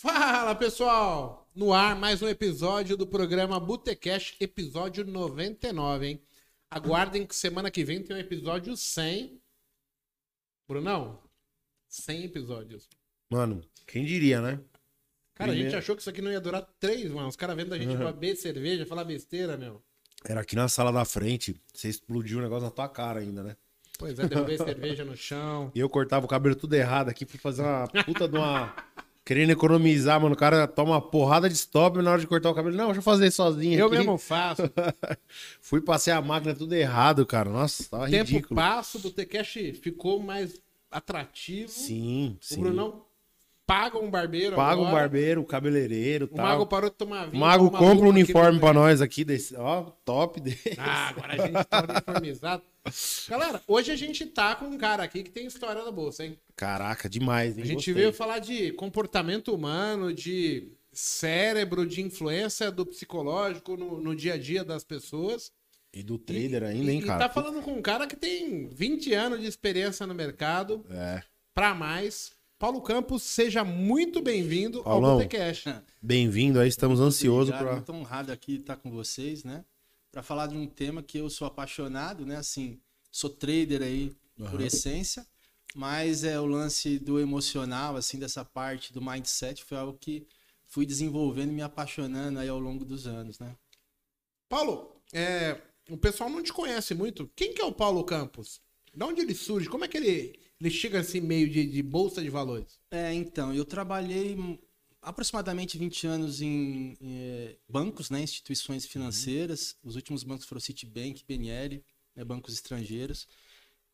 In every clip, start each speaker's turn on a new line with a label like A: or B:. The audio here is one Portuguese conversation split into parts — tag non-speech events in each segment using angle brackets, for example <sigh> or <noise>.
A: Fala pessoal! No ar, mais um episódio do programa Botecash, episódio 99, hein? Aguardem que semana que vem tem um episódio 100. Brunão, 100 episódios.
B: Mano, quem diria, né?
A: Cara, a gente
B: Primeiro-
A: achou que isso aqui não ia durar três, mano. Os caras vendo a gente
B: Uhum.
A: beber cerveja, falar besteira, meu.
B: Era aqui na sala da frente, você explodiu o negócio na tua cara ainda, né?
A: Pois é, derrubei cerveja no chão.
B: E eu cortava o cabelo tudo errado aqui, fui fazer uma puta de uma. <laughs> Querendo economizar, mano. O cara toma uma porrada de stop na hora de cortar o cabelo. Não, deixa eu fazer sozinho
A: Eu
B: aqui.
A: mesmo faço. <laughs>
B: Fui passei a máquina tudo errado, cara. Nossa, tava
A: Tempo
B: ridículo.
A: passa, o Botecash ficou mais atrativo.
B: Sim,
A: O
B: sim.
A: Brunão paga um barbeiro
B: Paga o
A: agora.
B: barbeiro, o cabeleireiro e
A: O Mago
B: tal.
A: parou de tomar
B: O
A: vinho.
B: Mago
A: uma
B: compra um uniforme pra nós aqui, desse, ó, top dele.
A: Ah, agora a gente tá uniformizado. <laughs> Galera, hoje a gente tá com um cara aqui que tem história da bolsa, hein?
B: Caraca, demais, hein?
A: A gente
B: Gostei.
A: veio falar de comportamento humano, de cérebro, de influência do psicológico no, no dia a dia das pessoas.
B: E do trader ainda, hein,
A: e,
B: cara?
A: E tá falando com um cara que tem 20 anos de experiência no mercado,
B: É.
A: pra mais. Paulo Campos, seja muito bem-vindo ao
B: Paulão.
A: Botecash. <laughs>
B: Bem-vindo aí, estamos ansiosos pra.
C: Muito honrado aqui estar com vocês, né? Para falar de um tema que eu sou apaixonado, né? Assim, sou trader aí por
B: Aham.
C: essência, mas é o lance do emocional, assim, dessa parte do mindset foi algo que fui desenvolvendo e me apaixonando aí ao longo dos anos, né?
A: Paulo, é, o pessoal não te conhece muito. Quem que é o Paulo Campos? De onde ele surge? Como é que ele, ele chega assim meio de, de bolsa de valores?
C: É, então, eu trabalhei aproximadamente 20 anos em, eh, bancos, né, instituições financeiras. Os últimos bancos foram Citibank, BNL, né, bancos estrangeiros.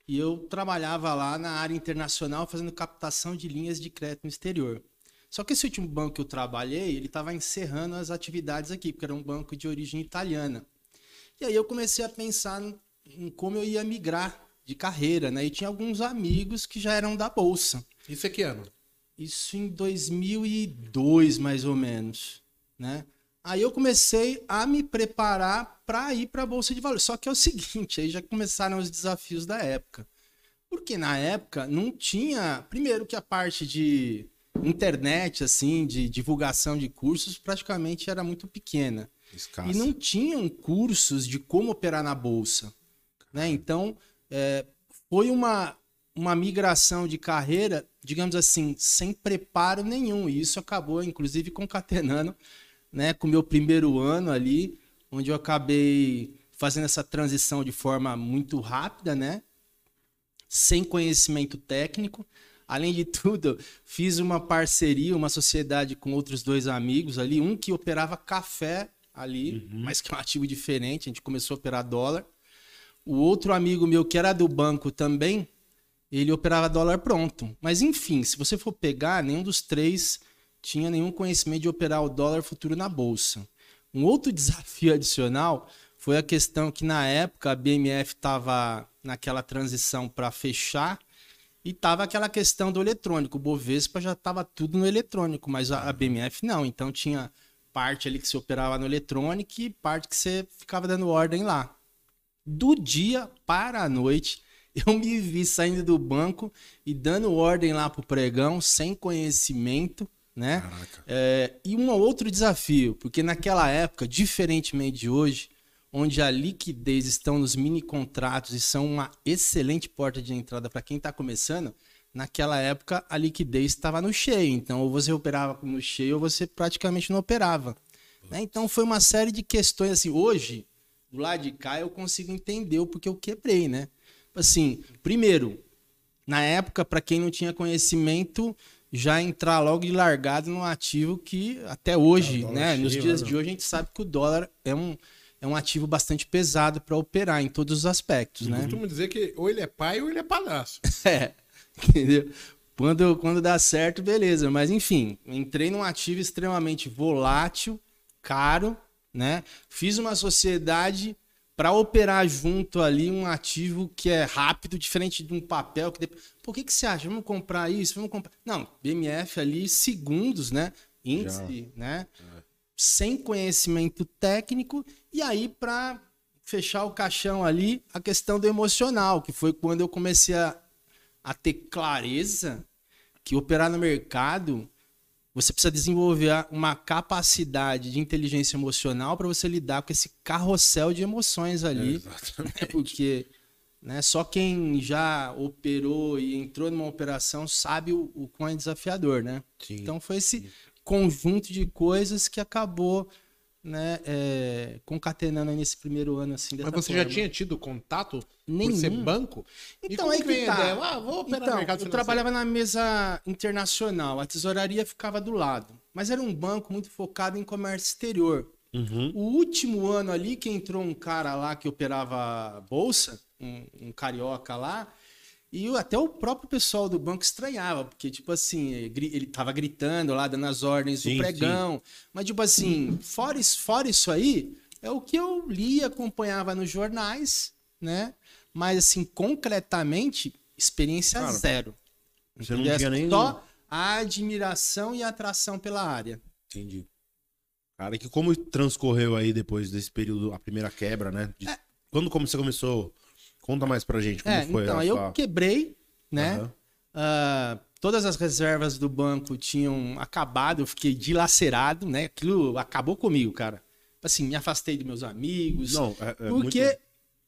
C: E eu trabalhava lá na área internacional fazendo captação de linhas de crédito no exterior. Só que esse último banco que eu trabalhei, ele estava encerrando as atividades aqui, porque era um banco de origem italiana. E aí eu comecei a pensar em como eu ia migrar de carreira, né? E tinha alguns amigos que já eram da bolsa.
A: Isso é que ano?
C: Isso em 2002, mais ou menos, né? Aí eu comecei a me preparar para ir para a bolsa de valores. Só que é o seguinte, aí já começaram os desafios da época. Porque na época não tinha, primeiro que a parte de internet assim, de divulgação de cursos praticamente era muito pequena.
B: Escassa.
C: E não tinham cursos de como operar na bolsa. Né? Então, é, foi uma, uma migração de carreira, digamos assim, sem preparo nenhum. E isso acabou, inclusive, concatenando né, com o meu primeiro ano ali, onde eu acabei fazendo essa transição de forma muito rápida, né? Sem conhecimento técnico. Além de tudo, fiz uma parceria, uma sociedade com outros dois amigos ali, um que operava café ali, mas que é um ativo diferente, a gente começou a operar dólar. O outro amigo meu, que era do banco também, ele operava dólar pronto. Mas enfim, se você for pegar, nenhum dos três tinha nenhum conhecimento de operar o dólar futuro na bolsa. Um outro <laughs> desafio adicional foi a questão que na época a BMF estava naquela transição para fechar e tava aquela questão do eletrônico. O Bovespa já estava tudo no eletrônico, mas a, a BMF não. Então tinha parte ali que se operava no eletrônico e parte que você ficava dando ordem lá. Do dia para a noite, eu me vi saindo do banco e dando ordem lá pro pregão, sem conhecimento, né? É, e um outro desafio, porque naquela época, diferentemente de hoje, onde a liquidez estão nos mini contratos e são uma excelente porta de entrada para quem está começando, naquela época a liquidez estava no cheio. Então, ou você operava no cheio ou você praticamente não operava. né? Então, foi uma série de questões assim. Hoje, do lado de cá, eu consigo entender o porquê eu quebrei, né? Assim, primeiro, na época, para quem não tinha conhecimento, já entrar logo de largado num ativo que até hoje,
B: É,
C: né? Nos dias de hoje a gente sabe que o dólar é um, é um ativo bastante pesado para operar em todos os aspectos, né?
A: Costumo dizer que ou ele é pai ou ele é padrasto. <laughs>
C: É, entendeu? Quando, quando dá certo, beleza. Mas enfim, entrei num ativo extremamente volátil, caro, né? Fiz uma sociedade para operar junto ali um ativo que é rápido, diferente de um papel que depois... Por que que você acha? Vamos comprar isso? Vamos comprar... Não, BMF ali, segundos, né? Índice, né? Sem conhecimento técnico. E aí, para fechar o caixão ali, a questão do emocional, que foi quando eu comecei a, a ter clareza que operar no mercado você precisa desenvolver uma capacidade de inteligência emocional para você lidar com esse carrossel de emoções ali.
B: Exatamente.
C: Porque né, só quem já operou e entrou numa operação sabe o, o quão é desafiador, né?
B: Sim.
C: Então foi esse conjunto de coisas que acabou né, é, concatenando aí nesse primeiro ano assim
A: Mas você já
C: forma.
A: tinha tido contato
C: Nenhum.
A: por ser banco?
C: Então aí
A: que
C: que tá.
A: Ah, vou operar no
C: Então,
A: mercado
C: eu
A: financeiro.
C: trabalhava na mesa internacional, a tesouraria ficava do lado, mas era um banco muito focado em comércio exterior.
B: Uhum.
C: O último ano ali que entrou um cara lá que operava bolsa, um, um carioca lá, e até o próprio pessoal do banco estranhava, porque, tipo assim, ele tava gritando lá, dando as ordens
B: Sim,
C: do pregão. Mas, tipo assim, fora isso, fora isso aí, é o que eu lia, acompanhava nos jornais, né? Mas, assim, concretamente, experiência
B: Cara,
C: zero.
B: Você não tinha nem.
C: Só a admiração e a atração pela área.
B: Entendi. Cara, que como transcorreu aí depois desse período, a primeira quebra, né? De- Quando como você começou? Conta mais pra gente como
C: É,
B: foi
C: então, eu
B: sua-
C: quebrei, né?
B: Aham.
C: Ah, todas as reservas do banco tinham acabado, eu fiquei dilacerado, né? Aquilo acabou comigo, cara. Assim, me afastei dos meus amigos.
B: Não, é, é
C: porque,
B: muito-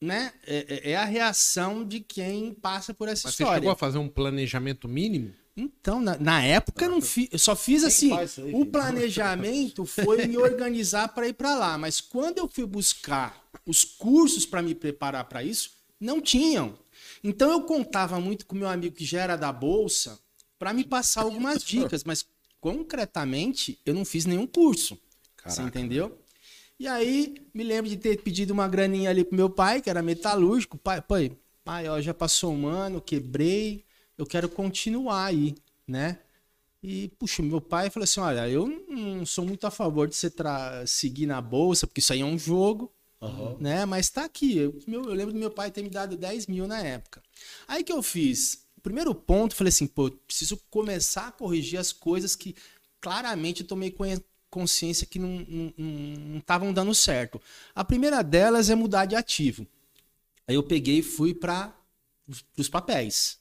C: né, é, é- é a reação de quem passa por essa
A: Mas você
C: história.
A: chegou a fazer um planejamento mínimo?
C: Então, na, na época, eu, não fi, eu só fiz assim.
B: aí,
C: o planejamento <laughs> foi me organizar para ir para lá. Mas quando eu fui buscar os cursos para me preparar para isso, não tinham. Então, eu contava muito com meu amigo que já era da Bolsa para me passar algumas <laughs> dicas. Mas concretamente, eu não fiz nenhum curso. Você
B: Caraca,
C: entendeu? E aí, me lembro de ter pedido uma graninha ali pro meu pai, que era metalúrgico. Pai, pai, pai ó, já passou um ano, quebrei, eu quero continuar aí, né? E, puxa, meu pai falou assim: olha, eu não sou muito a favor de você seguir na bolsa, porque isso aí é um jogo,
B: Aham.
C: né? Mas tá aqui. Eu, eu lembro do meu pai ter me dado 10 mil na época. Aí que eu fiz? O primeiro ponto, falei assim, pô, preciso começar a corrigir as coisas que claramente eu tomei consciência que não estavam dando certo. A primeira delas é mudar de ativo. Aí eu peguei e fui para os papéis.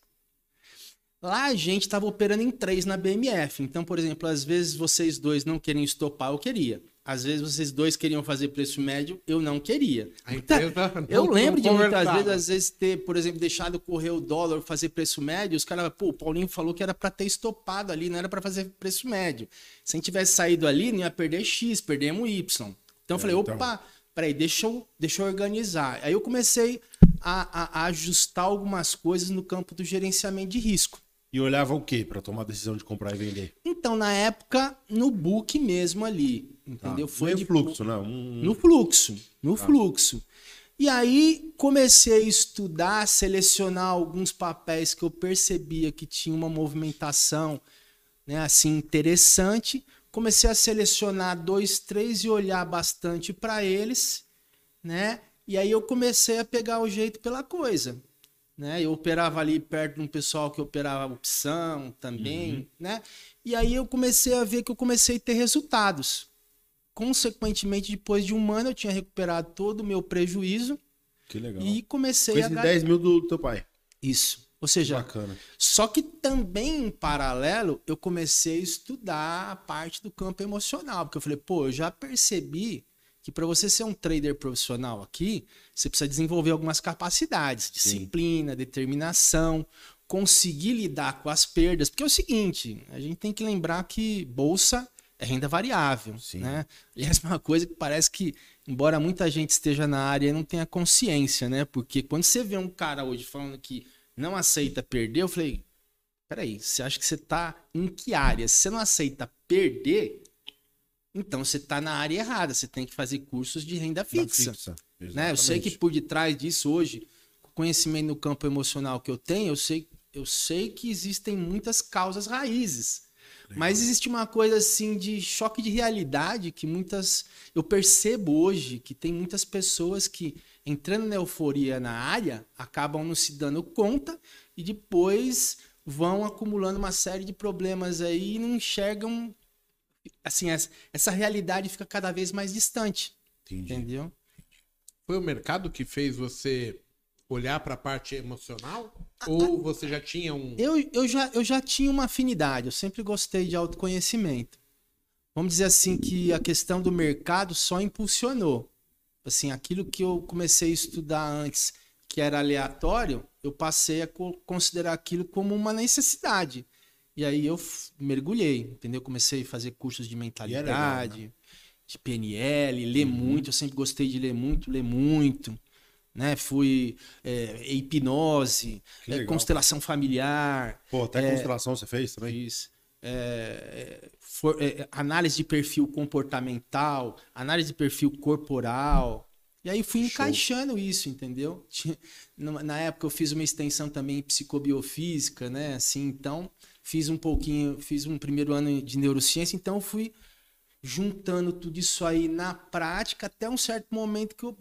C: Lá a gente estava operando em três na BMF. Então, por exemplo, às vezes vocês dois não querem estopar, eu queria. Às vezes vocês dois queriam fazer preço médio, eu não queria.
A: A empresa
C: Eu
A: não- <laughs>
C: lembro de
A: não
C: muitas vezes, às vezes, ter, por exemplo, deixado correr o dólar, fazer preço médio, os caras, pô, o Paulinho falou que era para ter estopado ali, não era para fazer preço médio. Se a gente tivesse saído ali, não ia perder X, perdemos Y. Então eu falei,
B: então.
C: opa, peraí, deixa eu, deixa eu organizar. Aí eu comecei a, a- a ajustar algumas coisas no campo do gerenciamento de risco.
B: E olhava o quê pra tomar a decisão de comprar e vender?
C: Então, na época, no book mesmo ali, entendeu?
B: Tá.
C: Foi de
B: fluxo, né? Um...
C: no fluxo, no fluxo. E aí comecei a estudar, selecionar alguns papéis que eu percebia que tinha uma movimentação, né, assim interessante. Comecei a selecionar dois, três e olhar bastante para eles, né? E aí eu comecei a pegar o jeito pela coisa, né? Eu operava ali perto de um pessoal que operava opção também, né? E aí eu comecei a ver que eu comecei a ter resultados. Consequentemente, depois de um ano, eu tinha recuperado todo o meu prejuízo
B: Que legal.
C: e comecei
B: Coisa
C: a
B: de
C: ga-
B: 10 mil do teu pai.
C: Isso. Ou seja,
B: Bacana.
C: só que também em paralelo, eu comecei a estudar a parte do campo emocional, porque eu falei, pô, eu já percebi que para você ser um trader profissional aqui, você precisa desenvolver algumas capacidades, disciplina, determinação, conseguir lidar com as perdas, porque é o seguinte, a gente tem que lembrar que bolsa é renda variável,
B: Sim.
C: né? Aliás, uma coisa que parece que, embora muita gente esteja na área, não tenha consciência, né? Porque quando você vê um cara hoje falando que não aceita perder, eu falei, peraí, você acha que você tá em que área? Se você não aceita perder, então você tá na área errada, você tem que fazer cursos de renda fixa. Né? Eu sei que por detrás disso hoje, com o conhecimento no campo emocional que eu tenho, eu sei, eu sei que existem muitas causas raízes. Mas existe uma coisa assim de choque de realidade que muitas. Eu percebo hoje que tem muitas pessoas que, entrando na euforia na área, acabam não se dando conta e depois vão acumulando uma série de problemas aí e não enxergam. Assim, essa, essa realidade fica cada vez mais distante.
B: Entendi.
C: Entendeu?
A: Foi o mercado que fez você olhar para a parte emocional? Ou você já tinha um.
C: Eu, eu, já, eu já tinha uma afinidade, eu sempre gostei de autoconhecimento. Vamos dizer assim que a questão do mercado só impulsionou. Assim, aquilo que eu comecei a estudar antes, que era aleatório, eu passei a co- considerar aquilo como uma necessidade. E aí eu mergulhei, entendeu? Comecei a fazer cursos de mentalidade, de PNL, ler muito. Eu sempre gostei de ler muito, ler muito. Né? Fui é, hipnose,
B: Que
C: é,
B: legal.
C: constelação familiar,
B: Pô, até constelação você fez também?
C: Fiz. É, for- é, análise de perfil comportamental, análise de perfil corporal. E aí fui
B: Show.
C: encaixando isso, entendeu? Na época eu fiz uma extensão também em psicobiofísica, né? Assim, então fiz um pouquinho, fiz um primeiro ano de neurociência, então fui juntando tudo isso aí na prática até um certo momento que eu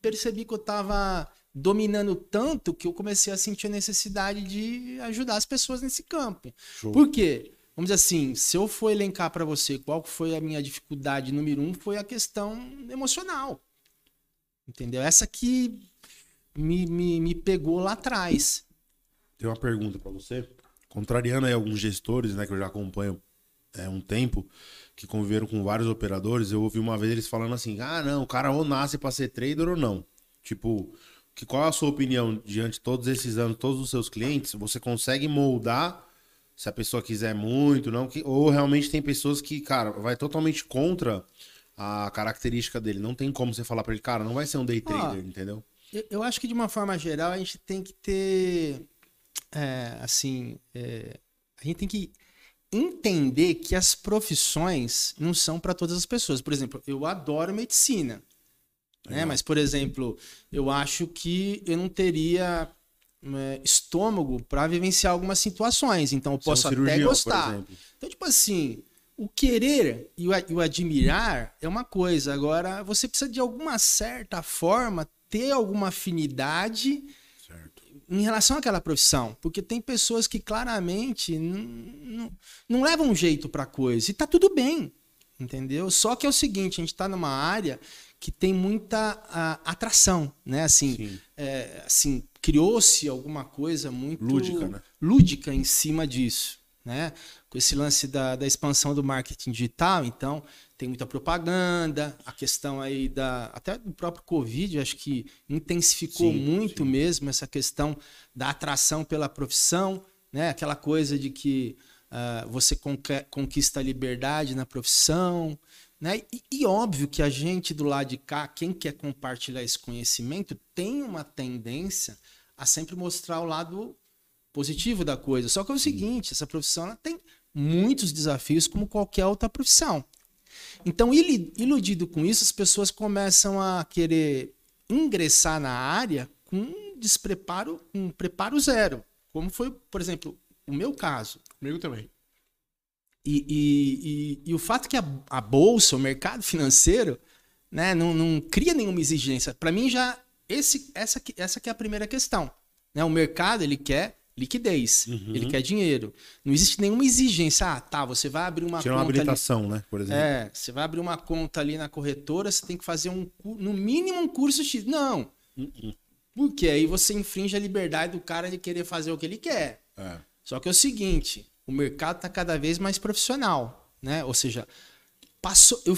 C: percebi que eu estava dominando tanto que eu comecei a sentir a necessidade de ajudar as pessoas nesse campo.
B: Show.
C: Por quê? Vamos dizer assim, se eu for elencar para você qual foi a minha dificuldade número um, foi a questão emocional. Entendeu? Essa que me, me, me pegou lá atrás.
B: Tem uma pergunta pra você. Contrariando aí alguns gestores, né, que eu já acompanho há um tempo, que conviveram com vários operadores, eu ouvi uma vez eles falando assim: ah, não, o cara ou nasce pra ser trader ou não. Tipo, que qual é a sua opinião diante de todos esses anos, todos os seus clientes? Você consegue moldar se a pessoa quiser muito, não? Que, ou realmente tem pessoas que, cara, vai totalmente contra a característica dele. Não tem como você falar pra ele, cara, não vai ser um day trader, entendeu?
C: Eu, eu acho que de uma forma geral a gente tem que ter, é, assim, é, a gente tem que entender que as profissões não são para todas as pessoas. Por exemplo, eu adoro medicina, né? Mas, por exemplo, eu acho que eu não teria é, estômago para vivenciar algumas situações. Então, eu
B: um
C: posso até
B: cirurgião, por
C: gostar. Então, tipo assim, o querer e o, admirar é uma coisa. Agora, você precisa de alguma certa forma ter alguma afinidade. Em relação àquela profissão. Porque tem pessoas que claramente não, não, não levam jeito pra coisa. E tá tudo bem. Entendeu? Só que é o seguinte, a gente tá numa área que tem muita ah, atração, né? Assim,
B: Sim.
C: é, assim criou-se alguma coisa muito
B: Lúdica, né?
C: lúdica em cima disso, né? Com esse lance da, da expansão do marketing digital, então tem muita propaganda, a questão aí da até do próprio Covid, acho que intensificou
B: Sim,
C: muito
B: sim.
C: mesmo essa questão da atração pela profissão, né? Aquela coisa de que ah, você conquista a liberdade na profissão, né? E, e óbvio que a gente do lado de cá, quem quer compartilhar esse conhecimento, tem uma tendência a sempre mostrar o lado positivo da coisa. Só que é o seguinte, essa profissão ela tem muitos desafios como qualquer outra profissão. Então, iludido com isso, as pessoas começam a querer ingressar na área com um despreparo, um preparo zero, como foi, por exemplo, o meu caso.
A: Comigo também.
C: E, e, e, e o fato que a, a bolsa, o mercado financeiro, né, não, não cria nenhuma exigência. Para mim já esse, essa, que- essa que é a primeira questão. Né? O mercado ele quer liquidez,
B: Uhum.
C: ele quer dinheiro. Não existe nenhuma exigência. Ah, tá, você vai abrir uma
B: uma
C: conta ali.
B: habilitação, né? Por exemplo.
C: É, você vai abrir uma conta ali na corretora, você tem que fazer um, no mínimo um curso X. Não.
B: Uhum.
C: Porque aí você infringe a liberdade do cara de querer fazer o que ele quer.
B: É.
C: Só que é o seguinte, o mercado está cada vez mais profissional, né? Ou seja, passou, eu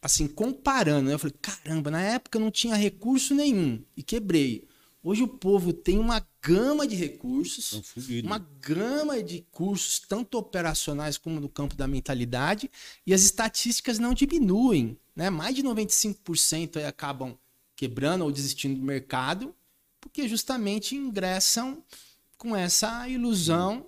C: assim, comparando, né? eu falei, caramba, na época eu não tinha recurso nenhum e quebrei. Hoje o povo tem uma gama de recursos,
B: fudido.
C: uma gama de cursos, tanto operacionais como no campo da mentalidade, e as estatísticas não diminuem, né? Mais de 95% aí acabam quebrando ou desistindo do mercado, porque justamente ingressam com essa ilusão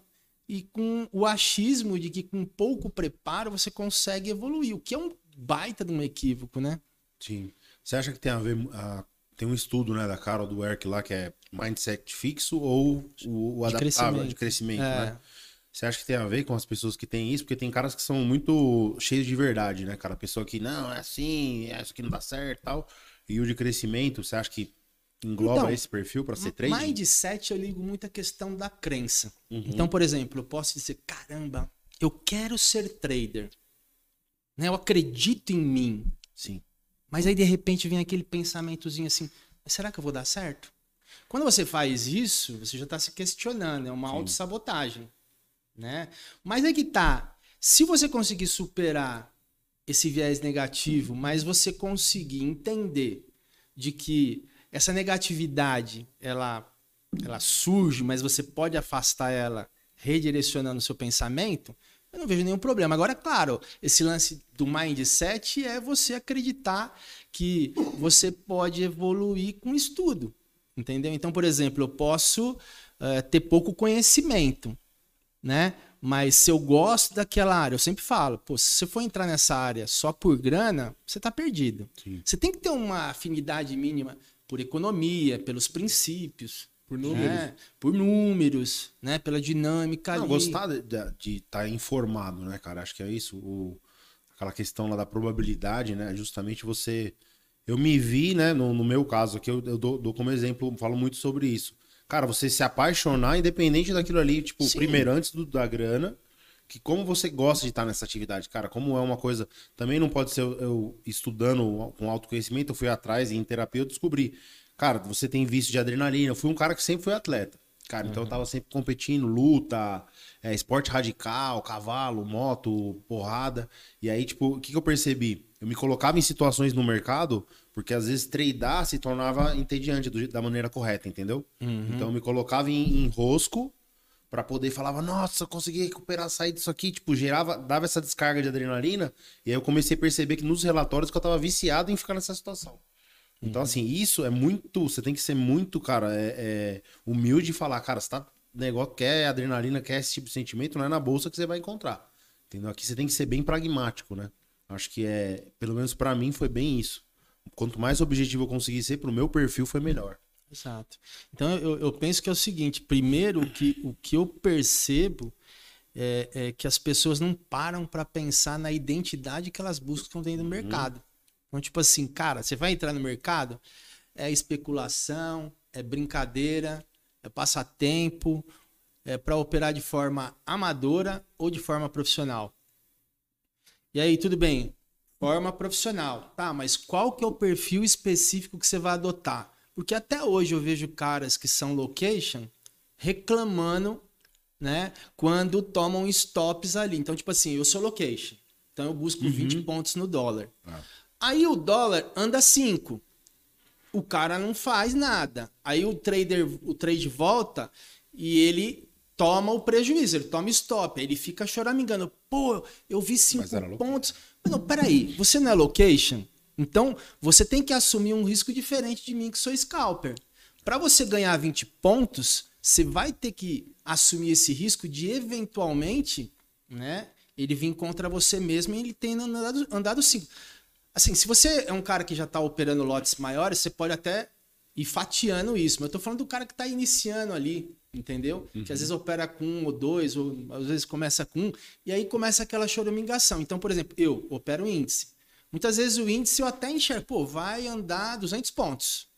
C: e com o achismo de que com pouco preparo você consegue evoluir, o que é um baita de um equívoco, né?
B: Sim. Você acha que tem a ver. ah, tem um estudo, né, da Carol do Erk lá, que é mindset fixo ou o, o
C: De
B: adaptável
C: crescimento.
B: de crescimento,
C: É.
B: né? Você acha que tem a ver com as pessoas que têm isso? Porque tem caras que são muito cheios de verdade, né, cara? Pessoa que, não, é assim, é isso que não dá certo e tal. E o de crescimento, você acha que engloba
C: Então,
B: esse perfil pra ser trading?
C: Mindset eu ligo muito a questão da crença.
B: Uhum.
C: Então, por exemplo, eu posso dizer, caramba, eu quero ser trader. Né? Eu acredito em mim.
B: Sim.
C: Mas aí, de repente, vem aquele pensamentozinho assim, "Mas será que eu vou dar certo? Quando você faz isso, você já está se questionando, é uma autossabotagem, né? Mas é que tá, se você conseguir superar esse viés negativo, mas você conseguir entender de que essa negatividade, ela ela surge, mas você pode afastar ela redirecionando o seu pensamento, eu não vejo nenhum problema. Agora, claro, esse lance do mindset é você acreditar que você pode evoluir com estudo. Entendeu? Então, por exemplo, eu posso uh, ter pouco conhecimento, né? Mas se eu gosto daquela área, eu sempre falo, pô, se você for entrar nessa área só por grana, você está perdido. Sim. Você tem que ter uma afinidade mínima por economia, pelos princípios.
A: Por números.
C: Né? Por números, né? Pela dinâmica
B: Não,
C: ali.
B: gostar de estar tá informado, né, cara? Acho que é isso. O, aquela questão lá da probabilidade, né? Justamente você. Eu me vi, né? No, no meu caso aqui, eu, eu dou, dou, como exemplo, falo muito sobre isso. Cara, você se apaixonar, independente daquilo ali, tipo, Sim. primeiro, antes do, da grana, que como você gosta de estar nessa atividade, cara, como é uma coisa. Também não pode ser eu, eu estudando com autoconhecimento, eu fui atrás e em terapia eu descobri Cara, você tem vício de adrenalina. Eu fui um cara que sempre foi atleta. Cara, então eu tava sempre competindo, luta, é, esporte radical, cavalo, moto, porrada. E aí, tipo, o que, que eu percebi? Eu me colocava em situações no mercado, porque às vezes tradar se tornava entediante do, da maneira correta, entendeu? Uhum. Então eu me colocava em, em rosco para poder falava, nossa, consegui recuperar, sair disso aqui, tipo, gerava, dava essa descarga de adrenalina, e aí eu comecei a perceber que nos relatórios que eu tava viciado em ficar nessa situação. Então, assim, isso é muito. Você tem que ser muito, cara, é, é humilde e falar, cara, você tá negócio, quer adrenalina, quer esse tipo de sentimento, não é na bolsa que você vai encontrar. Entendeu? Aqui você tem que ser bem pragmático, né? Acho que é, pelo menos para mim foi bem isso. Quanto mais objetivo eu conseguir ser pro meu perfil, foi melhor.
C: Exato. Então eu, eu penso que é o seguinte: primeiro, o que, o que eu percebo é, é que as pessoas não param para pensar na identidade que elas buscam dentro do uhum. mercado. Então, tipo assim, cara, você vai entrar no mercado, é especulação, é brincadeira, é passatempo, é para operar de forma amadora ou de forma profissional. E aí, tudo bem, forma profissional, tá? Mas qual que é o perfil específico que você vai adotar? Porque até hoje eu vejo caras que são location reclamando, né? Quando tomam stops ali. Então, tipo assim, eu sou location. Então eu busco uhum. 20 pontos no dólar. Ah. Aí o dólar anda 5. O cara não faz nada. Aí o trader, o trade volta e ele toma o prejuízo, ele toma stop, ele fica choramingando. Pô, eu vi 5 pontos. Mas não, peraí, você não é location? Então, você tem que assumir um risco diferente de mim, que sou scalper. Para você ganhar 20 pontos, você vai ter que assumir esse risco de eventualmente, né, ele vir contra você mesmo e ele tendo andado, andado 5. Assim, se você é um cara que já está operando lotes maiores, você pode até ir fatiando isso. Mas eu tô falando do cara que está iniciando ali, entendeu? Uhum. Que às vezes opera com um ou dois, ou às vezes começa com um, e aí começa aquela choramingação. Então, por exemplo, eu opero índice. Muitas vezes o índice eu até enxergo, pô, vai andar 200 pontos.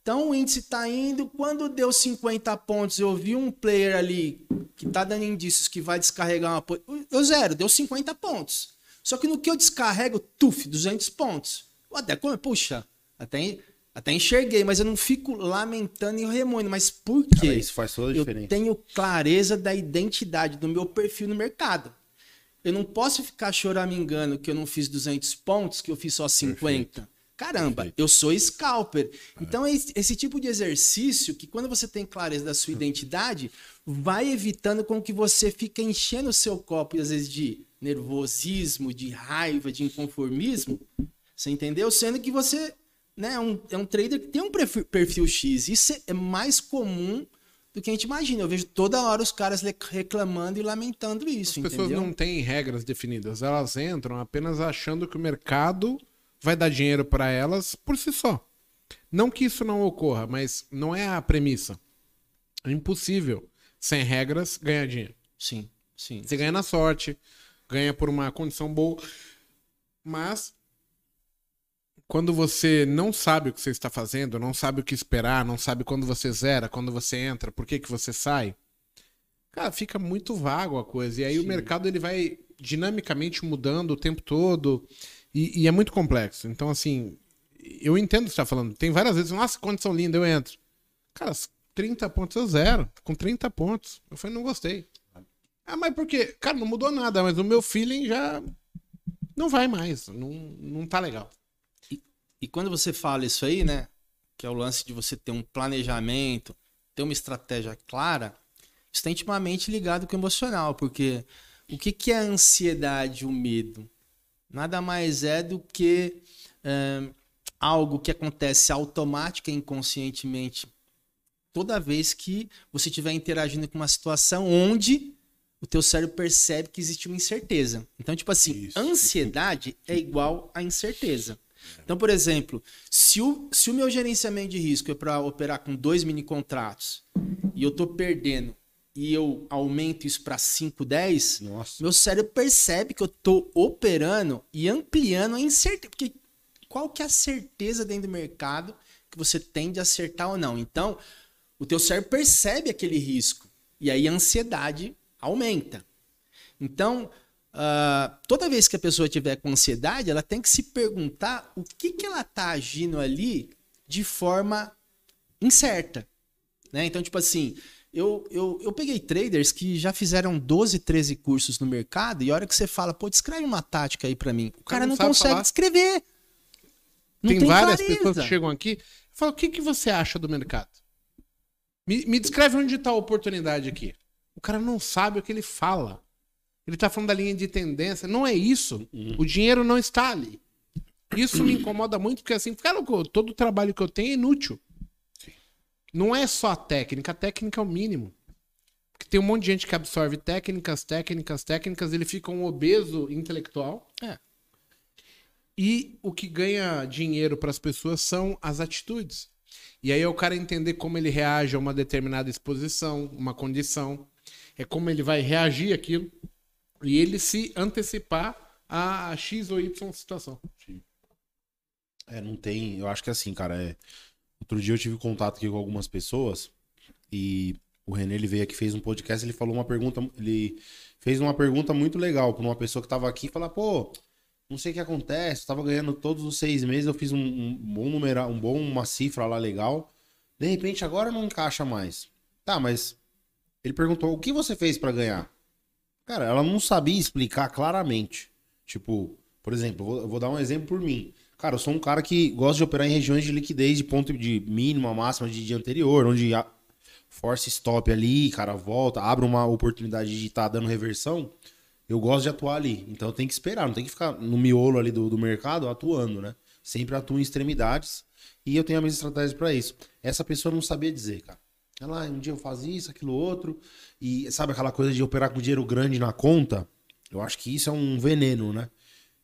C: Então o índice está indo, quando deu 50 pontos, eu vi um player ali que está dando indícios que vai descarregar uma. Eu zero, deu 50 pontos. Só que no que eu descarrego, tuf, 200 pontos. Eu até, puxa, até, até enxerguei, mas eu não fico lamentando e remoendo. Mas por quê? Cara,
B: isso faz toda a diferença.
C: Eu tenho clareza da identidade do meu perfil no mercado. Eu não posso ficar choramingando que eu não fiz 200 pontos, que eu fiz só 50. Perfeito. Caramba, Perfeito. eu sou scalper. É. Então, esse, esse, tipo de exercício, que quando você tem clareza da sua <laughs> identidade, vai evitando com que você fique enchendo o seu copo, às vezes, de nervosismo, de raiva, de inconformismo. Você entendeu? Sendo que você né, é, um, é um trader que tem um perfil, perfil X. Isso é mais comum do que a gente imagina. Eu vejo toda hora os caras reclamando e lamentando isso.
A: As pessoas
C: entendeu?
A: não têm regras definidas. Elas entram apenas achando que o mercado vai dar dinheiro para elas por si só. Não que isso não ocorra, mas não é a premissa. É impossível, sem regras, ganhar dinheiro.
C: Sim, sim.
A: Você ganha na sorte, ganha por uma condição boa. Mas quando você não sabe o que você está fazendo, não sabe o que esperar, não sabe quando você zera, quando você entra, por que, que você sai, cara, fica muito vago a coisa. E aí Sim. o mercado ele vai dinamicamente mudando o tempo todo e, e, é muito complexo. Então, assim, eu entendo o que você está falando. Tem várias vezes, nossa, condição linda, eu entro. Cara, 30 pontos eu zero. Com 30 pontos. Eu falei, não gostei. Ah, mas por quê? Cara, não mudou nada, mas o meu feeling já não vai mais. Não, não tá legal.
C: E quando você fala isso aí, né? Que é o lance de você ter um planejamento, ter uma estratégia clara, está intimamente ligado com o emocional, porque o que, que é a ansiedade, o medo? Nada mais é do que é, algo que acontece automática e inconscientemente toda vez que você estiver interagindo com uma situação onde o teu cérebro percebe que existe uma incerteza. Então, tipo assim, Isso. ansiedade é igual a incerteza. Então, por exemplo, se o, se o meu gerenciamento de risco é para operar com dois mini contratos e eu estou perdendo e eu aumento isso para 5, 10, Nossa. meu cérebro percebe que eu estou operando e ampliando a incerteza. Porque qual que é a certeza dentro do mercado que você tem de acertar ou não? Então, o teu cérebro percebe aquele risco e aí a ansiedade aumenta. Então, uh, toda vez que a pessoa tiver com ansiedade, ela tem que se perguntar o que, que ela está agindo ali de forma incerta. Né? Então, tipo assim, eu, eu, eu peguei traders que já fizeram 12, 13 cursos no mercado e a hora que você fala, pô, descreve uma tática aí para mim, o cara, cara não, não consegue falar. descrever.
A: Não tem, tem várias clareza. pessoas que chegam aqui e falam, o que, que você acha do mercado? Me, me descreve onde está a oportunidade aqui. O cara não sabe o que ele fala. Ele está falando da linha de tendência. Não é isso. Uhum. O dinheiro não está ali. Isso me incomoda muito, porque assim, cara, todo o trabalho que eu tenho é inútil. Não é só a técnica, a técnica é o mínimo. Porque tem um monte de gente que absorve técnicas, técnicas, técnicas, ele fica um obeso intelectual. É. E o que ganha dinheiro para as pessoas são as atitudes. E aí é o cara entender como ele reage a uma determinada exposição, uma condição é como ele vai reagir aquilo e ele se antecipar a X ou Y situação.
B: É, não tem. Eu acho que é assim, cara. É... Outro dia eu tive contato aqui com algumas pessoas e o René ele veio aqui fez um podcast. Ele falou uma pergunta. Ele fez uma pergunta muito legal para uma pessoa que tava aqui e falar, pô. Não sei o que acontece, eu tava ganhando todos os seis meses, eu fiz um, um bom número, um bom, uma cifra lá legal. De repente agora não encaixa mais. Tá, mas ele perguntou: o que você fez para ganhar? Cara, ela não sabia explicar claramente. Tipo, por exemplo, vou, vou dar um exemplo por mim. Cara, eu sou um cara que gosta de operar em regiões de liquidez de ponto de mínima, máxima de dia anterior, onde a force stop ali, cara, volta, abre uma oportunidade de estar tá dando reversão. Eu gosto de atuar ali. Então eu tenho que esperar, não tem que ficar no miolo ali do, do mercado atuando, né? Sempre atuo em extremidades e eu tenho as minhas estratégias para isso. Essa pessoa não sabia dizer, cara. Ela, um dia eu fazia isso, aquilo outro. E sabe aquela coisa de operar com dinheiro grande na conta? Eu acho que isso é um veneno, né?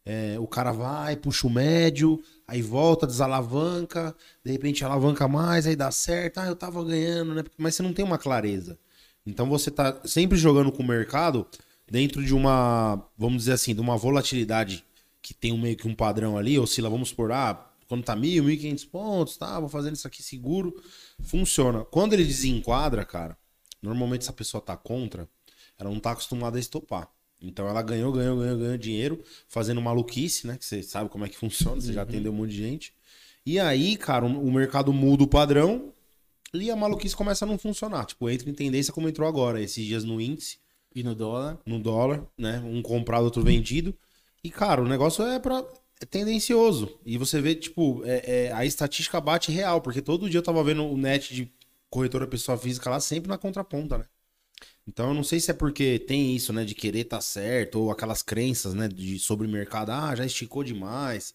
B: É, o cara vai, puxa o médio, aí volta, desalavanca, de repente alavanca mais, aí dá certo, ah, eu tava ganhando, né? Mas você não tem uma clareza. Então você tá sempre jogando com o mercado dentro de uma, vamos dizer assim, de uma volatilidade que tem um meio que um padrão ali, oscila, vamos por, ah, quando tá mil, mil e quinhentos pontos, tá, vou fazendo isso aqui seguro, funciona. Quando ele desenquadra, cara, normalmente essa pessoa tá contra, ela não tá acostumada a estopar. Então ela ganhou, ganhou, ganhou, ganhou dinheiro fazendo maluquice, né? Que você sabe como é que funciona, você já uhum. atendeu um monte de gente. E aí, cara, o mercado muda o padrão e a maluquice começa a não funcionar. Tipo, entra em tendência como entrou agora, esses dias no índice.
C: E no dólar.
B: No dólar, né? Um comprado, outro vendido. E, cara, o negócio é pra é tendencioso. E você vê, tipo, é, é, a estatística bate real, porque todo dia eu tava vendo o net de corretora pessoa física lá sempre na contraponta, né? Então eu não sei se é porque tem isso, né, de querer tá certo, ou aquelas crenças, né, de sobre o mercado, ah, já esticou demais.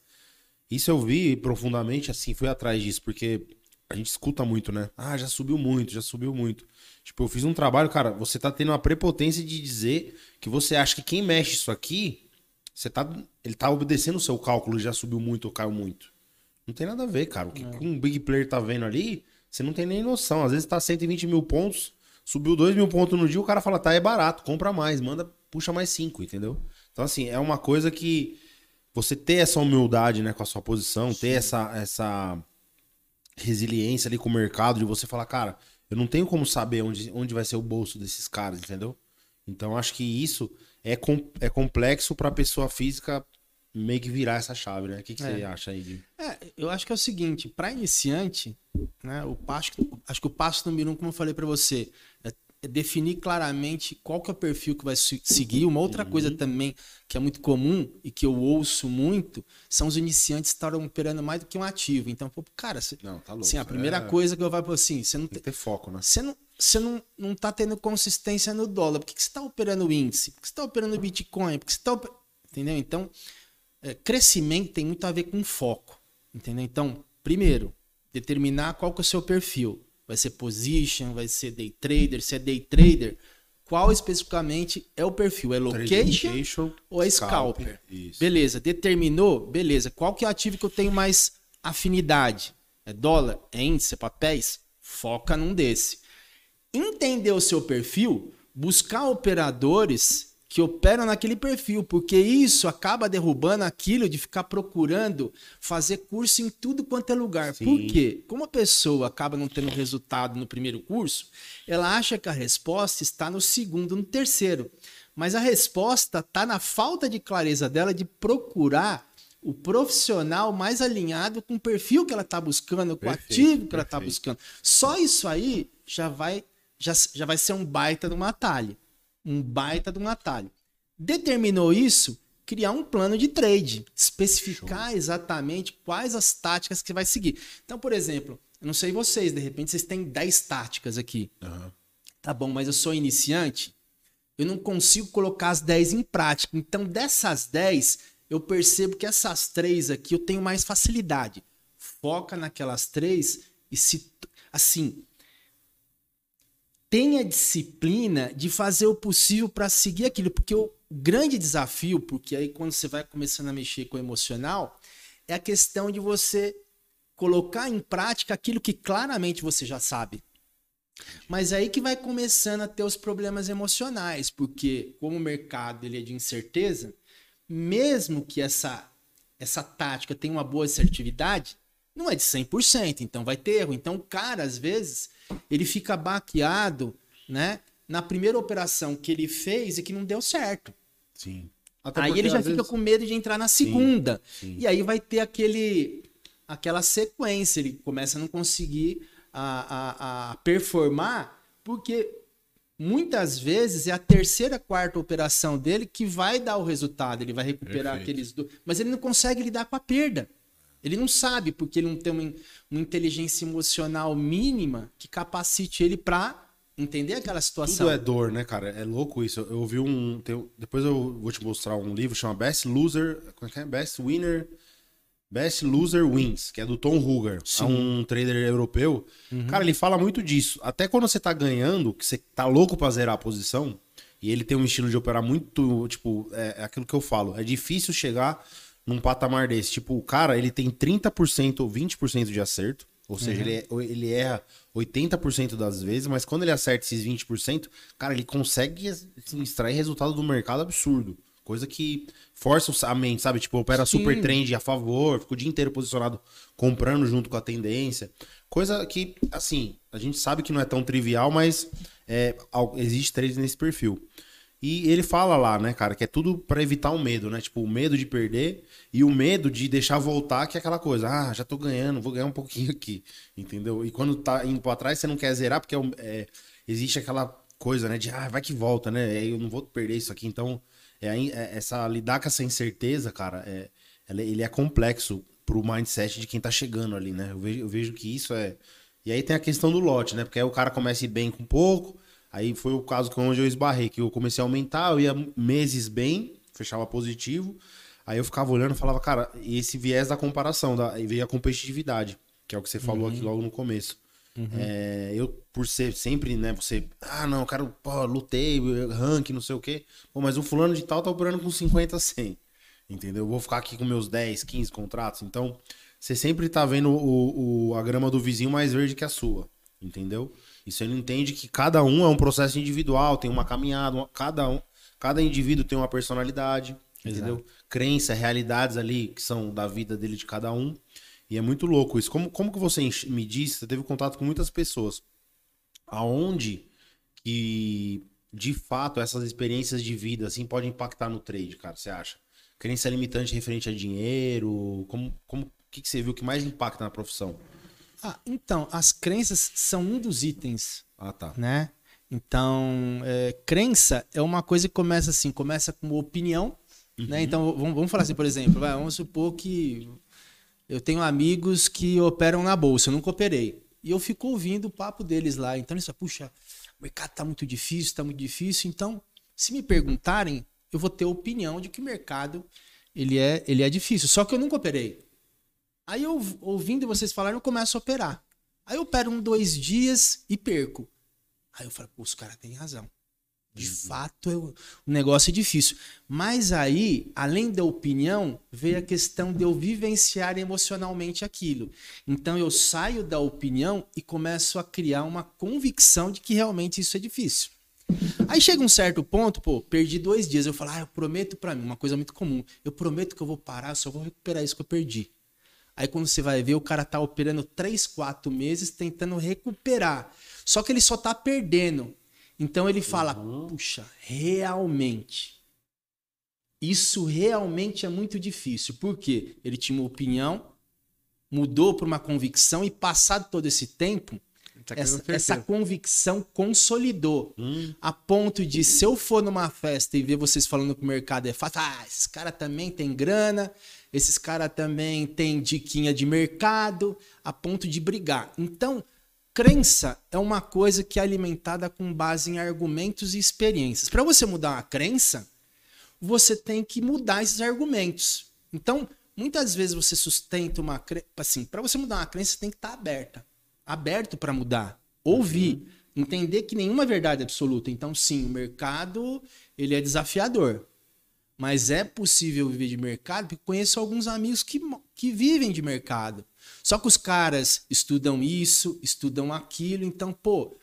B: Isso eu vi profundamente, assim, fui atrás disso, porque a gente escuta muito, né? Ah, já subiu muito, já subiu muito. Tipo, eu fiz um trabalho, cara, você tá tendo a prepotência de dizer que você acha que quem mexe isso aqui você tá, ele tá obedecendo o seu cálculo, já subiu muito ou caiu muito. Não tem nada a ver, cara. O que, um big player tá vendo ali, você não tem nem noção. Às vezes tá 120 mil pontos, subiu 2 mil pontos no dia, o cara fala, tá, é barato, compra mais, manda, puxa mais 5, entendeu? Então, assim, é uma coisa que você ter essa humildade, né, com a sua posição, Sim. ter essa, essa resiliência ali com o mercado, de você falar, cara, eu não tenho como saber onde, onde vai ser o bolso desses caras, entendeu? Então, acho que isso é, com, é complexo para a pessoa física meio que virar essa chave, né? O que, que é. você acha aí? De...
C: É, eu acho que é o seguinte, para iniciante, né? O passo, acho que o passo número um, como eu falei para você, é, é definir claramente qual que é o perfil que vai se- seguir. Uma outra coisa também que é muito comum e que eu ouço muito são os iniciantes que estarem operando mais do que um ativo. Então, pô, cara, você,
B: Não, tá louco.
C: assim, a primeira
B: É,
C: coisa que eu vou assim, você não
B: Tem
C: tem,
B: que ter foco, né?
C: você não, você não, não tá tendo consistência no dólar. Por que, que você está operando índice? Por que você está operando Bitcoin? Por que você tá oper- Entendeu? Então, é, crescimento tem muito a ver com foco. Entendeu? Então, primeiro, determinar qual que é o seu perfil. Vai ser position, vai ser day trader, se é day trader, qual especificamente é o perfil? É location
B: Location
C: ou é scalper?
B: Isso.
C: Beleza, determinou? Beleza. Qual que é o ativo que eu tenho mais afinidade? É dólar? É índice? É papéis? Foca num desse. Entender o seu perfil, buscar operadores que operam naquele perfil, porque isso acaba derrubando aquilo de ficar procurando fazer curso em tudo quanto é lugar.
B: Sim.
C: Por quê? Como a pessoa acaba não tendo resultado no primeiro curso, ela acha que a resposta está no segundo, no terceiro. Mas a resposta está na falta de clareza dela de procurar o profissional mais alinhado com o perfil que ela está buscando, com o
B: Perfeito,
C: ativo que ela está
B: perfeito.
C: buscando. Só isso aí já vai, já, já vai ser um baita de um atalho. Um baita de um atalho. Determinou isso, criar um plano de trade, especificar exatamente quais as táticas que você vai seguir. Então, por exemplo, eu não sei vocês, de repente vocês têm 10 táticas aqui.
B: Aham.
C: Tá bom, mas eu sou iniciante, eu não consigo colocar as 10 em prática. Então, dessas 10, eu percebo que essas três aqui eu tenho mais facilidade. Foca naquelas três e se. Assim. Tenha disciplina de fazer o possível para seguir aquilo. Porque o grande desafio, porque aí quando você vai começando a mexer com o emocional, é a questão de você colocar em prática aquilo que claramente você já sabe. Mas aí que vai começando a ter os problemas emocionais, porque como o mercado ele é de incerteza, mesmo que essa essa tática tenha uma boa assertividade, não é de 100%, então vai ter erro. Então o cara às vezes ele fica baqueado, né, na primeira operação que ele fez e que não deu certo.
B: Sim. Até
C: Aí
B: porque,
C: ele já fica
B: vezes-
C: com medo de entrar na segunda.
B: sim.
C: E aí vai ter aquele aquela sequência, ele começa a não conseguir a, a, a performar, porque muitas vezes é a terceira, quarta operação dele que vai dar o resultado, ele vai recuperar
B: Perfeito.
C: aqueles dois, mas ele não consegue lidar com a perda. Ele não sabe, porque ele não tem uma, uma inteligência emocional mínima que capacite ele para entender aquela situação.
B: Tudo é dor, né, cara? É louco isso. Eu, eu vi um. tem- depois eu vou te mostrar um livro chama Best Loser. Como é que é? Best Winner. Best Loser Wins, que é do Tom Huger. É um trader europeu. Cara, ele fala muito disso. Até quando você tá ganhando, que você tá louco pra zerar a posição, e ele tem um estilo de operar muito, tipo, é, é aquilo que eu falo. É difícil chegar num patamar desse. Tipo, o cara, ele tem 30% ou 20% de acerto. Ou seja, ele, é- ele erra 80% das vezes, mas quando ele acerta esses 20%, cara, ele consegue assim, extrair resultado do mercado absurdo. Coisa que força a mente, sabe? Tipo, opera
C: Sim.
B: super trend a favor, fica o dia inteiro posicionado comprando junto com a tendência. Coisa que, assim, a gente sabe que não é tão trivial, mas é, existe trade nesse perfil. E ele fala lá, né, cara, que é tudo pra evitar o medo, né? Tipo, o medo de perder e o medo de deixar voltar, que é aquela coisa, ah, já tô ganhando, vou ganhar um pouquinho aqui, <laughs> entendeu? E quando tá indo pra trás, você não quer zerar, porque é é, existe aquela coisa, né, de, ah, vai que volta, né? Eu não vou perder isso aqui, então, é, é- essa lidar com essa incerteza, cara, é, ela- ele é complexo pro mindset de quem tá chegando ali, né? Eu vejo, eu vejo que isso é. E aí tem a questão do lote, né? Porque aí o cara começa a ir bem com pouco. Aí foi o caso que onde eu esbarrei, que eu comecei a aumentar, eu ia meses bem, fechava positivo. Aí eu ficava olhando e falava, cara, e esse viés da comparação, da, aí veio a competitividade, que é o que você falou aqui logo no começo. É, eu, por ser sempre, né, você, ah, não, eu quero, pô, lutei, rank, não sei o quê. Pô, mas o fulano de tal tá operando com 50, 100. Entendeu? Eu vou ficar aqui com meus 10, 15 contratos. Então, você sempre tá vendo o, o- a grama do vizinho mais verde que a sua. Entendeu? E você não entende que cada um é um processo individual, tem uma caminhada, uma- cada um, cada indivíduo tem uma personalidade, entendeu? Crença, realidades ali que são da vida dele de cada um. E é muito louco isso. Como, como que você me disse, você teve contato com muitas pessoas. Aonde que, de fato, essas experiências de vida, assim, podem impactar no trade, cara, você acha? Crença limitante referente a dinheiro, como, como, o que, que você viu que mais impacta na profissão?
C: Ah, então, as crenças são um dos itens,
B: Ah, tá.
C: né? Então, é, crença é uma coisa que começa assim, começa com opinião, né? Então, vamos, vamos falar assim, por exemplo, vai, vamos supor que eu tenho amigos que operam na bolsa, eu nunca operei. E eu fico ouvindo o papo deles lá. Então, eles falam, puxa, o mercado tá muito difícil, tá muito difícil. Então, se me perguntarem, eu vou ter opinião de que o mercado ele é, ele é difícil. Só que eu nunca operei. Aí eu, ouvindo vocês falarem, eu começo a operar. Aí eu opero um, dois dias e perco. Aí eu falo, pô, os caras têm razão. De fato, eu- o negócio é difícil. Mas aí, além da opinião, veio a questão de eu vivenciar emocionalmente aquilo. Então eu saio da opinião e começo a criar uma convicção de que realmente isso é difícil. Aí chega um certo ponto, pô, perdi dois dias. Eu falo, ah, eu prometo pra mim, uma coisa muito comum. Eu prometo que eu vou parar, só vou recuperar isso que eu perdi. Aí quando você vai ver, o cara tá operando três, quatro meses tentando recuperar. Só que ele só tá perdendo. Então ele fala, puxa, realmente. Isso realmente é muito difícil. Por quê? Ele tinha uma opinião, mudou para uma convicção e passado todo esse tempo,
A: Tá
C: essa, essa convicção consolidou.
B: Hum.
C: A ponto de, se eu for numa festa e ver vocês falando que o mercado é fácil, ah, esses caras também têm grana, esses caras também têm diquinha de mercado, a ponto de brigar. Então, crença é uma coisa que é alimentada com base em argumentos e experiências. Para você mudar uma crença, você tem que mudar esses argumentos. Então, muitas vezes você sustenta uma crença. Assim, para você mudar uma crença, você tem que estar aberta. Aberto para mudar. Ouvir. Entender que nenhuma é verdade absoluta. Então, sim, o mercado ele é desafiador. Mas é possível viver de mercado, porque conheço alguns amigos que, que vivem de mercado. Só que os caras estudam isso, estudam aquilo, então, pô,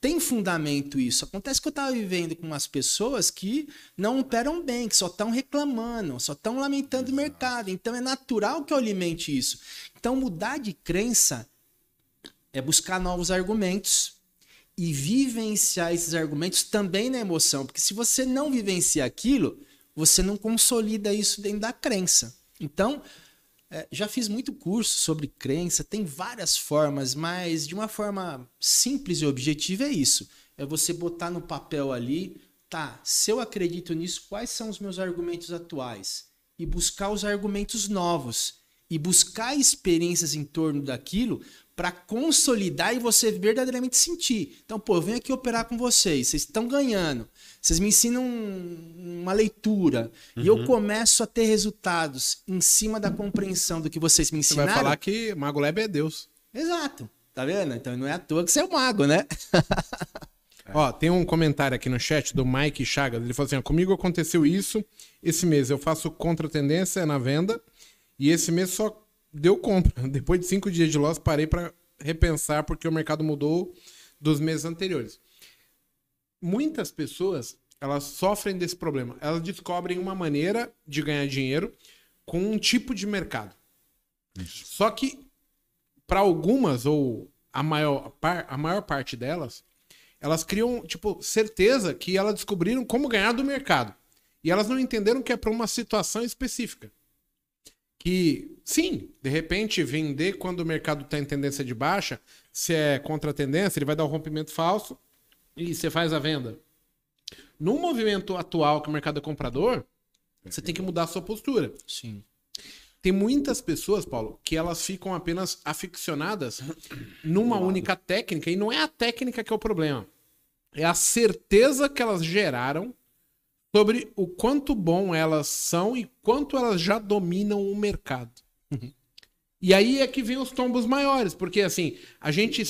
C: tem fundamento isso. Acontece que eu tava vivendo com umas pessoas que não operam bem, que só estão reclamando, só estão lamentando o mercado. Então é natural que eu alimente isso. Então mudar de crença é buscar novos argumentos e vivenciar esses argumentos também na emoção, porque se você não vivencia aquilo, você não consolida isso dentro da crença. Então, é, já fiz muito curso sobre crença, tem várias formas, mas de uma forma simples e objetiva é isso. É você botar no papel ali, tá, se eu acredito nisso, quais são os meus argumentos atuais? E buscar os argumentos novos. E buscar experiências em torno daquilo para consolidar e você verdadeiramente sentir. Então, pô, eu venho aqui operar com vocês, vocês estão ganhando, vocês me ensinam um- uma leitura e eu começo a ter resultados em cima da compreensão do que vocês me
A: Você
C: ensinaram.
A: vai falar que Mago Lab é Deus.
C: Exato. Tá vendo? Então não é à toa que você é o mago, né? <laughs>
A: Ó, tem um comentário aqui no chat do Mike Chagas. Ele falou assim: ó, comigo aconteceu isso. Esse mês eu faço contra-tendência na venda. E esse mês só deu compra. <laughs> Depois de cinco dias de loss, parei para repensar porque o mercado mudou dos meses anteriores. Muitas pessoas elas sofrem desse problema. Elas descobrem uma maneira de ganhar dinheiro com um tipo de mercado. Só que para algumas ou a maior, a maior parte delas, elas criam, tipo, certeza que elas descobriram como ganhar do mercado. E elas não entenderam que é para uma situação específica. Que, sim, de repente, vender quando o mercado está em tendência de baixa, se é contra a tendência, ele vai dar um rompimento falso e você faz a venda. No movimento atual que o mercado é comprador, você tem que mudar a sua postura.
C: Sim.
A: Tem muitas pessoas, Paulo, que elas ficam apenas aficionadas numa única técnica, e não é a técnica que é o problema. É a certeza que elas geraram sobre o quanto bom elas são e quanto elas já dominam o mercado. E aí é que vem os tombos maiores, porque assim, a gente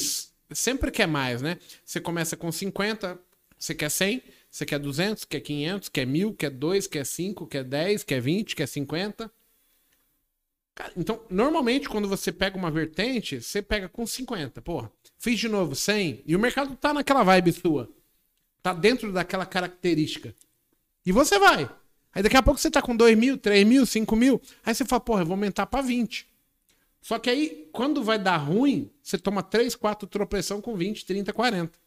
A: sempre quer mais, né? Você começa com 50, você quer 100, você quer 200, quer 500, quer 1000, quer 2, quer 5, quer 10, quer 20, quer 50. Cara, então, normalmente, quando você pega uma vertente, você pega com 50. Porra, fiz de novo 100. E o mercado tá naquela vibe sua. Tá dentro daquela característica. E você vai. Aí daqui a pouco você tá com 2 mil, 3 mil, 5 mil. Aí você fala, porra, eu vou aumentar pra 20. Só que aí, quando vai dar ruim, você toma 3, 4 tropeção com 20, 30, 40.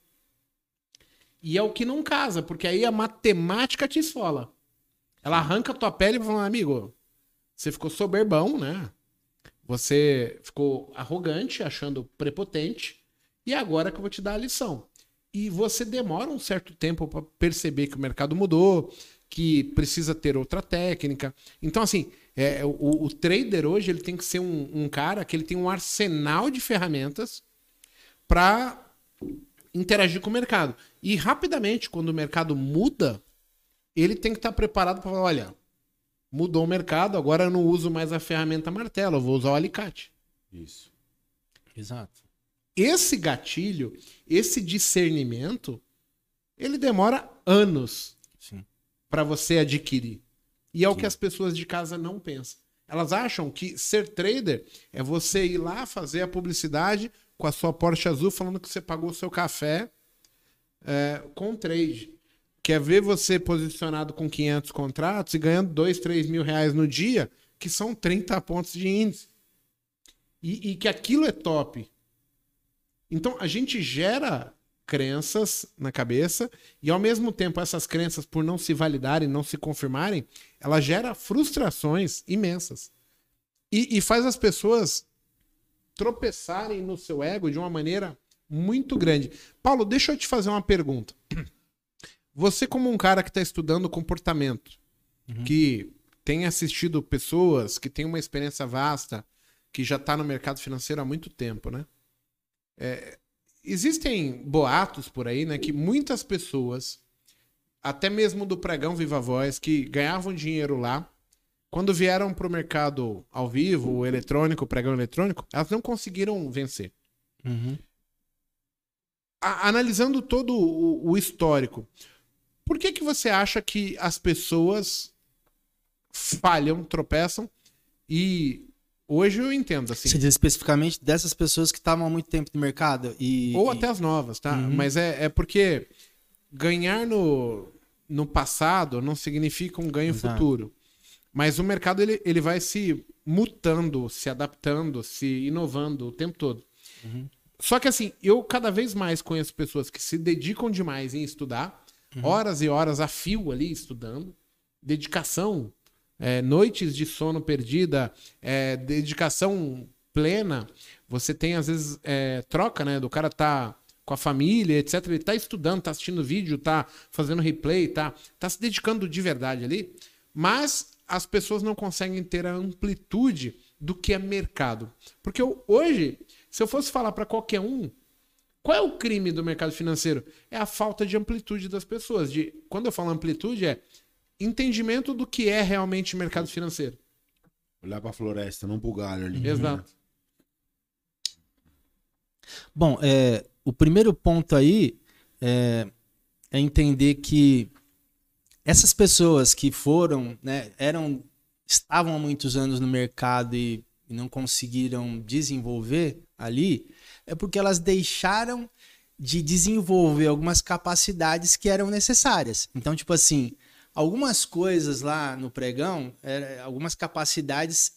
A: E é o que não casa, porque aí a matemática te esfola. Ela arranca a tua pele e fala, amigo, você ficou soberbão, né? Você ficou arrogante, achando prepotente, e agora que eu vou te dar a lição. E você demora um certo tempo para perceber que o mercado mudou, que precisa ter outra técnica. Então, assim, é, o, o trader hoje ele tem que ser um, um cara que ele tem um arsenal de ferramentas para interagir com o mercado. E rapidamente, quando o mercado muda, ele tem que estar preparado para falar: olha, mudou o mercado, agora eu não uso mais a ferramenta martelo, eu vou usar o alicate.
B: Isso.
C: Exato.
A: Esse gatilho, esse discernimento, ele demora anos para você adquirir. E é o que as pessoas de casa não pensam. Elas acham que ser trader é você ir lá fazer a publicidade com a sua Porsche azul falando que você pagou o seu café é, com trade. Quer ver você posicionado com 500 contratos e ganhando 2, 3 mil reais no dia, que são 30 pontos de índice. E, e que aquilo é top. Então a gente gera crenças na cabeça e ao mesmo tempo essas crenças por não se validarem, não se confirmarem, ela gera frustrações imensas e, e faz as pessoas tropeçarem no seu ego de uma maneira muito grande. Paulo, deixa eu te fazer uma pergunta. <clears throat> Você como um cara que está estudando comportamento, que tem assistido pessoas, que tem uma experiência vasta, que já está no mercado financeiro há muito tempo, né? É, existem boatos por aí, né, que muitas pessoas, até mesmo do pregão Viva Voz, que ganhavam dinheiro lá, quando vieram para o mercado ao vivo, o eletrônico, o pregão eletrônico, elas não conseguiram vencer.
C: Uhum.
A: A- analisando todo o, o histórico, por que que você acha que as pessoas falham, tropeçam e hoje eu entendo assim,
C: Você diz especificamente dessas pessoas que estavam há muito tempo no mercado e
A: Ou até as novas, tá?
C: Uhum.
A: Mas é, é porque ganhar no, no passado não significa um ganho
C: Exato.
A: futuro. Mas o mercado ele, ele vai se mutando, se adaptando, se inovando o tempo todo.
C: Uhum.
A: Só que assim, eu cada vez mais conheço pessoas que se dedicam demais em estudar,
C: Uhum.
A: horas e horas a fio ali estudando, dedicação, é, noites de sono perdida, é, dedicação plena. Você tem, às vezes, é, troca, né? Do cara tá com a família, etc. Ele tá estudando, tá assistindo vídeo, tá fazendo replay, tá, tá se dedicando de verdade ali. Mas as pessoas não conseguem ter a amplitude do que é mercado. Porque eu- hoje, se eu fosse falar para qualquer um, qual é o crime do mercado financeiro? É a falta de amplitude das pessoas. De, quando eu falo amplitude, é entendimento do que é realmente mercado financeiro.
B: Olhar pra floresta, não pro galho ali.
A: Exato.
C: Bom, é, o primeiro ponto aí é, é entender que essas pessoas que foram, né, eram, estavam há muitos anos no mercado e, e não conseguiram desenvolver ali, é porque elas deixaram de desenvolver algumas capacidades que eram necessárias. Então, tipo assim, algumas coisas lá no pregão, era- algumas capacidades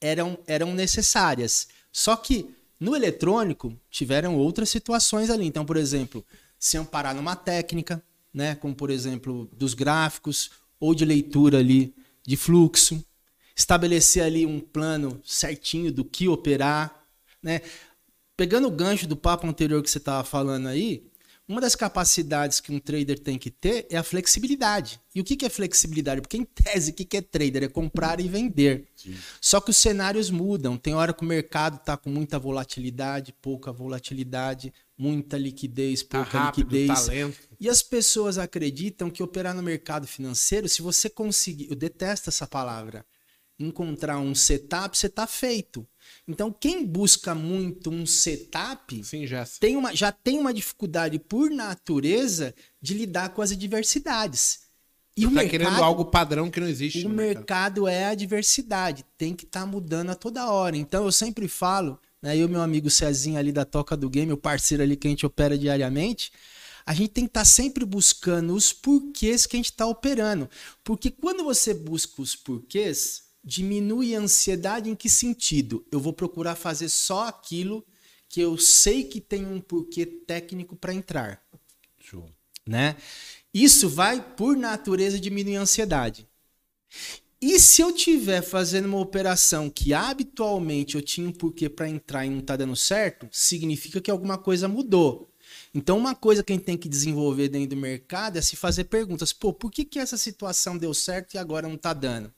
C: eram, eram necessárias. Só que no eletrônico tiveram outras situações ali. Então, por exemplo, se amparar numa técnica, né, como por exemplo dos gráficos ou de leitura ali de fluxo, estabelecer ali um plano certinho do que operar, né? Pegando o gancho do papo anterior que você estava falando aí, uma das capacidades que um trader tem que ter é a flexibilidade. E o que é flexibilidade? Porque, em tese, o que é trader? É comprar e vender. Só que os cenários mudam. Tem hora que o mercado está com muita volatilidade, pouca volatilidade, muita liquidez,
A: Tá
C: pouca
A: rápido,
C: liquidez.
A: tá lento.
C: E as pessoas acreditam que operar no mercado financeiro, se você conseguir, eu detesto essa palavra, encontrar um setup, você está feito. Então, quem busca muito um setup
A: Sim, Jess.
C: tem uma, já tem uma dificuldade por natureza de lidar com as adversidades. E o
A: Tá
C: mercado,
A: querendo algo padrão que não existe
C: o
A: no mercado.
C: mercado é a diversidade, tem que estar mudando a toda hora. Então eu sempre falo, né, eu e meu amigo Cezinho ali da Toca do Game, o parceiro ali que a gente opera diariamente, a gente tem que estar sempre buscando os porquês que a gente está operando. Porque quando você busca os porquês, diminui a ansiedade em que sentido? Eu vou procurar fazer só aquilo que eu sei que tem um porquê técnico para entrar
B: Show.
C: né? Isso vai, por natureza, diminuir a ansiedade. E se eu tiver fazendo uma operação que habitualmente eu tinha um porquê para entrar e não tá dando certo, significa que alguma coisa mudou. Então, uma coisa que a gente tem que desenvolver dentro do mercado é se fazer perguntas. Pô, por que, que essa situação deu certo e agora não tá dando?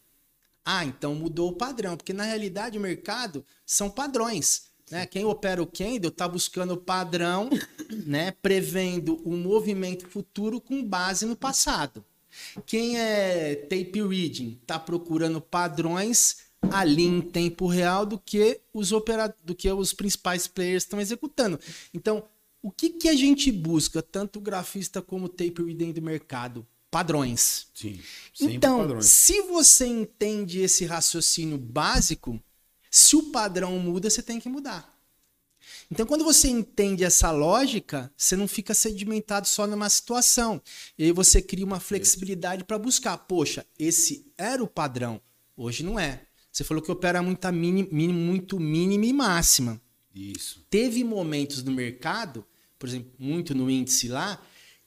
C: Ah, então mudou o padrão. Porque na realidade o mercado são padrões. Né? Quem opera o candle está buscando o padrão, <coughs> né? prevendo um movimento futuro com base no passado. Quem é tape reading está procurando padrões ali em tempo real do que os opera... do que os principais players estão executando. Então, o que, que a gente busca, tanto o grafista como o tape reading do mercado? Padrões.
B: Sim.
C: Então,
B: padrões.
C: se você entende esse raciocínio básico, se o padrão muda, você tem que mudar. Então, quando você entende essa lógica, você não fica sedimentado só numa situação. E aí você cria uma flexibilidade para buscar. Poxa, esse era o padrão, hoje não é. Você falou que opera muita mini, mini, muito mínima e máxima.
B: Isso.
C: Teve momentos no mercado, por exemplo, muito no índice lá,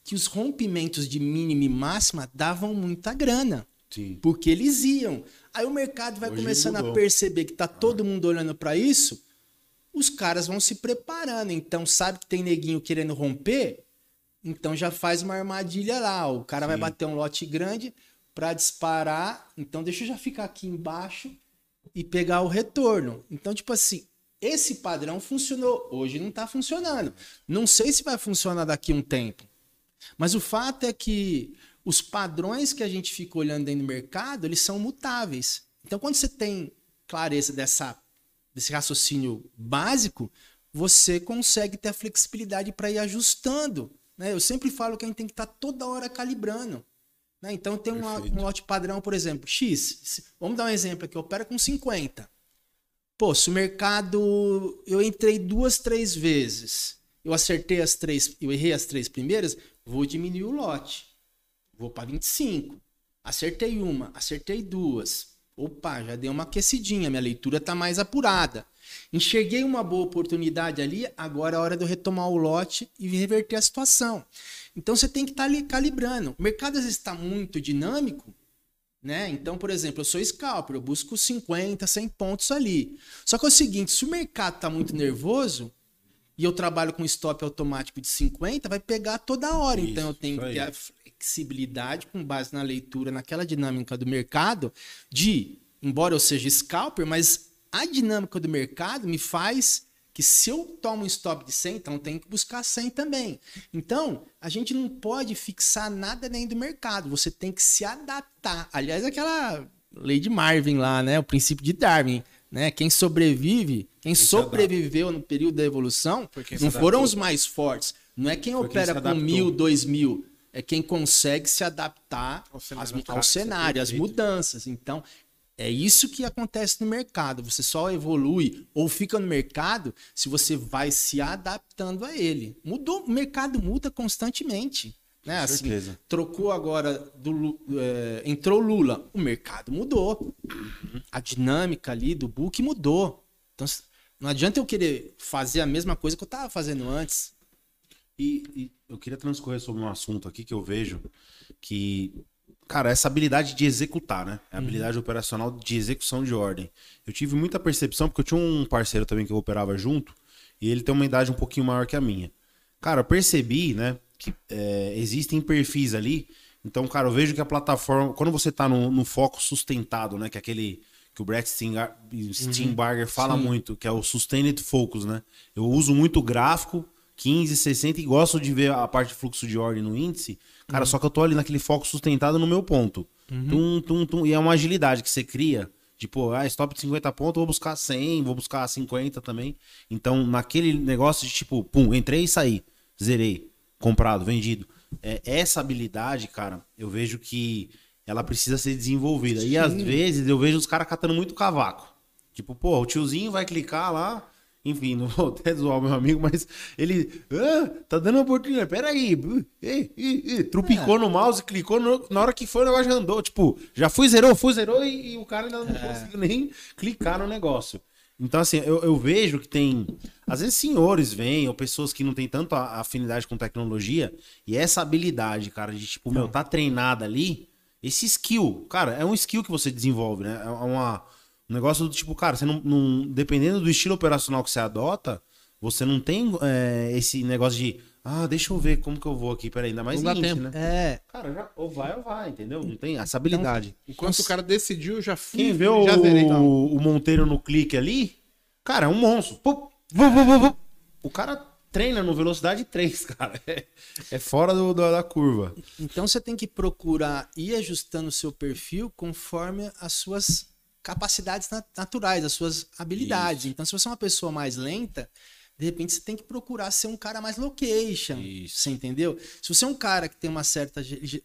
C: que os rompimentos de mínima e máxima davam muita grana.
B: Sim.
C: Porque eles iam. Aí o mercado vai
B: Hoje
C: começando a perceber que tá todo mundo olhando para isso, os caras vão se preparando. Então, sabe que tem neguinho querendo romper? Então já faz uma armadilha lá. O cara vai
B: Sim.
C: bater um lote grande para disparar. Então deixa eu já ficar aqui embaixo e pegar o retorno. Então, tipo assim, esse padrão funcionou. Hoje não tá funcionando. Não sei se vai funcionar daqui a um tempo. Mas o fato é que os padrões que a gente fica olhando dentro do mercado, eles são mutáveis. Então, quando você tem clareza dessa, desse raciocínio básico, você consegue ter a flexibilidade para ir ajustando. né? Eu sempre falo que a gente tem que estar toda hora calibrando. né? Então, tem
B: Perfeito.
C: um lote padrão, por exemplo, X. Vamos dar um exemplo aqui, opera com 50. Pô, se o mercado. Eu entrei duas, três vezes. Eu acertei as três. Eu errei as três primeiras, vou diminuir o lote. Vou para 25. Acertei uma, acertei duas. Opa, já dei uma aquecidinha, minha leitura tá mais apurada. Enxerguei uma boa oportunidade ali, agora é hora de eu retomar o lote e reverter a situação. Então você tem que estar ali calibrando. O mercado às vezes está muito dinâmico, né? Então, por exemplo, eu sou scalper, eu busco 50, 100 pontos ali. Só que é o seguinte, se o mercado está muito nervoso e eu trabalho com stop automático de 50, vai pegar toda hora. então eu
B: Isso,
C: tenho
B: isso
C: que ter a flexibilidade com base na leitura, naquela dinâmica do mercado, de, embora eu seja scalper, mas a dinâmica do mercado me faz que se eu tomo um stop de 100, então eu tenho que buscar 100 também. Então, a gente não pode fixar nada dentro do mercado, você tem que se adaptar. Aliás, aquela lei de Marvin lá, né, o princípio de Darwin, né? Quem sobrevive, quem
B: se
C: sobreviveu no período da evolução,
B: quem
C: não foram os mais fortes. Não é quem
B: Foi quem
C: opera
B: se
C: com mil, dois mil. É quem consegue se adaptar
A: Ao cenário
C: às- ao
A: é
C: cenário, às mudanças. Então, é isso que acontece no mercado. Você só evolui ou fica no mercado se você vai se adaptando a ele. Mudou, o mercado muda constantemente. Né? Assim,
B: certeza.
C: trocou agora do é, entrou Lula, o mercado mudou. A dinâmica ali do book mudou. Então, não adianta eu querer fazer a mesma coisa que eu estava fazendo antes.
B: E, e eu queria transcorrer sobre um assunto aqui que eu vejo que, cara, essa habilidade de executar, né? É a habilidade operacional de execução de ordem. Eu tive muita percepção, porque eu tinha um parceiro também que eu operava junto, e ele tem uma idade um pouquinho maior que a minha. Cara, eu percebi, né, que é, existem perfis ali. Então, cara, eu vejo que a plataforma, quando você tá no, no foco sustentado, né, que é aquele que o Brett Steengar- Steenbarger fala muito, que é o Sustained Focus, né? Eu uso muito gráfico, 15, 60 e gosto de ver a parte de fluxo de ordem no índice. Cara, só que eu tô ali naquele foco sustentado no meu ponto. Tum, tum, tum, e é uma agilidade que você cria. Tipo, ah, stop de 50 pontos, vou buscar 100, vou buscar 50 também. Então, naquele negócio de tipo, pum, entrei e saí. Zerei. Comprado, vendido. É, essa habilidade, cara, eu vejo que ela precisa ser desenvolvida. E às vezes eu vejo os caras catando muito cavaco. Tipo, pô, o tiozinho vai clicar lá. Enfim, não vou até zoar o meu amigo, mas ele. Ah, tá dando uma oportunidade. Peraí. Ih, ih, trupicou no mouse, clicou. no- na hora que foi, o negócio já andou. Tipo, já fui, zerou, fui, zerou e, e o cara ainda não conseguiu nem clicar no negócio. Então, assim, eu, eu vejo que tem. Às vezes, senhores vêm, ou pessoas que não têm tanto a- afinidade com tecnologia, e essa habilidade, cara, de tipo, meu, tá treinada ali. esse skill, cara, é um skill que você desenvolve, né? É uma, um negócio do tipo, cara, você não, não dependendo do estilo operacional que você adota, você não tem é, esse negócio de, ah, deixa eu ver como que eu vou aqui, peraí, ainda mais
A: Não dá tempo.
B: né?
C: É,
B: Cara, já, ou vai ou vai, entendeu? Não tem essa habilidade.
A: Enquanto o cara decidiu, já fui.
B: Quem vê o,
A: então.
B: o Monteiro no clique ali, cara, é um monstro. Pum, vu, vu, vu, vu. O cara treina no velocidade 3, <laughs> cara. É, é fora do- do- da curva.
C: Então você tem que procurar ir ajustando o seu perfil conforme as suas capacidades nat- naturais, as suas habilidades. Então, se você é uma pessoa mais lenta, de repente você tem que procurar ser um cara mais location.
B: Isso.
C: Você entendeu? Se você é um cara que tem uma certa.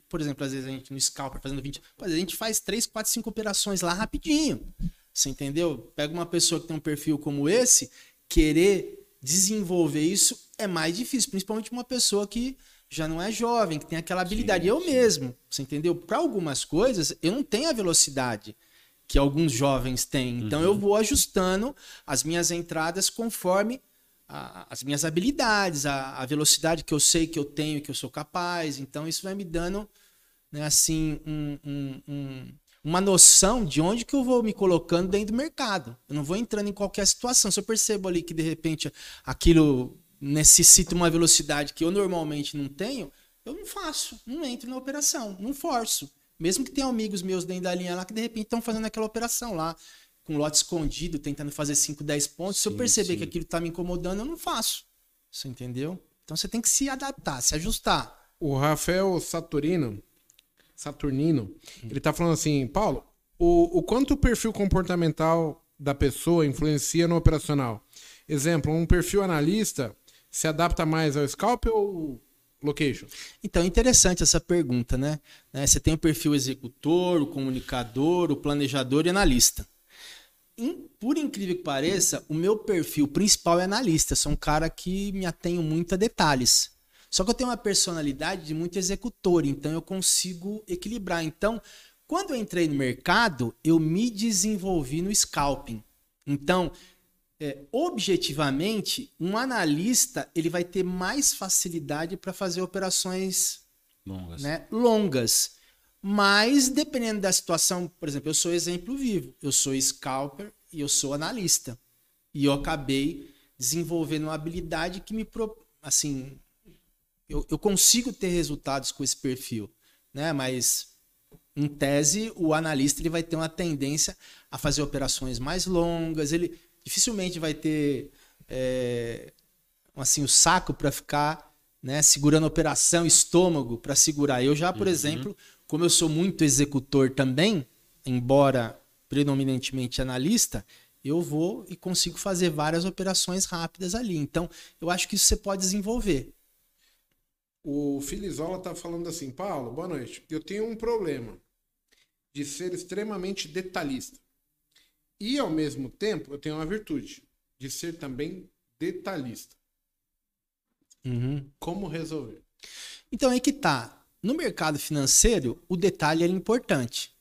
C: Por exemplo, às vezes a gente no Scalper fazendo 20. pô, a gente faz 3, 4, 5 operações lá rapidinho. Você entendeu? Pega uma pessoa que tem um perfil como esse, querer desenvolver isso é mais difícil, principalmente uma pessoa que já não é jovem, que tem aquela habilidade. eu mesmo, você entendeu? Para algumas coisas, eu não tenho a velocidade que alguns jovens têm. Então eu vou ajustando as minhas entradas conforme a- as minhas habilidades, a, a velocidade que eu sei que eu tenho, que eu sou capaz. Então isso vai me dando, né, assim, um- um- um- uma noção de onde que eu vou me colocando dentro do mercado. Eu não vou entrando em qualquer situação. Se eu percebo ali que de repente aquilo necessita uma velocidade que eu normalmente não tenho, eu não faço, não entro na operação, não forço. Mesmo que tenha amigos meus dentro da linha lá que de repente estão fazendo aquela operação lá, com lote escondido, tentando fazer 5, 10 pontos. Se eu perceber
B: sim.
C: que aquilo tá me incomodando, eu não faço. Você entendeu? Então você tem que se adaptar, se ajustar.
A: O Rafael Saturino, Saturnino, ele tá falando assim, Paulo, o, o quanto o perfil comportamental da pessoa influencia no operacional? Exemplo, um perfil analista se adapta mais ao scalp ou location?
C: Então, é interessante essa pergunta, né? Né, Você tem o perfil executor, o comunicador, o planejador e analista. Por incrível que pareça, o meu perfil principal é analista. Sou um cara que me atenho muito a detalhes. Só que eu tenho uma personalidade de muito executor, então eu consigo equilibrar. Então, quando eu entrei no mercado, eu me desenvolvi no scalping. Então, é, objetivamente, um analista ele vai ter mais facilidade para fazer operações
B: Longas.
C: né, longas. Mas, dependendo da situação, por exemplo, eu sou exemplo vivo. Eu sou scalper e eu sou analista. E eu acabei desenvolvendo uma habilidade que me. Assim, eu, eu consigo ter resultados com esse perfil. Né? Mas, em tese, o analista ele vai ter uma tendência a fazer operações mais longas. Ele dificilmente vai ter é, assim, o saco para ficar né, segurando operação, estômago para segurar. Eu já, por exemplo, como eu sou muito executor também, embora predominantemente analista, eu vou e consigo fazer várias operações rápidas ali. Então, eu acho que isso você pode desenvolver.
A: O Filizola tá falando assim, Paulo, boa noite. Eu tenho um problema de ser extremamente detalhista. E, ao mesmo tempo, eu tenho uma virtude de ser também detalhista. Como resolver?
C: Então aí que tá. No mercado financeiro, o detalhe é importante.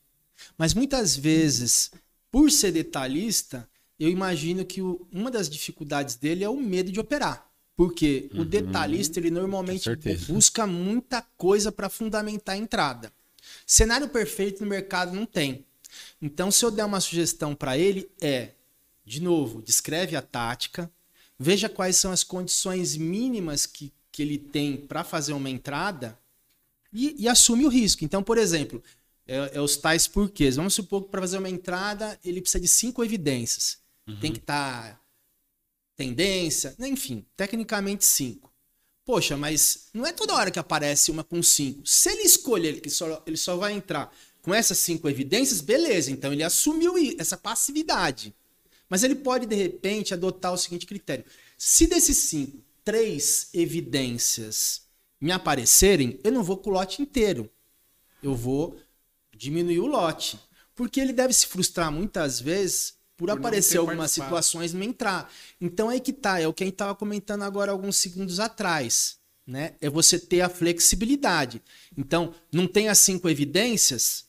C: Mas muitas vezes, por ser detalhista, eu imagino que o- uma das dificuldades dele é o medo de operar. Porque o detalhista, ele normalmente busca muita coisa para fundamentar a entrada. Cenário perfeito no mercado não tem. Então, se eu der uma sugestão para ele, é, de novo, descreve a tática, veja quais são as condições mínimas que, que ele tem para fazer uma entrada e, e assume o risco. Então, por exemplo, é, é os tais porquês. Vamos supor que para fazer uma entrada ele precisa de cinco evidências. Tem que estar tendência, né, enfim, tecnicamente cinco. Poxa, mas não é toda hora que aparece uma com cinco. Se ele escolher que só, ele só vai entrar com essas cinco evidências, beleza. Então ele assumiu essa passividade. Mas ele pode, de repente, adotar o seguinte critério: se desses cinco, três evidências me aparecerem, eu não vou com o lote inteiro. Eu vou diminuir o lote. Porque ele deve se frustrar muitas vezes por,
A: não
C: aparecer algumas
A: participado.
C: situações e não entrar. Então aí que tá, é o que a gente estava comentando agora alguns segundos atrás. Né? É você ter a flexibilidade. Então, não tem as cinco evidências,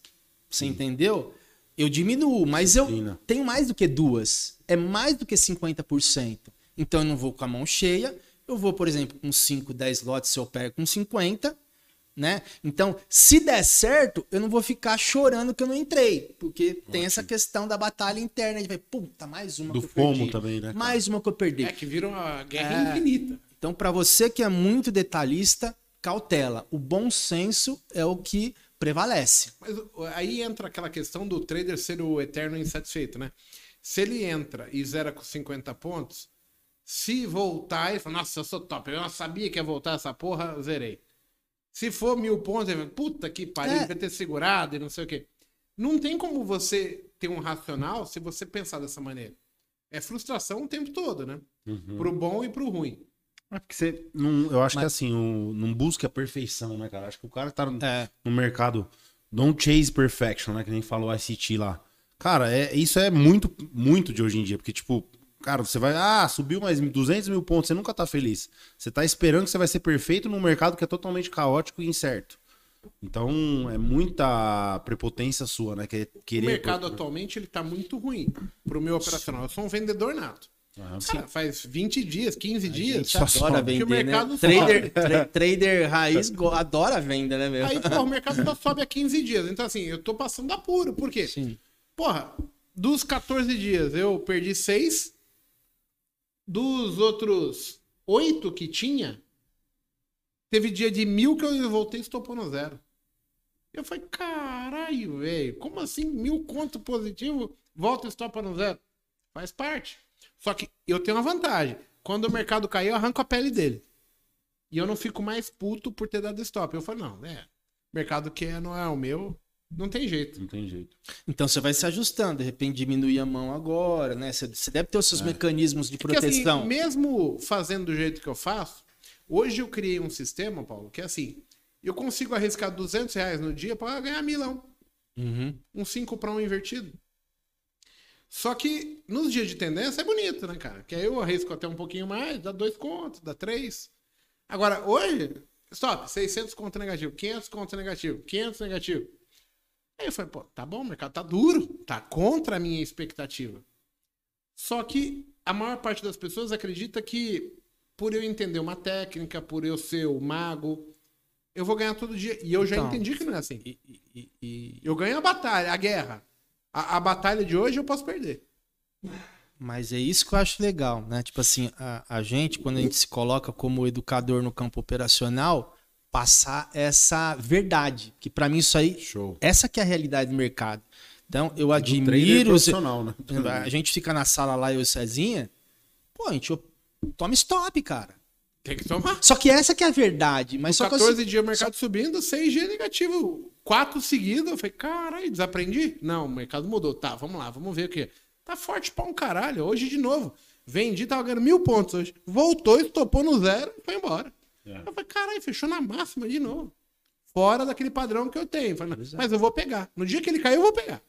C: você entendeu? Eu diminuo, mas eu
B: Disciplina.
C: tenho mais do que duas. É mais do que 50%. Então eu não vou com a mão cheia. Eu vou, por exemplo, com 5, 10 lotes, se eu pego com 50. né? Então, se der certo, eu não vou ficar chorando que eu não entrei, porque tem essa questão da batalha interna de, puta, mais uma
B: Do
C: que eu
B: fomo
C: perdi.
B: também, né, cara?
C: Mais uma que eu perdi.
A: É que vira uma guerra
C: É.
A: infinita.
C: Então, para você que é muito detalhista, cautela. O bom senso é o que prevalece.
A: Mas aí entra aquela questão do trader ser o eterno insatisfeito, né? Se ele entra e zera com 50 pontos, se voltar e falar, nossa, eu sou top, eu não sabia que ia voltar essa porra, zerei. Se for mil pontos, fala, puta que pariu,
C: É.
A: devia ter segurado e não sei o quê. Não tem como você ter um racional se você pensar dessa maneira. É frustração o tempo todo, né?
B: Uhum.
A: Pro bom e pro ruim.
B: É porque você. Não, eu acho que
C: Mas-
B: assim, o, não busca a perfeição, né, cara? Acho que o cara tá no,
C: É.
B: no mercado. Don't chase perfection, né? Que nem falou a ICT lá. Cara, é, isso é muito, muito de hoje em dia. Porque, tipo, cara, você vai. Ah, subiu mais 200 mil pontos, você nunca tá feliz. Você tá esperando que você vai ser perfeito num mercado que é totalmente caótico e incerto. Então, é muita prepotência sua, né? Que é querer.
A: O mercado atualmente ele tá muito ruim pro meu operacional. Eu sou um vendedor nato. Cara, faz 20 dias, 15
C: A
A: dias.
C: gente
B: só
C: adora
B: sobe.
A: Que o
C: vender,
A: mercado
C: né?
A: sobe.
C: Trader, <laughs> tra- trader raiz adora venda, né, meu?
A: Aí, porra, o mercado só sobe a 15 dias. Então, assim, eu tô passando apuro. Por quê?
C: Sim.
A: Porra, dos 14 dias eu perdi 6. Dos outros 8 que tinha, teve dia de mil que eu voltei e estopou no zero. Eu falei, caralho, velho, como assim mil conto positivo, volta e estopa no zero? Faz parte. Só que eu tenho uma vantagem. Quando o mercado cair, eu arranco a pele dele. E eu não fico mais puto por ter dado stop. Eu falei, não, é. Mercado que é, não é o meu, não tem jeito.
B: Não tem jeito.
C: Então você vai se ajustando, de repente diminuir a mão agora, né? Você, você deve ter os seus mecanismos de
A: Porque assim,
C: proteção.
A: mesmo fazendo do jeito que eu faço, hoje eu criei um sistema, Paulo, que é assim, eu consigo arriscar 200 reais no dia para ganhar milão.
C: Uhum.
A: Um 5 para um invertido. Só que nos dias de tendência é bonito, né, cara? Que aí eu arrisco até um pouquinho mais, dá dois contos, dá três. Agora, hoje, stop, 600 conto negativo, 500 conto negativo, 500 negativo. Aí eu falei, pô, tá bom, o mercado tá duro, tá contra a minha expectativa. Só que a maior parte das pessoas acredita que por eu entender uma técnica, por eu ser o mago, eu vou ganhar todo dia. E eu já
C: Então,
A: entendi que não é assim.
C: E, e- e-
A: Eu ganho a batalha, a guerra. A, a batalha de hoje eu posso perder.
C: mas é isso que eu acho legal, né? Tipo assim, a, a gente, quando a gente se coloca como educador no campo operacional, passar essa verdade. Que pra mim isso aí,
B: Show.
C: essa que é a realidade do mercado. Então, eu admiro...
B: profissional, né?
C: A gente fica na sala lá, eu e o Cezinha, pô, a gente toma stop, cara.
A: Tem que tomar.
C: Só que essa que é a verdade. Mas só que eu-
A: 14 dias o mercado subindo, 6 dias negativo. Quatro seguidos. Eu falei, caralho, desaprendi? Não, o mercado mudou. Tá, vamos lá, vamos ver o que. Tá forte pra um caralho. Hoje de novo. Vendi, tava ganhando mil pontos hoje. Voltou, estopou no zero e foi embora.
B: É.
A: Eu falei, caralho, fechou na máxima de novo. Fora daquele padrão que eu tenho. Falei, mas eu vou pegar. No dia que ele cair, eu vou pegar.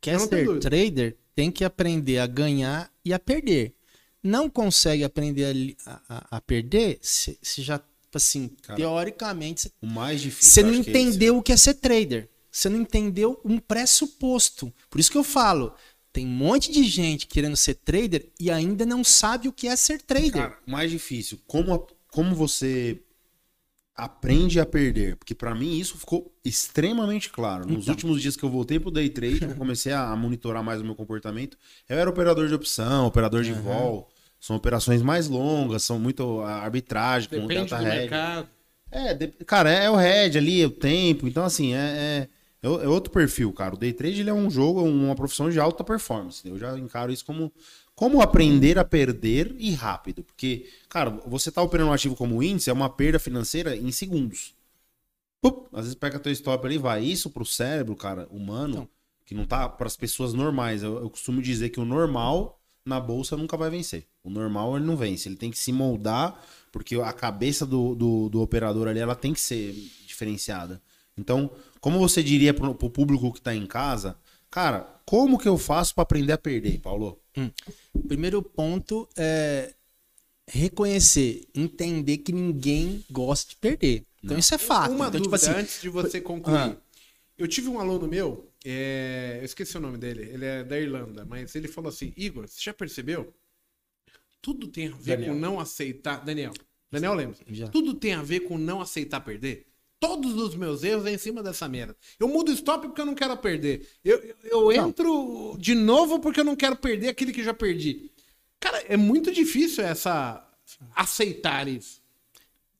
A: tenho
C: ser trader, tem que aprender a ganhar e a perder. Não consegue aprender a a, a- perder, se, se já, tipo assim,
B: Cara,
C: teoricamente, você-
B: O mais difícil.
C: você não
B: acho que é
C: entendeu o que é ser trader. Você não entendeu um pressuposto. Por isso que eu falo, tem um monte de gente querendo ser trader e ainda não sabe o que é ser trader.
B: Cara, o mais difícil, como, a- como você aprende a perder? Porque pra mim isso ficou extremamente claro. Nos
C: Então.
B: últimos dias que eu voltei pro day trade, eu <laughs> comecei a monitorar mais o meu comportamento. Eu era operador de opção, operador de vol. São operações mais longas, são muito a arbitragem, com
A: Depende
B: data
A: do
B: head.
A: mercado.
B: É, de- cara, é o head ali, é o tempo. Então, assim, é, é, é é outro perfil, cara. O day trade ele é um jogo, uma profissão de alta performance. Eu já encaro isso como como aprender a perder e rápido. Porque, cara, você tá operando um ativo como índice, é uma perda financeira em segundos. Pup, às vezes pega teu stop ali e vai. Isso pro cérebro, cara, humano,
C: Então.
B: que não tá para as pessoas normais. Eu, eu costumo dizer que o normal na bolsa nunca vai vencer. O normal ele não vence. Ele tem que se moldar, porque a cabeça do, do, do operador ali ela tem que ser diferenciada. Então, como você diria pro, pro público que tá em casa, cara, como que eu faço para aprender a perder, Paulo?
C: O primeiro ponto é reconhecer, entender que ninguém gosta de perder. Então isso é fato.
A: Uma
C: então, tipo
A: dúvida
C: assim,
A: antes de você concluir.
C: Ah.
A: Eu tive um aluno meu, é, eu esqueci o nome dele, ele é da Irlanda, mas ele falou assim: Igor, você já percebeu? Tudo tem a ver
B: Daniel.
A: com não aceitar. Daniel. Daniel lembra?
C: Já.
A: Tudo tem a ver com não aceitar perder. Todos os meus erros é em cima dessa merda. Eu mudo o stop porque eu não quero perder. Eu, eu, entro de novo porque eu não quero perder aquele que já perdi. Cara, é muito difícil essa aceitar isso.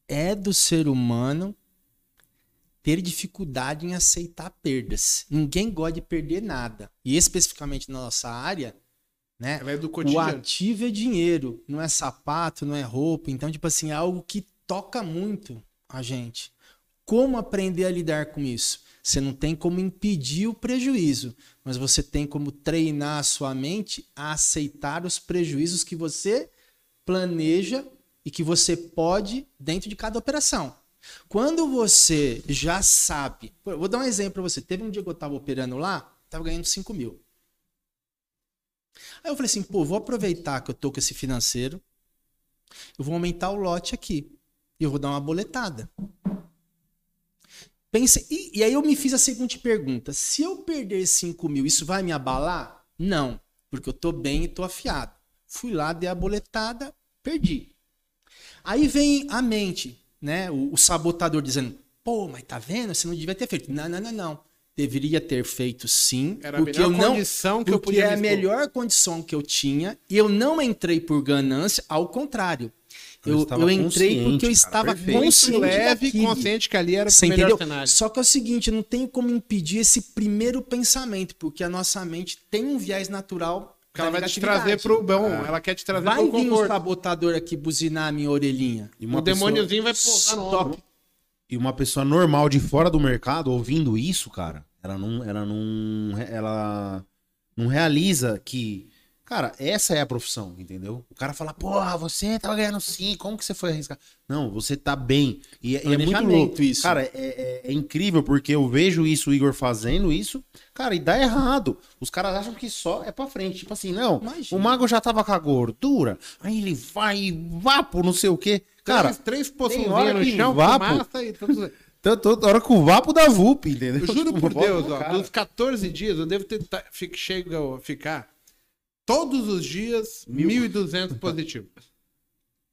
C: É do ser humano ter dificuldade em aceitar perdas. Ninguém gosta de perder nada. E especificamente na nossa área, né?
A: Ela é do
C: O ativo é dinheiro, não é sapato, não é roupa. Então, tipo assim, é algo que toca muito a gente. Como aprender a lidar com isso? Você não tem como impedir o prejuízo, mas você tem como treinar a sua mente a aceitar os prejuízos que você planeja e que você pode dentro de cada operação. Quando você já sabe, vou dar um exemplo para você. Teve um dia que eu estava operando lá, estava ganhando 5 mil. Aí eu falei assim, pô, vou aproveitar que eu tô com esse financeiro, eu vou aumentar o lote aqui e eu vou dar uma boletada. Pense, e, e aí eu me fiz a seguinte pergunta: se eu perder 5 mil, isso vai me abalar? Não, porque eu tô bem e tô afiado. Fui lá, dei a boletada, perdi. Aí vem a mente, né? O, o sabotador dizendo: pô, mas tá vendo? Você não devia ter feito. Não, não, não, não. Deveria ter feito sim.
A: Era a
C: porque
A: melhor
C: eu não,
A: condição que eu
C: porque
A: podia
C: é a melhor condição que eu tinha e eu não entrei por ganância, ao contrário.
B: Eu
C: Eu, entrei porque eu estava
B: perfeito.
C: Consciente
A: leve,
C: daquilo.
A: consciente que ali era
C: Você
A: o melhor
C: entendeu?
A: cenário.
C: Só que é o seguinte, não tenho como impedir esse primeiro pensamento, porque a nossa mente tem um viés natural.
A: Porque ela vai te trazer pro bom, ela quer te trazer
C: Vai
A: pro
C: vir um
A: conforto.
C: sabotador aqui buzinar a minha orelhinha.
B: E
A: O
B: uma pessoa-
A: demôniozinho vai pousar no ombro.
B: E uma pessoa normal de fora do mercado ouvindo isso, cara, ela não, ela não, ela não realiza que, cara, essa é a profissão, entendeu? O cara fala, porra, você tava ganhando sim, como que você foi arriscar? Não, você tá bem. E, é- e é muito
C: Planejamento,
B: louco
C: isso.
B: Cara, é, é- é incrível porque eu vejo isso, o Igor fazendo isso, cara, e dá errado. Os caras acham que só é pra frente. Tipo assim, não,
C: Imagina.
B: o mago já tava com a gordura, aí ele vai vapo, não sei o quê. Cara,
A: três, três
B: hora
A: no chão,
B: vapo.
A: e tudo. <laughs>
B: tanto, hora com o vapo da VUP, entendeu?
A: Eu juro <laughs>
B: Tipo,
A: por
B: bota
A: Deus, ó, dos 14 dias, eu devo ter ta- fi- chego a ficar todos os dias 1.200 <laughs> positivos.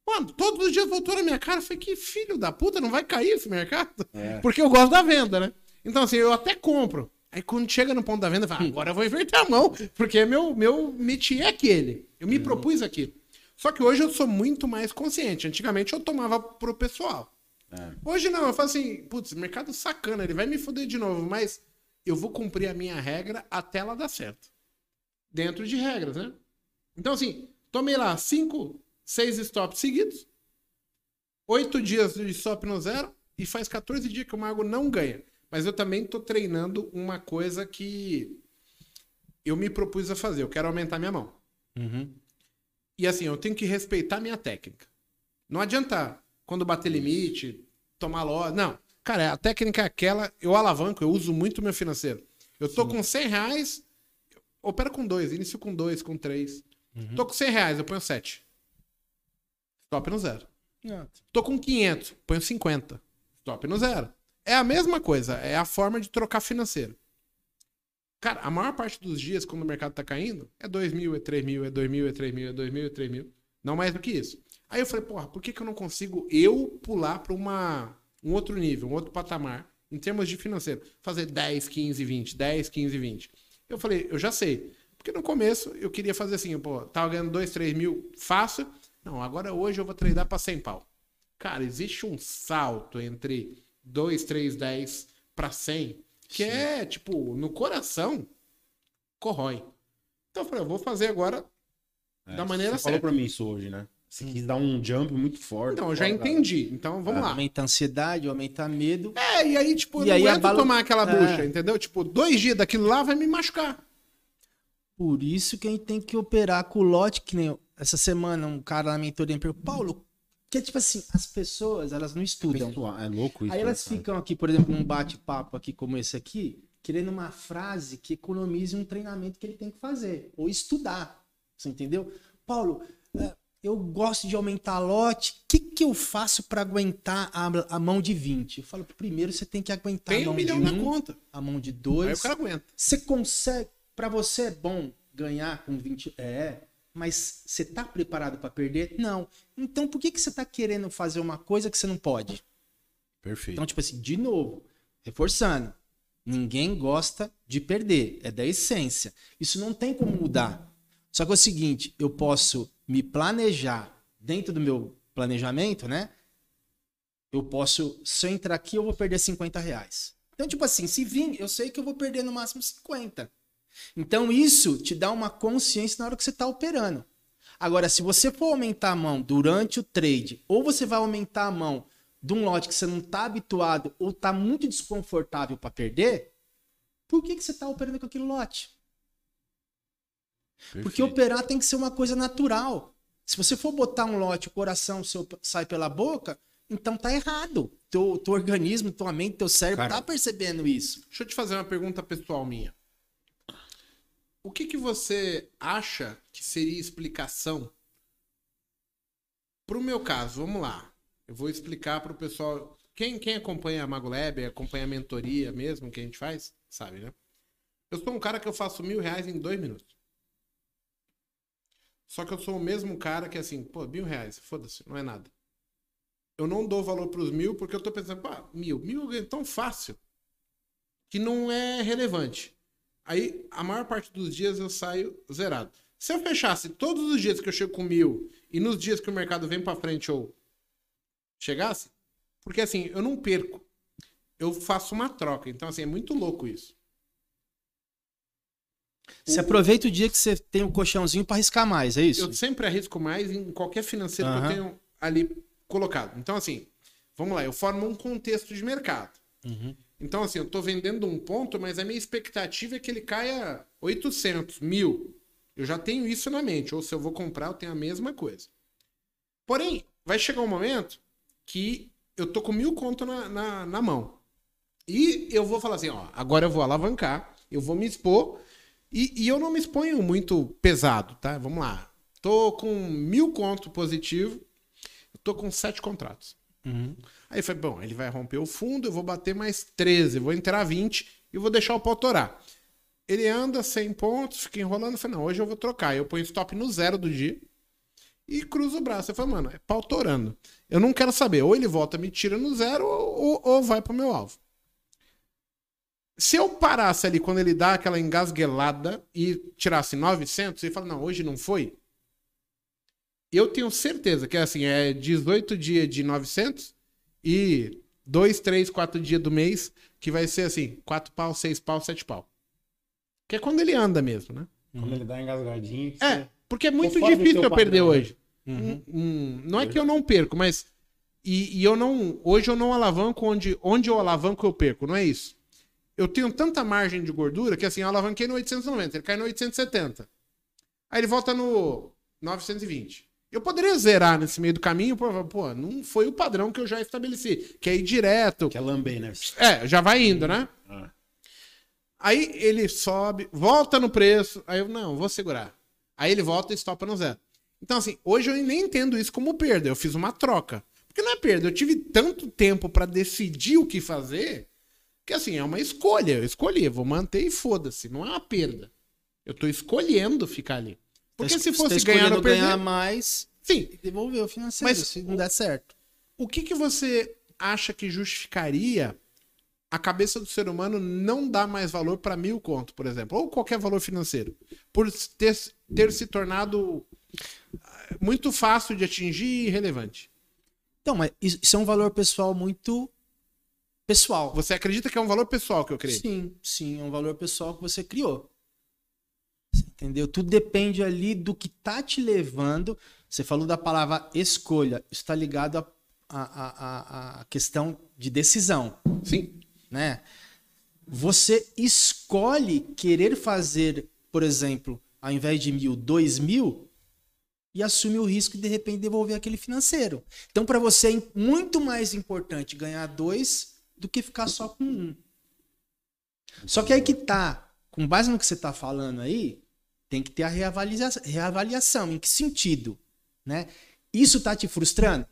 A: Mano, todos os dias voltou na minha cara. Eu falei, que filho da puta, não vai cair esse mercado?
B: É.
A: Porque eu gosto da venda, né? Então, assim, eu até compro. Aí quando chega no ponto da venda, eu falo, agora eu vou inverter a mão, porque meu, meu métier é aquele. Eu me propus aquilo. Só que hoje eu sou muito mais consciente. Antigamente eu tomava pro pessoal. Hoje não, eu falo assim, putz, mercado sacana, ele vai me foder de novo, mas eu vou cumprir a minha regra até ela dar certo. Dentro de regras, né? Então, assim, tomei lá cinco, seis stops seguidos, oito dias de stop no zero, e faz 14 dias que o mago não ganha. Mas eu também tô treinando uma coisa que eu me propus a fazer. Eu quero aumentar minha mão.
C: Uhum.
A: E assim, eu tenho que respeitar minha técnica. Não adianta quando bater limite, tomar loja. Não. Cara, a técnica é aquela, eu alavanco, eu uso muito meu financeiro. Eu tô com 100 reais, eu opero com dois, inicio com dois, com três. Tô com 100 reais, eu ponho 7. Stop no zero. Tô com 500, ponho 50. Stop no zero. É a mesma coisa, é a forma de trocar financeiro. Cara, a maior parte dos dias, quando o mercado tá caindo, é 2 mil, é 3 mil, é 2 mil, é 3 mil, é 2 mil, é 3 mil. Não mais do que isso. Aí eu falei, porra, por que, que eu não consigo eu pular para uma um outro nível, um outro patamar, em termos de financeiro? Fazer 10, 15, 20, 10, 15, 20. Eu falei, eu já sei. Porque no começo eu queria fazer assim, pô, tava ganhando 2, 3 mil fácil. Não, agora hoje eu vou treinar para 100 pau. Cara, existe um salto entre 2, 3, 10 para 100 que é, tipo, no coração, corrói. Então eu falei, eu vou fazer agora
B: É,
A: da maneira
B: você falou
A: certa.
B: pra mim isso hoje, né? Você quis dar um jump muito forte.
A: Então, eu já
B: Fora, cara.
A: entendi. Então, vamos lá.
C: Aumenta a ansiedade, aumenta medo.
A: É, e aí, tipo, eu
C: E
A: não
C: aí
A: aguento
C: abala-
A: tomar aquela
C: É.
A: bucha, entendeu? Tipo, dois dias daquilo lá vai me machucar.
C: Por isso que a gente tem que operar com o lote, que nem eu. essa semana um cara na mentoria me perguntou, Paulo, que é tipo assim, as pessoas, elas não estudam.
B: Pessoal, É louco isso.
C: Aí
B: né,
C: elas
B: cara?
C: ficam aqui, por exemplo, num bate-papo aqui como esse aqui, querendo uma frase que economize um treinamento que ele tem que fazer, ou estudar. Você entendeu? Paulo, é, eu gosto de aumentar lote, o que, que eu faço para aguentar a, a mão de 20? Eu falo, primeiro você tem que aguentar
A: Tem
C: a
A: um
C: mão
A: milhão
C: de
A: na
C: um,
A: conta.
C: a mão de
A: Aí
C: dois.
A: o cara aguenta.
C: Você consegue. Pra você é bom ganhar com 20. É. Mas você tá preparado pra perder? Não. Então por que, que você tá querendo fazer uma coisa que você não pode?
B: Perfeito.
C: Então, tipo assim, de novo, reforçando, ninguém gosta de perder, é da essência. Isso não tem como mudar. Só que é o seguinte, eu posso me planejar dentro do meu planejamento, né? Eu posso, se eu entrar aqui, eu vou perder 50 reais. Então, tipo assim, se vir, eu sei que eu vou perder no máximo 50. Então, isso te dá uma consciência na hora que você está operando. Agora, se você for aumentar a mão durante o trade, ou você vai aumentar a mão de um lote que você não está habituado ou está muito desconfortável para perder, por que, que você está operando com aquele lote?
B: Perfeito.
C: Porque operar tem que ser uma coisa natural. Se você for botar um lote, o coração seu sai pela boca, então tá errado. Teu, teu organismo, tua mente, teu cérebro
B: Cara.
C: tá percebendo isso.
A: Deixa eu te fazer uma pergunta pessoal minha. O que, que você acha que seria explicação pro meu caso? Vamos lá. Eu vou explicar pro pessoal. Quem, quem acompanha a Mago Lab, acompanha a mentoria mesmo que a gente faz, sabe, né? Eu sou um cara que eu faço mil reais em dois minutos. Só que eu sou o mesmo cara que assim, pô, mil reais, foda-se, não é nada. Eu não dou valor pros mil porque eu tô pensando, pô, mil, mil eu ganho tão fácil que não é relevante. Aí, a maior parte dos dias eu saio zerado. Se eu fechasse todos os dias que eu chego com mil e nos dias que o mercado vem pra frente ou chegasse, porque assim, eu não perco. Eu faço uma troca. Então, assim, é muito louco isso.
C: Você aproveita o dia que você tem um colchãozinho para arriscar mais, é isso?
A: Eu sempre arrisco mais em qualquer financeiro que
C: Aham.
A: eu tenho ali colocado. Então, assim, vamos lá, eu formo um contexto de mercado.
C: Uhum.
A: Então, assim, eu tô vendendo um ponto, mas a minha expectativa é que ele caia 800, mil. Eu já tenho isso na mente. Ou se eu vou comprar, eu tenho a mesma coisa. Porém, vai chegar um momento que eu tô com mil conto na, na, na mão. E eu vou falar assim, ó, agora eu vou alavancar, eu vou me expor. E, e eu não me exponho muito pesado, tá? Vamos lá. Tô com mil conto positivo, tô com sete contratos.
C: Uhum.
A: Aí foi, bom, ele vai romper o fundo, eu vou bater mais 13, vou entrar 20 e vou deixar o pau torar. Ele anda 100 pontos, fica enrolando, falei, não, hoje eu vou trocar. Eu ponho stop no zero do dia e cruzo o braço. Eu falei, mano, é pau torando. Eu não quero saber, ou ele volta, me tira no zero, ou, ou, ou vai pro meu alvo. Se eu parasse ali quando ele dá aquela engasguelada e tirasse 900, e fala, não, hoje não foi, eu tenho certeza que assim, é 18 dias de 900 e 2, 3, 4 dias do mês que vai ser assim, 4 pau, 6 pau, 7 pau. Que é quando ele anda mesmo, né?
B: Quando ele dá engasgadinho.
A: É,
B: você-
A: porque é muito difícil eu perder
B: né?
A: hoje. Hum, hum, não é que eu não perco, mas. E, e eu não. Hoje eu não alavanco onde, onde eu alavanco eu perco, não é isso. Eu tenho tanta margem de gordura que assim, eu alavanquei no 890, ele cai no 870. Aí ele volta no 920. Eu poderia zerar nesse meio do caminho, pô, pô, não foi o padrão que eu já estabeleci, que é ir direto.
B: Que é lamber, né?
A: É, já vai indo, né?
B: Ah.
A: Aí ele sobe, volta no preço. Aí eu, não, vou segurar. Aí ele volta e estopa no zero. Então, assim, hoje eu nem entendo isso como perda. Eu fiz uma troca. Porque não é perda. Eu tive tanto tempo pra decidir o que fazer que, assim, é uma escolha. Eu escolhi, vou manter e foda-se. Não é uma perda. Eu tô escolhendo ficar ali. Porque
C: Tá
A: se fosse
C: tá
A: ganhar ou perder...
C: ganhar mais
A: Sim,
C: devolver o financeiro,
A: Mas
C: se não der certo.
A: o que, que você acha que justificaria a cabeça do ser humano não dar mais valor para mil conto, por exemplo, ou qualquer valor financeiro, por ter, ter se tornado ah, muito fácil de atingir e irrelevante?
C: Então, mas isso é um valor pessoal muito pessoal.
A: Você acredita que é um valor pessoal que eu criei?
C: Sim, sim, é um valor pessoal que você criou. Você entendeu? Tudo depende ali do que tá te levando. Você falou da palavra escolha. Isso está ligado à a, a, a, questão de decisão,
A: Sim.
C: né? Você escolhe querer fazer, por exemplo, ao invés de mil, dois mil, e assume o risco de de repente devolver aquele financeiro. Então, para você é muito mais importante ganhar dois do que ficar só com um. Só que aí que tá, com base no que você tá falando aí, tem que ter a reavalia- reavaliação. Em que sentido? Né? Isso tá te frustrando?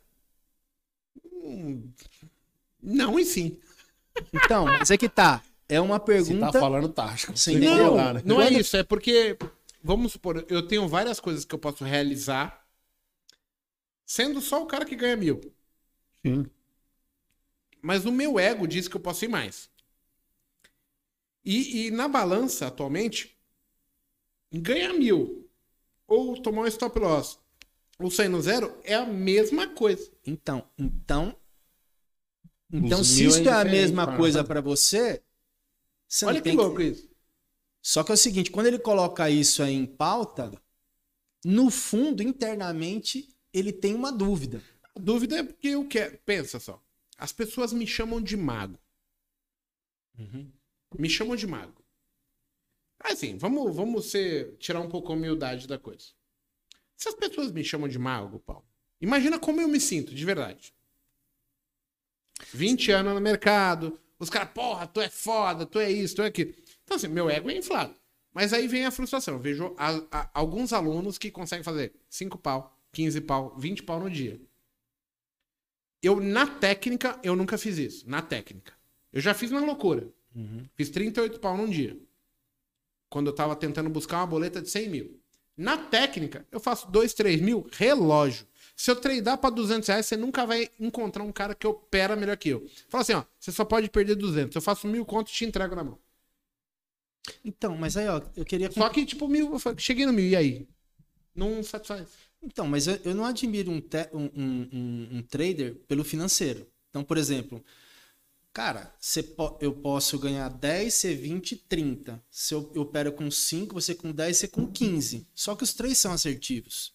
A: Não e sim.
C: Então, mas é que tá. É uma
B: Se
C: pergunta.
B: tá falando, tá. Acho que
C: Sim,
B: você
A: Não,
B: lá, né?
A: não é isso. É porque, vamos supor, eu tenho várias coisas que eu posso realizar sendo só o cara que ganha mil.
B: Sim.
A: Mas o meu ego diz que eu posso ir mais. E, e na balança, atualmente, ganhar mil ou tomar um stop loss ou sair no zero é a mesma coisa.
C: Então, então. Então,
B: Os
C: se
B: mil
C: isso
B: é
C: é a mesma coisa pra você, você
A: Olha
C: não
A: que
C: tem
A: louco isso.
C: Só que é o seguinte, quando ele coloca isso aí em pauta, no fundo, internamente, ele tem uma dúvida.
A: A dúvida é porque eu quero. Pensa só. As pessoas me chamam de mago. Me chamam de mago. Assim, vamos, vamos ser, tirar um pouco a humildade da coisa. Se as pessoas me chamam de mago, Paulo, imagina como eu me sinto, de verdade. 20 anos no mercado, os caras, porra, tu é foda, tu é isso, tu é aquilo. Então, assim, meu ego é inflado. Mas aí vem a frustração. Eu vejo a- a- alguns alunos que conseguem fazer 5 pau, 15 pau, 20 pau no dia. Eu, na técnica, eu nunca fiz isso. Na técnica. Eu já fiz na loucura. Fiz 38 pau num dia. Quando eu tava tentando buscar uma boleta de 100 mil. Na técnica, eu faço 2, 3 mil, relógio. Se eu treinar pra 200 reais, você nunca vai encontrar um cara que opera melhor que eu. Fala assim, ó, você só pode perder 200. Eu faço mil conto e te entrego na mão.
C: Então, mas aí, ó, eu queria.
A: Só que, tipo, mil, cheguei no mil, e aí? Não satisfaz.
C: Então, mas eu, eu não admiro um, te- um, um- um- trader pelo financeiro. Então, por exemplo, cara, po- eu posso ganhar 10, você 20, 30. Se eu, eu opero com 5, você com 10, você com 15. Só que os três são assertivos.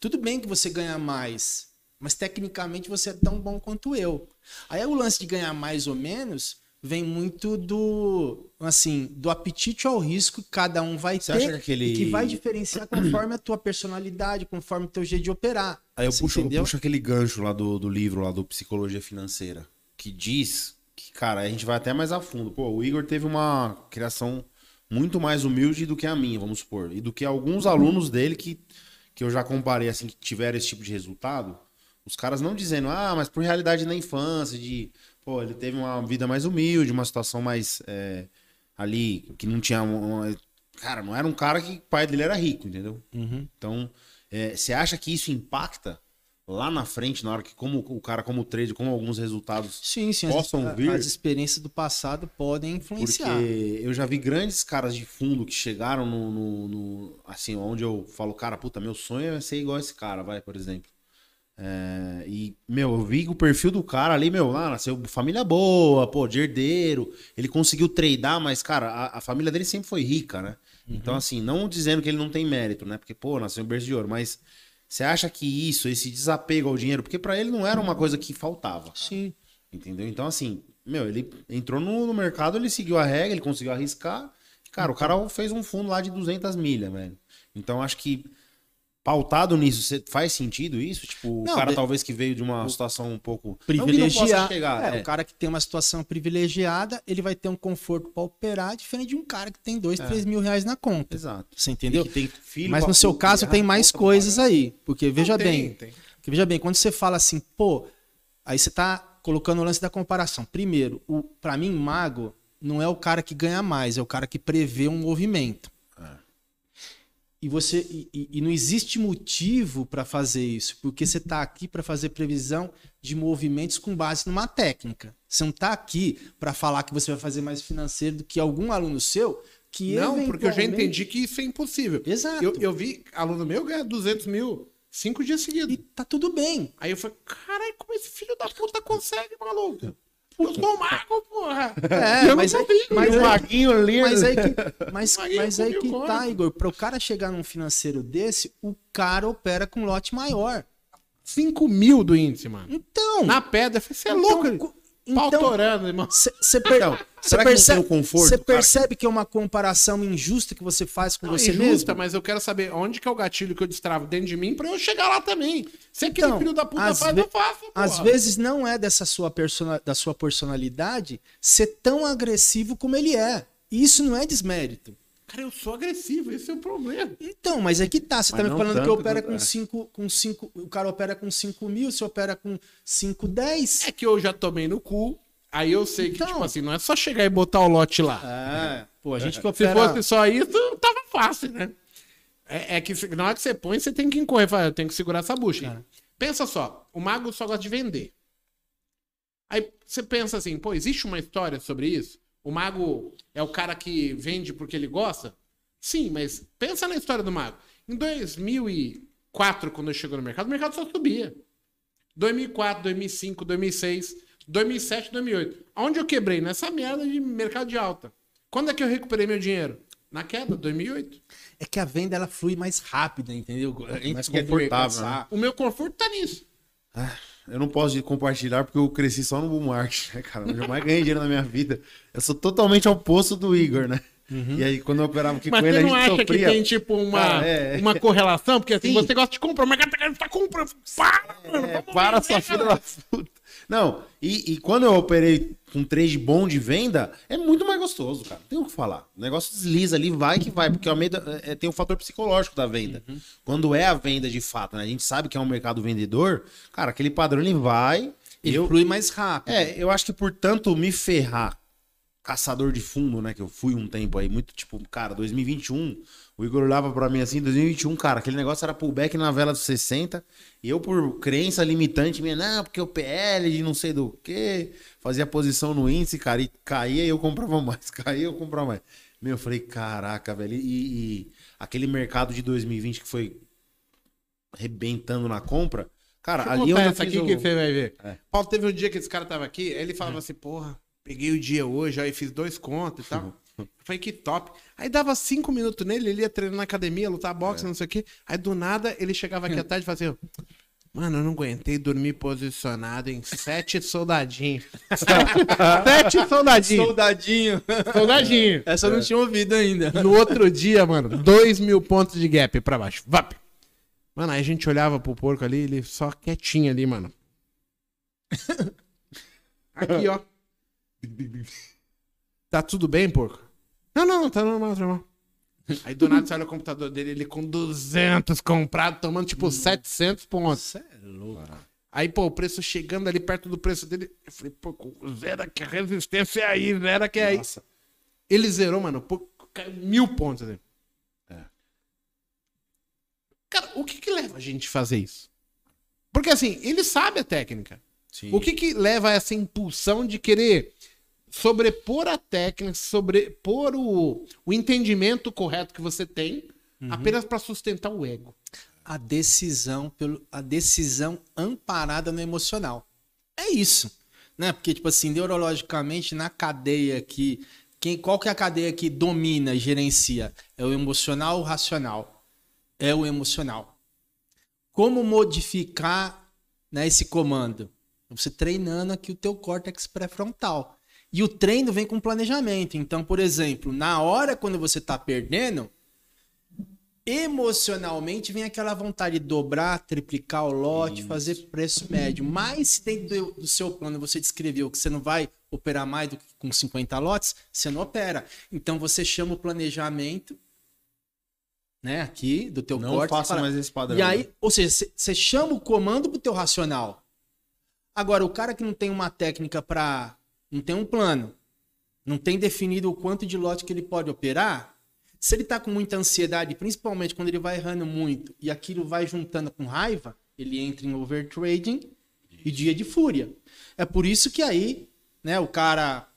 C: Tudo bem que você ganha mais, mas tecnicamente você é tão bom quanto eu. Aí o lance de ganhar mais ou menos vem muito do assim do apetite ao risco que cada um vai
B: Você
C: ter
B: acha que aquele-
C: que vai diferenciar conforme a tua personalidade, conforme o teu jeito de operar.
B: Aí eu puxo, eu puxo aquele gancho lá do, do livro, lá do Psicologia Financeira, que diz que, cara, a gente vai até mais a fundo. Pô, o Igor teve uma criação muito mais humilde do que a minha, vamos supor. E do que alguns alunos dele que, que eu já comparei, assim, que tiveram esse tipo de resultado. Os caras não dizendo, ah, mas por realidade na infância, de, pô, ele teve uma vida mais humilde, uma situação mais é, ali, que não tinha. Uma, cara, não era um cara que o pai dele era rico, entendeu?
C: Uhum.
B: Então, é, você acha que isso impacta lá na frente, na hora que, como o cara, como trader, como alguns resultados.
C: Sim, sim.
B: Possam
C: as,
B: vir?
C: as experiências do passado podem
B: Porque
C: influenciar.
B: eu já vi grandes caras de fundo que chegaram no, no- no- Assim, onde eu falo, cara, puta, meu sonho é ser igual esse cara, vai, por exemplo. É, e, meu, eu vi o perfil do cara ali, meu, lá, nasceu família boa, pô, de herdeiro. Ele conseguiu treinar, mas, cara, a, a família dele sempre foi rica, né? Então, assim, não dizendo que ele não tem mérito, né? Porque, pô, nasceu em berço de ouro, mas você acha que isso, esse desapego ao dinheiro, porque pra ele não era uma coisa que faltava. cara.
C: Sim.
B: Entendeu? Então, assim, meu, ele entrou no, no mercado, ele seguiu a regra, ele conseguiu arriscar. Cara, o cara fez um fundo lá de 200 milhas, velho. Então, acho que pautado nisso, cê- faz sentido isso? Tipo,
C: Não,
B: o cara
C: de-
B: talvez que veio de uma situação um pouco... Chegar,
C: é,
B: é.
C: O cara que tem uma situação privilegiada, ele vai ter um conforto para operar, diferente de um cara que tem dois, três mil reais na conta.
B: Exato.
C: Você entendeu?
B: Que tem filho
C: Mas no seu caso
B: e
C: tem mais coisas aí. Porque veja
A: Tem,
C: bem,
A: tem.
C: porque veja bem, quando você fala assim, pô, aí você tá colocando o lance da comparação. Primeiro, o para mim mago não é o cara que ganha mais, é o cara que prevê um movimento. E você e, e- não existe motivo para fazer isso, porque você tá aqui para fazer previsão de movimentos com base numa técnica. Você não tá aqui para falar que você vai fazer mais financeiro do que algum aluno seu que
A: Não, porque eu já
C: eventualmente-
A: entendi que isso é impossível.
C: Exato.
A: Eu, eu vi aluno meu ganhar 200 mil cinco dias seguidos.
C: E tá tudo bem.
A: Aí eu falei, caralho, como esse filho da puta consegue, maluco? Eu sou mago, porra.
C: É,
A: eu
C: mas,
A: não
C: aí,
A: consigo.
C: mas,
B: o
C: aí,
B: maguinho ali...
C: mas aí que, mas, mas aí que <laughs> tá,
A: agora.
C: Igor. Para o cara chegar num financeiro desse, o cara opera com lote maior.
A: 5 mil do índice, mano.
C: Então,
A: Na pedra, você é
C: então,
A: louco?
C: Então,
A: torando, irmão.
C: Você per...
B: Então,
C: percebe,
B: tem o conforto,
C: cê
B: cara?
C: percebe que é uma comparação injusta que você faz com
A: Não,
C: você
A: injusta,
C: mesmo?
A: mas eu quero saber onde que é o gatilho que eu destravo dentro de mim pra eu chegar lá também. Se aquele
C: Então,
A: filho da puta faz,
C: ve-
A: eu faço, porra.
C: Às vezes não é dessa sua persona... da sua personalidade ser tão agressivo como ele é. E isso não é desmérito.
A: Cara, eu sou agressivo, esse é o problema.
C: Então, mas é que tá. Você
B: Mas
C: tá me falando que opera
B: quanto-
C: com
B: é.
C: 5, com cinco, o cara opera com 5 mil, você opera com 5, 10.
A: É que eu já tomei no cu, aí eu sei que,
C: Então.
A: tipo assim, não é só chegar e botar o lote lá.
C: É, pô, a gente que
A: Se
C: opera...
A: fosse só isso, tava fácil, né? É, é que se- na hora que você põe, você tem que incorrer. Fala, eu tenho que segurar essa bucha.
C: Cara.
A: Pensa só, o mago só gosta de vender. Aí você pensa assim, pô, existe uma história sobre isso? O mago é o cara que vende porque ele gosta? Sim, mas pensa na história do mago. Em 2004, quando eu chegou no mercado, o mercado só subia. 2004, 2005, 2006, 2007, 2008. Onde eu quebrei? Nessa merda de mercado de alta. Quando é que eu recuperei meu dinheiro? Na queda, 2008.
C: É que a venda ela flui mais rápida, entendeu? A gente
B: Mais
C: quer
B: confortável,
C: conversar.
A: O meu conforto tá nisso.
B: Eu não posso compartilhar porque eu cresci só no bull market, <laughs> né, cara? Eu jamais ganhei dinheiro na minha vida. Eu sou totalmente oposto do Igor, né? E aí, quando eu operava aqui
A: Mas
B: com ele,
A: você
B: a
A: não
B: gente
A: acha
B: sofria.
A: que tem, tipo, uma,
B: Cara, é.
A: uma correlação? Porque assim,
B: Sim.
A: você gosta de comprar, o mercado tá tá comprando. Para, mano,
B: É, para
A: vender,
B: sua filha
A: cara.
B: da puta. Não, e, e quando eu operei com trade bom de venda, é muito mais gostoso, cara. Não tem o que falar. O negócio desliza ali, vai que vai, porque o Almeida é, tem o fator psicológico da venda. Quando é a venda de fato, né? A gente sabe que é um mercado vendedor, cara, aquele padrão ele vai.
C: Ele
B: eu,
C: flui mais rápido.
B: é, eu acho que por tanto me ferrar, caçador de fundo, né? Que eu fui um tempo aí, muito tipo, cara, 2021, o Igor olhava pra mim assim, 2021, cara, aquele negócio era pullback na vela dos 60, e eu por crença limitante minha, não, porque o PL de não sei do que, fazia posição no índice, cara, e caía e eu comprava mais, <laughs> caía e eu comprava mais. Meu, eu falei, caraca, velho, e, e aquele mercado de 2020 que foi rebentando na compra, cara,
A: Deixa
B: ali onde eu
A: essa
B: fiz
A: aqui
B: o-
A: que você vai ver.
B: É.
A: Paulo, teve um dia que esse cara tava aqui, aí ele falava assim, porra, peguei o dia hoje, aí fiz dois contos e tal. <laughs> Eu falei, que top. Aí dava cinco minutos nele, ele ia treinar na academia, lutar boxe, não sei o quê. Aí do nada, ele chegava aqui <laughs> à tarde e assim, mano, eu não aguentei dormir posicionado em sete soldadinhos. <laughs> sete soldadinhos.
C: Soldadinho.
A: Soldadinho.
C: Essa eu não tinha ouvido ainda.
A: No outro dia, mano, dois mil pontos de gap pra baixo. Vap. Mano, aí a gente olhava pro porco ali, ele só quietinho ali, mano. Aqui, ó. <laughs> Tá tudo bem, porco? Não, não, tá normal, tá normal. <laughs> Aí do nada você olha o computador dele, ele com 200 comprado, tomando tipo 700 pontos.
C: Você é louco.
A: Aí, pô, o preço chegando ali perto do preço dele. Eu falei, pô, zera que a resistência é aí, zera que é aí.
B: Nossa.
A: Ele zerou, mano, pô, caiu mil pontos ali.
B: É.
A: Cara, o que que leva a gente a fazer isso? Porque assim, ele sabe a técnica.
B: Sim.
A: O que que leva a essa impulsão de querer sobrepor a técnica, sobrepor o, o entendimento correto que você tem apenas pra sustentar o ego?
C: A decisão pelo a decisão amparada no emocional. É isso, né? Porque tipo assim, neurologicamente na cadeia que quem qual que é a cadeia que domina, gerencia? É o emocional ou o racional? É o emocional. Como modificar né, esse comando? Você treinando aqui o teu córtex pré-frontal. E o treino vem com planejamento. Então, por exemplo, na hora quando você está perdendo, emocionalmente vem aquela vontade de dobrar, triplicar o lote, fazer preço médio. Mas se dentro do, seu plano você descreveu que você não vai operar mais do que com 50 lotes, você não opera. Então você chama o planejamento, né, aqui do teu
B: Não
C: córtex,
B: faça
C: fala-
B: mais esse padrão.
C: e aí, ou seja, você- você chama o comando pro teu racional. Agora, o cara que não tem uma técnica para, não tem um plano, não tem definido o quanto de lote que ele pode operar, se ele tá com muita ansiedade, principalmente quando ele vai errando muito e aquilo vai juntando com raiva, ele entra em overtrading e dia de fúria. É por isso que aí, né, o cara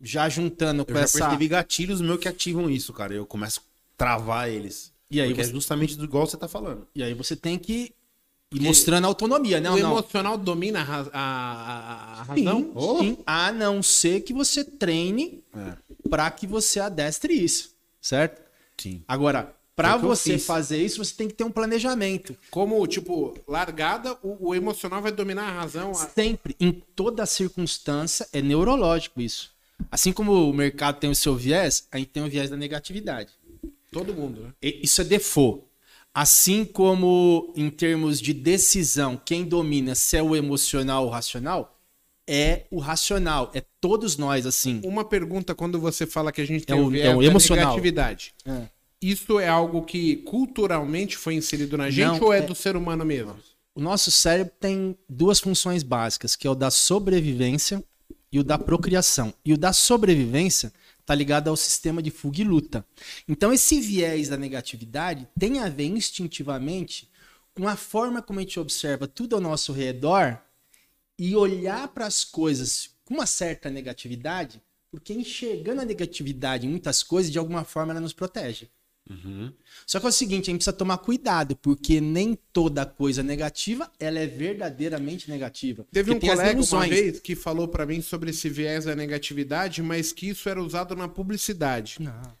C: já juntando com
B: Eu já
C: essa
B: percebi gatilhos meus que ativam isso, cara. Eu começo a travar eles.
C: E aí
B: Porque
C: você-
B: é justamente do igual você tá falando.
C: e aí você tem que ir mostrando autonomia, não,
A: o
C: não.
A: emocional domina a, a- a- a
C: Sim,
A: razão?
C: sim. A não ser que você treine
B: É.
C: para que você adestre isso, certo?
B: Sim.
C: Agora, para você fazer isso, você tem que ter um planejamento.
A: Como, tipo, largada, o, o emocional vai dominar a razão. a-
C: Sempre, em toda circunstância, é neurológico isso. Assim como o mercado tem o seu viés, a gente tem o viés da negatividade.
A: Todo mundo, né?
C: E- Isso é default. Assim como em termos de decisão, quem domina se é o emocional ou o racional, é o racional. É todos nós, assim.
A: Uma pergunta quando você fala que a gente tem
C: É o- é o emocional.
A: negatividade.
C: É.
A: Isso é algo que culturalmente foi inserido na gente
C: Não,
A: ou é,
C: é-
A: do ser humano mesmo?
C: O nosso cérebro tem duas funções básicas, que é o da sobrevivência e o da procriação. E o da sobrevivência está ligado ao sistema de fuga e luta. Então esse viés da negatividade tem a ver instintivamente com a forma como a gente observa tudo ao nosso redor e olhar para as coisas com uma certa negatividade, porque enxergando a negatividade em muitas coisas, de alguma forma ela nos protege.
B: Uhum.
C: Só que é o seguinte, a gente precisa tomar cuidado, porque nem toda coisa negativa, ela é verdadeiramente negativa.
A: Teve
C: Porque
A: um colega uma vez que falou pra mim sobre esse viés da negatividade, mas que isso era usado na publicidade.
C: Não.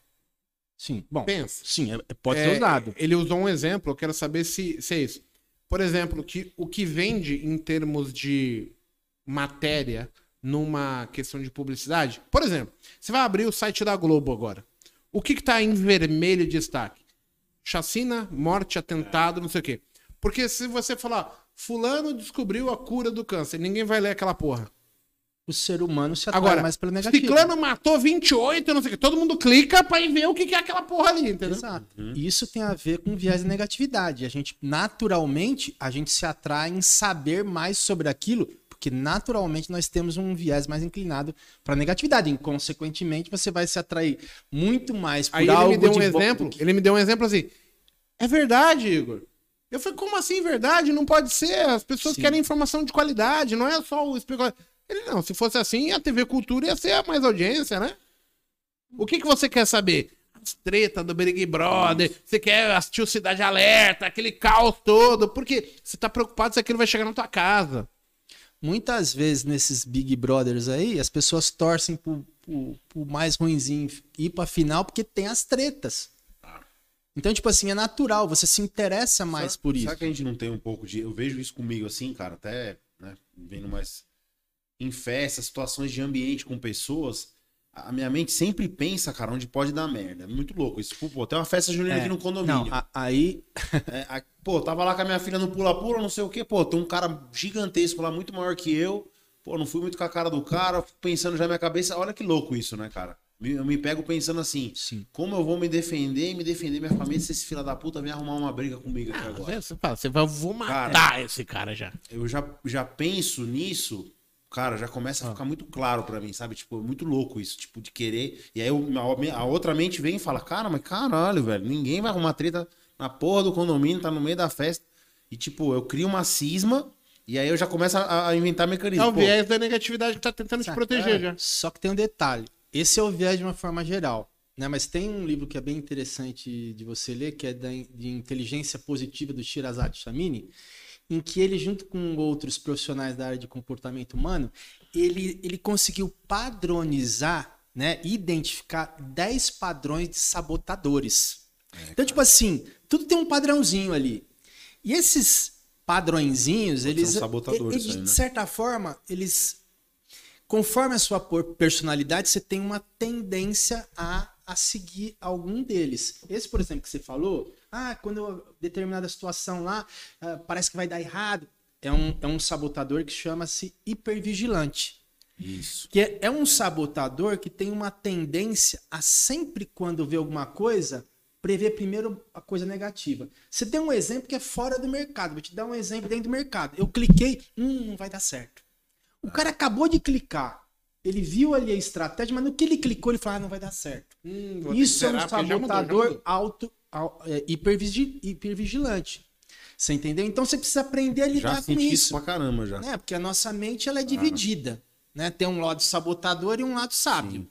C: Sim, bom,
A: Pensa.
C: sim, é- pode
A: É,
C: ser usado.
A: Ele usou um exemplo, eu quero saber se, se é isso. Por exemplo, que o que vende em termos de matéria numa questão de publicidade. Por exemplo, você vai abrir o site da Globo agora. O que, que tá em vermelho de destaque? Chacina, morte, atentado, não sei o quê. Porque se você falar, fulano descobriu a cura do câncer, ninguém vai ler aquela porra.
C: O ser humano se atrai
A: Agora,
C: mais pelo negativo.
A: Ciclano matou 28, não sei o quê. Todo mundo clica pra ir ver o que, que é aquela porra ali, entendeu?
C: Exato. Isso tem a ver com viés de negatividade. A gente, naturalmente, a gente se atrai em saber mais sobre aquilo, porque naturalmente nós temos um viés mais inclinado para negatividade. E, consequentemente, você vai se atrair muito mais por
A: Aí ele
C: algo
A: me deu um
C: de vo-
A: exemplo.
C: que-
A: Ele me deu um exemplo assim. É verdade, Igor. Eu falei, como assim verdade? Não pode ser. As pessoas
C: Sim.
A: querem informação de qualidade, não é só o especulador. Ele, não, se fosse assim, a TV Cultura ia ser a mais audiência, né? O que, que você quer saber? As tretas do Big Brother, você quer assistir o Cidade Alerta, aquele caos todo, porque você tá preocupado se aquilo vai chegar na tua casa.
C: Muitas vezes nesses Big Brothers aí, as pessoas torcem pro, pro- pro mais ruinzinho ir pra final porque tem as tretas. Então, tipo assim, é natural, você se interessa mais por isso.
B: Será que a gente não tem um pouco de. Eu vejo isso comigo assim, cara, até, né, vendo mais em festas, situações de ambiente com pessoas. A minha mente sempre pensa, cara, onde pode dar merda. É muito louco isso. Pô, tem uma festa junina
C: É,
B: aqui no condomínio.
C: Não, a- aí <laughs>
B: É, a- pô, tava lá com a minha filha no pula-pula, não sei o quê. Pô, tem um cara gigantesco lá, muito maior que eu. Pô, não fui muito com a cara do cara, pensando já na minha cabeça. Olha que louco isso, né, cara? Eu me pego pensando assim,
C: Sim.
B: como eu vou me defender e me defender minha família se esse filho da puta vem arrumar uma briga comigo aqui agora?
A: Você fala, você vai, vou matar esse cara já.
B: Eu já, já penso nisso, cara, já começa a
C: Ah.
B: ficar muito claro pra mim, sabe? Tipo, é muito louco isso, tipo, de querer. E aí eu- a, a outra mente vem e fala, cara, mas caralho, velho, ninguém vai arrumar treta na porra do condomínio, tá no meio da festa. E tipo, eu crio uma cisma e aí eu já começo a, a inventar
A: É
B: mecanismos.
A: o
B: Pô,
A: viés da negatividade que tá tentando te proteger já.
C: Só que tem um detalhe. Esse é o viés de uma forma geral. Né? Mas tem um livro que é bem interessante de você ler, que é da, de inteligência positiva do Shirazade Chamini, em que ele, junto com outros profissionais da área de comportamento humano, ele, ele conseguiu padronizar, né, identificar 10 padrões de sabotadores. então, tipo assim, tudo tem um padrãozinho ali. E esses padrõezinhos, eles, eles,
B: aí,
C: de
B: né?
C: certa forma, eles conforme a sua personalidade, você tem uma tendência a, a seguir algum deles. Esse, por exemplo, que você falou, ah, quando determinada situação lá ah, parece que vai dar errado, é um, é um sabotador que chama-se hipervigilante.
B: Isso.
C: Que é, é um sabotador que tem uma tendência a sempre quando vê alguma coisa, prever primeiro a coisa negativa. Você tem um exemplo que é fora do mercado. Vou te dar um exemplo dentro do mercado. Eu cliquei, hum, não vai dar certo. O cara acabou de clicar. Ele viu ali a estratégia, mas no que ele clicou, ele falou, ah, não vai dar certo.
A: Hum,
C: Isso é um
A: zerar, porque já mudou, já
C: sabotador
A: mudou.
C: auto, é, hipervigi- hipervigilante. Você entendeu? Então você precisa aprender a
B: Já
C: lidar com
B: senti isso
C: isso
B: pra caramba já.
C: né? Porque a nossa mente ela é dividida, né? Tem um lado sabotador e um lado sábio.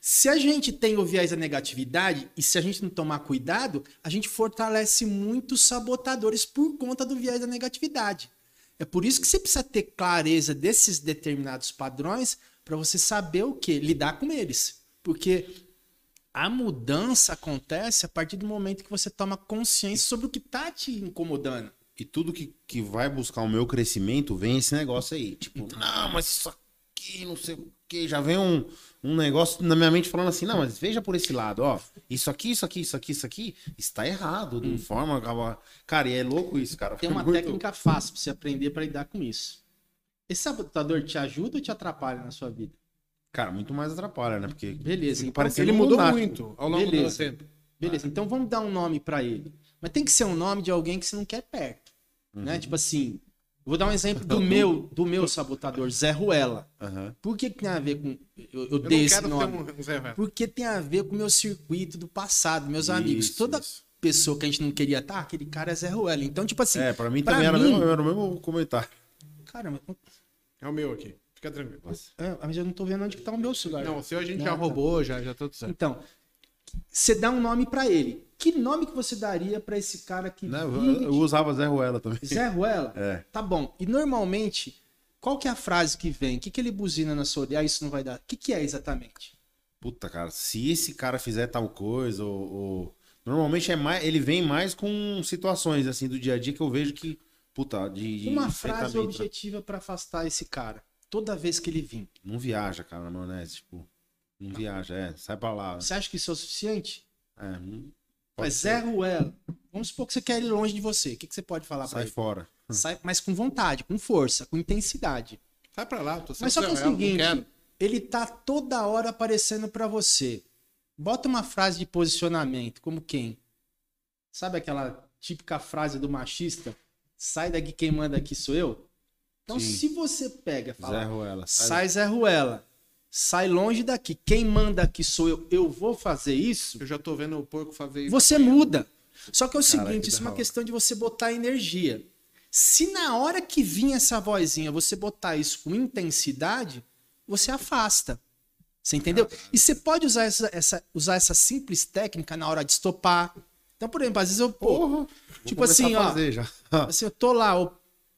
C: Se a gente tem o viés da negatividade e se a gente não tomar cuidado, a gente fortalece muito os sabotadores por conta do viés da negatividade. É por isso que você precisa ter clareza desses determinados padrões para você saber o que lidar com eles, porque a mudança acontece a partir do momento que você toma consciência sobre o que tá te incomodando.
B: E tudo que, que vai buscar o meu crescimento vem esse negócio aí. Tipo,
C: Uhum.
B: não, mas isso aqui, não sei o que. Já vem um, um negócio na minha mente falando assim, não, mas veja por esse lado, ó. Isso aqui, isso aqui, isso aqui, isso aqui, está errado. De forma. Cara, e é louco isso, cara.
C: Hum. Tem uma <laughs>
B: Muito-
C: técnica fácil pra você aprender para lidar com isso. Esse sabotador te ajuda ou te atrapalha na sua vida?
B: Cara, muito mais atrapalha, né? Porque.
C: Beleza, então
A: Ele mudou
B: lunático.
A: muito ao longo
C: Beleza.
A: do tempo.
C: Beleza, então vamos dar um nome para ele. Mas tem que ser um nome de alguém que você não quer perto,
B: Uhum.
C: né? Tipo assim, vou dar um exemplo do <laughs> meu, do meu sabotador, Zé Ruela.
B: Aham.
C: Por que, que tem a ver com eu, eu
A: Eu
C: dei
A: não
C: esse nome?
A: um Zé.
C: Porque tem a ver com o meu circuito do passado, meus amigos.
B: Isso,
C: Toda
B: isso.
C: pessoa que a gente não queria estar, aquele cara é Zé Ruela. Então, tipo assim,
B: É, pra mim
C: Pra
B: também era, o
C: mim-
B: mesmo, era o mesmo comentário.
C: Cara, mas
A: É o meu aqui. Fica tranquilo.
C: É, mas eu não tô vendo onde que tá o meu celular.
A: Não, o seu a gente
C: Não,
A: já
C: tá.
A: roubou, já, já tá tudo certo.
C: Então, você dá um nome pra ele. Que nome que você daria pra esse cara que
B: Né, eu,
C: vive
B: eu usava Zé Ruela também.
C: Zé Ruela?
B: É.
C: Tá bom. E normalmente, qual que é a frase que vem? O que, que ele buzina na sua orelha? Ah, isso não vai dar. O que, que é exatamente?
B: Puta, cara, se esse cara fizer tal coisa, ou. ou- Normalmente é mais. Ele vem mais com situações assim do dia a dia que eu vejo que. Puta, de. de
C: Uma frase
B: enfrentamento, né?
C: objetiva pra afastar esse cara. Toda vez que ele vir.
B: Não viaja, cara, na maionese, tipo. Não viaja, é. Sai pra lá.
C: Você acha que isso é o suficiente?
B: É, não-
C: Mas
B: ser.
C: Zé Ruela, vamos supor que você quer ele longe de você. O que, que você pode falar pra
B: Sai
C: ele?
B: fora.
C: Sai, mas com vontade, com força, com intensidade.
A: Sai pra lá, tô
C: Mas só que é o seguinte, ele tá toda hora aparecendo pra você. Bota uma frase de posicionamento, como quem? Sabe aquela típica frase do machista? Sai daqui, quem manda aqui sou eu? Então,
B: Sim.
C: se você pega e
B: Zé
C: fala,
B: Ruela.
C: sai Zé Ruela, sai longe daqui, quem manda aqui sou eu, eu vou fazer isso,
A: Eu já tô vendo o porco fazer isso.
C: você muda. Só que é o seguinte, isso é uma questão de você botar energia. Se na hora que vir essa vozinha você botar isso com intensidade, você afasta. Você entendeu? E você pode usar essa, essa- usar essa simples técnica na hora de estopar. Então, por exemplo, às vezes eu, pô,
B: Porra, vou
C: tipo assim, ó, <laughs> assim, eu tô lá, ó,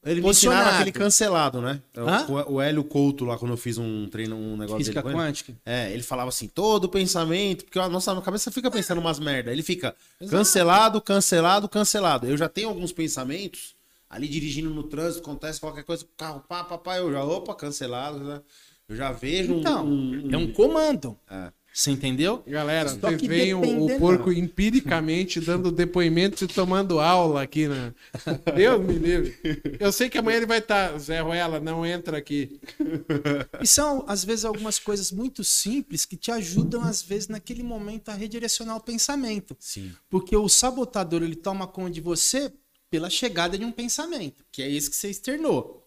B: Ele me ensinaram
C: posicionado.
B: aquele cancelado, né?
C: Hã?
B: O, o Hélio Couto lá, quando eu fiz um treino, um negócio
C: física
B: dele
C: quântica.
B: É, ele falava assim, todo pensamento, porque a nossa cabeça fica pensando umas merda. Ele fica cancelado, cancelado, cancelado. Eu já tenho alguns pensamentos, ali dirigindo no trânsito, acontece qualquer coisa, carro, pá, pá, pá, eu já, opa, cancelado, né? Eu já vejo um-
C: Então,
B: um...
C: é um comando.
B: É.
C: Você entendeu?
A: Galera,
C: Só
A: vocês veem o, porco empiricamente dando depoimentos e tomando aula aqui, né? <laughs> Deus me livre. Eu sei que amanhã ele vai estar. Zé Ruela, não entra aqui.
C: E são, às vezes, algumas coisas muito simples que te ajudam, às vezes, naquele momento a redirecionar o pensamento.
B: Sim.
C: Porque o sabotador, ele toma conta de você pela chegada de um pensamento, que é esse que você externou.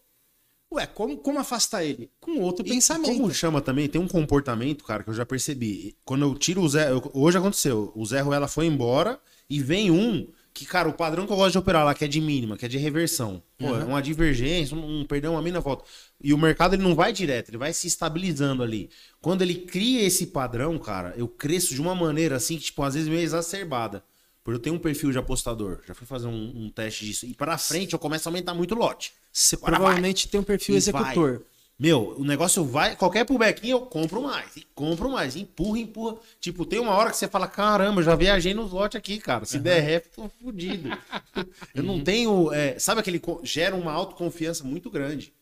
C: Ué, como, como afastar ele? Com outro
B: E
C: pensamento.
B: Como chama também, tem um comportamento, cara, que eu já percebi. Quando eu tiro o Zé. eu- hoje aconteceu. O Zé Ruela foi embora e vem um que, cara, o padrão que eu gosto de operar lá, que é de mínima, que é de reversão. Pô, é uma divergência, um, um perdão, uma mina volta. E o mercado ele não vai direto, ele vai se estabilizando ali. Quando ele cria esse padrão, cara, eu cresço de uma maneira assim que, tipo, às vezes meio exacerbada. Porque eu tenho um perfil de apostador. Já fui fazer um, um teste disso. E para frente eu começo a aumentar muito o lote.
C: Você
B: Agora
C: provavelmente tem um perfil
B: E
C: executor.
B: vai. Meu, o negócio vai, qualquer pullbackinho eu compro mais, e compro mais, empurra, empurra. Tipo, tem uma hora que você fala, caramba, já viajei nos lotes aqui, cara. Se der ré, tô fudido. <laughs> eu não tenho, é, sabe aquele, gera uma autoconfiança muito grande.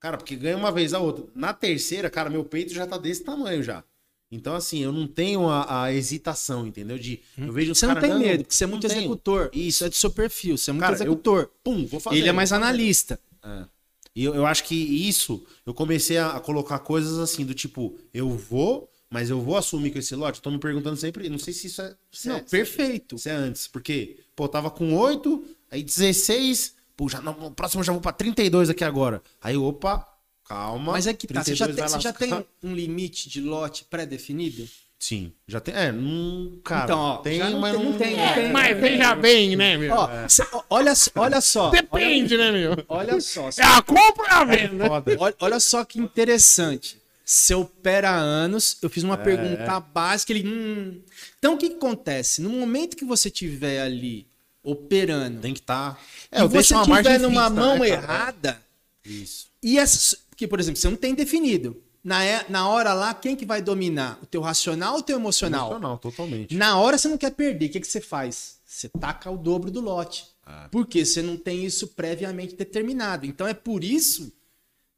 B: Cara, porque ganha uma vez a outra. Na terceira, cara, meu peito já tá desse tamanho já. Então, assim, eu não tenho a, a hesitação, entendeu? De, eu vejo
C: Você não tem medo, porque você é muito
B: tenho.
C: executor.
B: Isso.
C: É do seu perfil, você é muito
B: Cara, eu-
C: executor.
B: Pum, vou fazer.
C: Ele é mais analista.
B: É. E eu, eu acho que isso, eu comecei a, a colocar coisas assim, do tipo, eu vou, mas eu vou assumir com esse lote. Tô me perguntando sempre, não sei se isso é. Se
C: Não,
B: é,
C: perfeito.
B: se é antes, porque, pô, eu tava com 8, aí 16, pô, já, não, no próximo eu já vou pra 32 aqui agora. Aí, opa, calma.
C: Mas é que tá, você já
B: 32
C: tem, você já tem um limite de lote pré-definido?
B: Sim, já tem. É, não. Cara,
C: Então, ó,
B: tem,
C: já não
B: mas
C: tem- não
B: não
C: tem, não tem.
A: Mas veja bem, né, meu?
C: Ó, cê- ó, olha, olha só.
A: Depende, né, meu?
C: Olha só.
A: É a compra ou a venda?
B: Foda.
C: Olha, olha só que interessante. Você opera há anos, eu fiz uma pergunta básica, ele. Hum. Então o que, que acontece? No momento que você estiver ali operando
B: Tem que estar.
C: e você estiver numa mão
B: né,
C: errada,
B: Isso.
C: e essa. Que, por exemplo, você não tem definido. Na, é- na hora lá, quem que vai dominar? O teu racional ou o teu emocional?
B: Emocional, totalmente.
C: Na hora você não quer perder, o que, que você faz? Você taca o dobro do lote.
B: Ah.
C: Porque você não tem isso previamente determinado. Então é por isso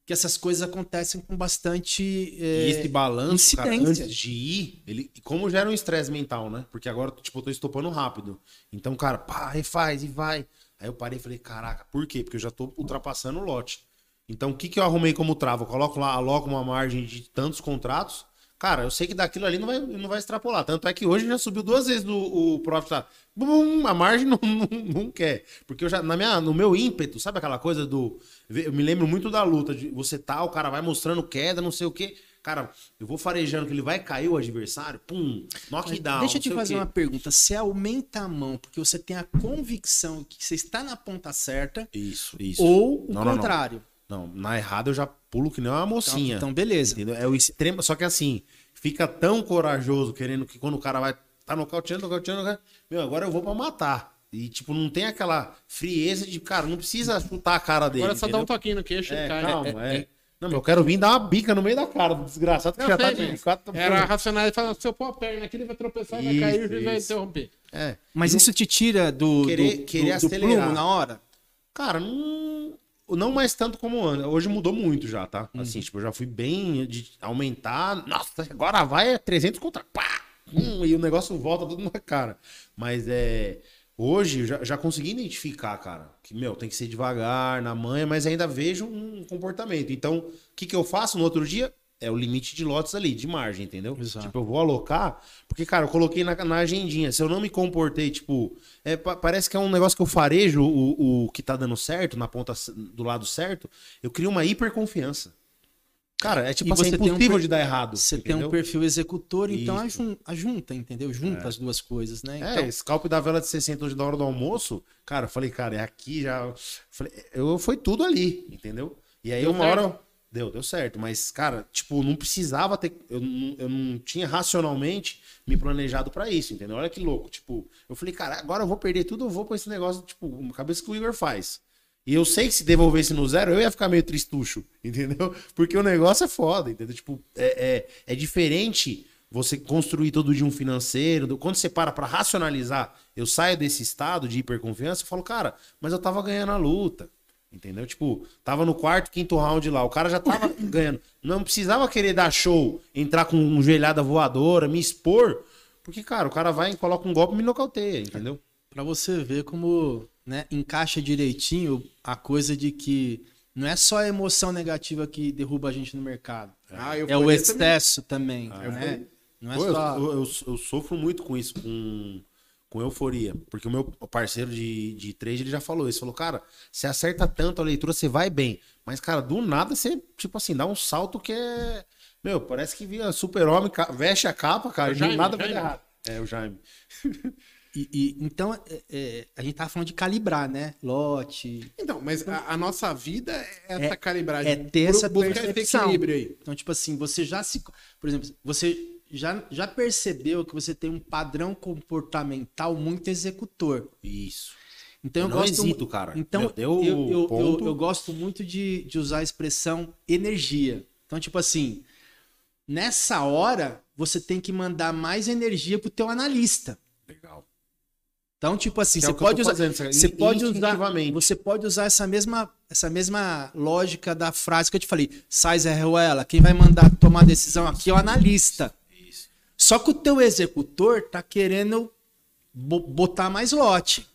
C: que essas coisas acontecem com bastante. é,
B: E esse balanço, cara, antes de ir, ele, como gera um estresse mental, né? Porque agora, tipo, eu tô estopando rápido. Então, cara, pá, refaz e vai. Aí eu parei e falei, caraca, por quê? Porque eu já tô ultrapassando o lote. Então, o que que eu arrumei como trava? Eu coloco lá, aloco uma margem de tantos contratos. Cara, eu sei que daquilo ali não vai, não vai extrapolar. Tanto é que hoje já subiu duas vezes do, o profit lá. Bum, a margem <laughs> não, não, não quer. Porque eu já, na minha, no meu ímpeto, sabe aquela coisa do. Eu me lembro muito da luta. De você tá, o cara vai mostrando queda, não sei o quê. Cara, eu vou farejando que ele vai cair o adversário, pum, knockdown.
C: Deixa eu te fazer uma pergunta. Você aumenta a mão porque você tem a convicção que você está na ponta certa
B: Isso, isso.
C: ou o
B: Não, não, não. Não, na errada eu já pulo que nem uma mocinha.
C: Então, beleza.
B: Entendeu? É o extremo. Só que assim, fica tão corajoso querendo que quando o cara vai. Tá nocauteando, nocauteando, nocauteando, meu, agora eu vou pra matar. E, tipo, não tem aquela frieza de, cara, não precisa chutar a cara dele.
A: Agora só dá
B: entendeu?
A: um toquinho no queixo e
B: É,
A: cai.
B: calma,
A: É,
B: é.
A: é,
B: Não, mas eu quero vir dar uma bica no meio da cara do desgraçado que
A: Eu
B: já tá de quatro.
A: Era racional e fala, se eu pôr a perna aqui, ele vai tropeçar, vai
B: Isso,
A: cair e vai interromper.
B: É.
C: Mas isso te tira do,
B: Querer-
C: do,
B: querer
C: do, do
B: acelerar.
C: plumo na hora?
B: Cara, não, não mais tanto como antes. Hoje mudou muito já, tá?
A: Uhum.
B: Assim, tipo, eu já fui bem de aumentar. Nossa, agora vai é 300 contra. Pá! Hum, e o negócio volta tudo na cara. Mas é. Hoje eu já, já consegui identificar, cara, que, meu, tem que ser devagar, na manha, mas ainda vejo um comportamento. Então, o que, que eu faço no outro dia? É o limite de lotes ali, de margem, entendeu?
C: Exato.
B: Tipo, eu vou alocar, porque, cara, eu coloquei na, na agendinha. Se eu não me comportei, tipo, é, pa- parece que é um negócio que eu farejo o, o que tá dando certo, na ponta do lado certo, eu crio uma hiperconfiança. Cara, é tipo assim, é
C: você tem um
B: impossível
C: per-
B: de dar errado.
C: Você tem
B: entendeu?
C: um perfil executor, então ajun- ajunta, entendeu? Junta as duas coisas, né?
B: É,
C: Então,
B: scalp da vela de 60 hoje da hora do almoço, cara, eu falei, cara, é aqui já. Falei, eu, foi tudo ali, entendeu? E aí
A: Deu
B: uma
A: certo?
B: hora. Deu, deu certo. Mas, cara, tipo, não precisava ter. Eu eu não tinha racionalmente me planejado pra isso, entendeu? Olha que louco. Tipo, eu falei, cara, agora eu vou perder tudo, eu vou pra esse negócio, tipo, cabeça que o Igor faz. E eu sei que se devolvesse no zero, eu ia ficar meio tristucho, <laughs> entendeu? Porque o negócio é foda, entendeu? Tipo, é, é, é diferente você construir todo dia um financeiro. do- Quando você para pra racionalizar, eu saio desse estado de hiperconfiança e falo, cara, mas eu tava ganhando a luta. Entendeu? Tipo, tava no quarto, quinto round lá, o cara já tava <laughs> ganhando. Não precisava querer dar show, entrar com um joelhada voadora, me expor. Porque, cara, o cara vai e coloca um golpe e me nocauteia, entendeu?
C: Pra você ver como né, encaixa direitinho a coisa de que não é só a emoção negativa que derruba a gente no mercado.
A: Ah, eu
C: É o excesso também,
B: Ah,
C: né? Não é
B: Pô, eu,
C: só...
B: eu, eu- eu sofro muito com isso, com, com euforia. Porque o meu parceiro de, de trade, ele já falou isso. Falou, cara, você acerta tanto a leitura, você vai bem. Mas, cara, do nada você, tipo assim, dá um salto que é... Meu, parece que via super-homem, veste a capa, cara,
A: É o
B: e
A: Jaime,
B: nada vai
A: Jaime.
B: dar errado. É, o Jaime.
C: E, e- então, é- é, a gente tava falando de calibrar, né? Lote.
A: Então, mas a, a nossa vida é essa
C: É-
A: calibragem.
C: é ter essa percepção.
A: equilíbrio aí.
C: Então, tipo assim, você já se. Por exemplo, você já, já percebeu que você tem um padrão comportamental muito executor.
B: Isso.
C: Então eu,
B: Eu não
C: gosto.
B: hesito, cara.
C: Então eu, eu, eu,
B: ponto.
C: eu gosto muito de, de usar a expressão energia. Então, tipo assim, nessa hora você tem que mandar mais energia pro teu analista.
B: Legal.
C: Então, tipo assim,
B: Que é
C: você
B: tô
C: pode usar,
B: fazendo,
C: você pode usar, você pode usar essa mesma, essa mesma lógica da frase que eu te falei. Sai Zé Ruela, quem vai mandar tomar decisão aqui é o analista. Só que o teu executor tá querendo bo- botar mais lote.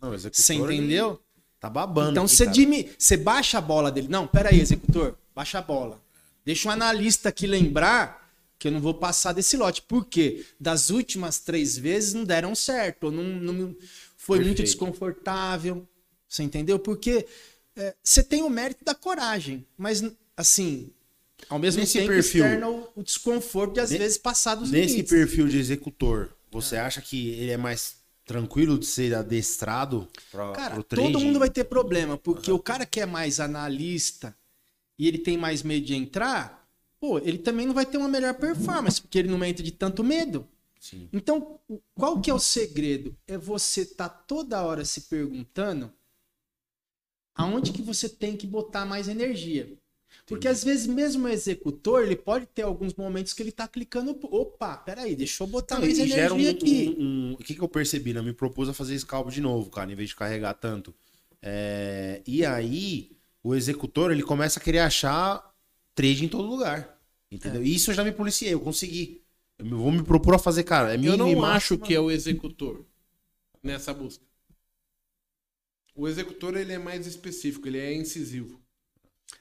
B: Não, executor,
C: Você entendeu?
B: Tá babando.
C: Então você, dimi- baixa a bola dele. Não, pera aí, executor, baixa a bola. Deixa o analista aqui lembrar que eu não vou passar desse lote. Por quê? Das últimas três vezes não deram certo. Não, não- foi muito
B: Perfeito.
C: desconfortável. Você entendeu? Porque é, você tem o mérito da coragem, mas assim, ao mesmo
B: Nesse
C: tempo
B: perfil-
C: o, o desconforto de às
B: Ne-
C: vezes passar dos
B: Nesse
C: limites.
B: perfil de executor, você acha que ele é mais tranquilo de ser adestrado para
C: Cara, todo mundo vai ter problema, porque o cara que é mais analista e ele tem mais medo de entrar, pô, ele também não vai ter uma melhor performance, porque ele não entra de tanto medo.
B: Sim.
C: Então, qual que é o segredo? É você estar toda hora se perguntando aonde que você tem que botar mais energia. Porque às vezes mesmo o executor, ele pode ter alguns momentos que ele tá clicando, opa, peraí, deixa eu botar
B: Não,
C: mais
B: e gera
C: energia
B: um,
C: aqui.
B: um- um- O que, que eu percebi? Né? Eu me propus a fazer scalp de novo, cara, em vez de carregar tanto. É, E aí, o executor, ele começa a querer achar trade em todo lugar. Entendeu?
C: É.
B: E isso eu já me policiei, eu consegui. Eu vou me propor a fazer, cara. É
A: Eu
B: mínimo
A: não
B: e
A: acho
B: máximo.
A: que é o executor nessa busca. O executor ele é mais específico, ele é incisivo.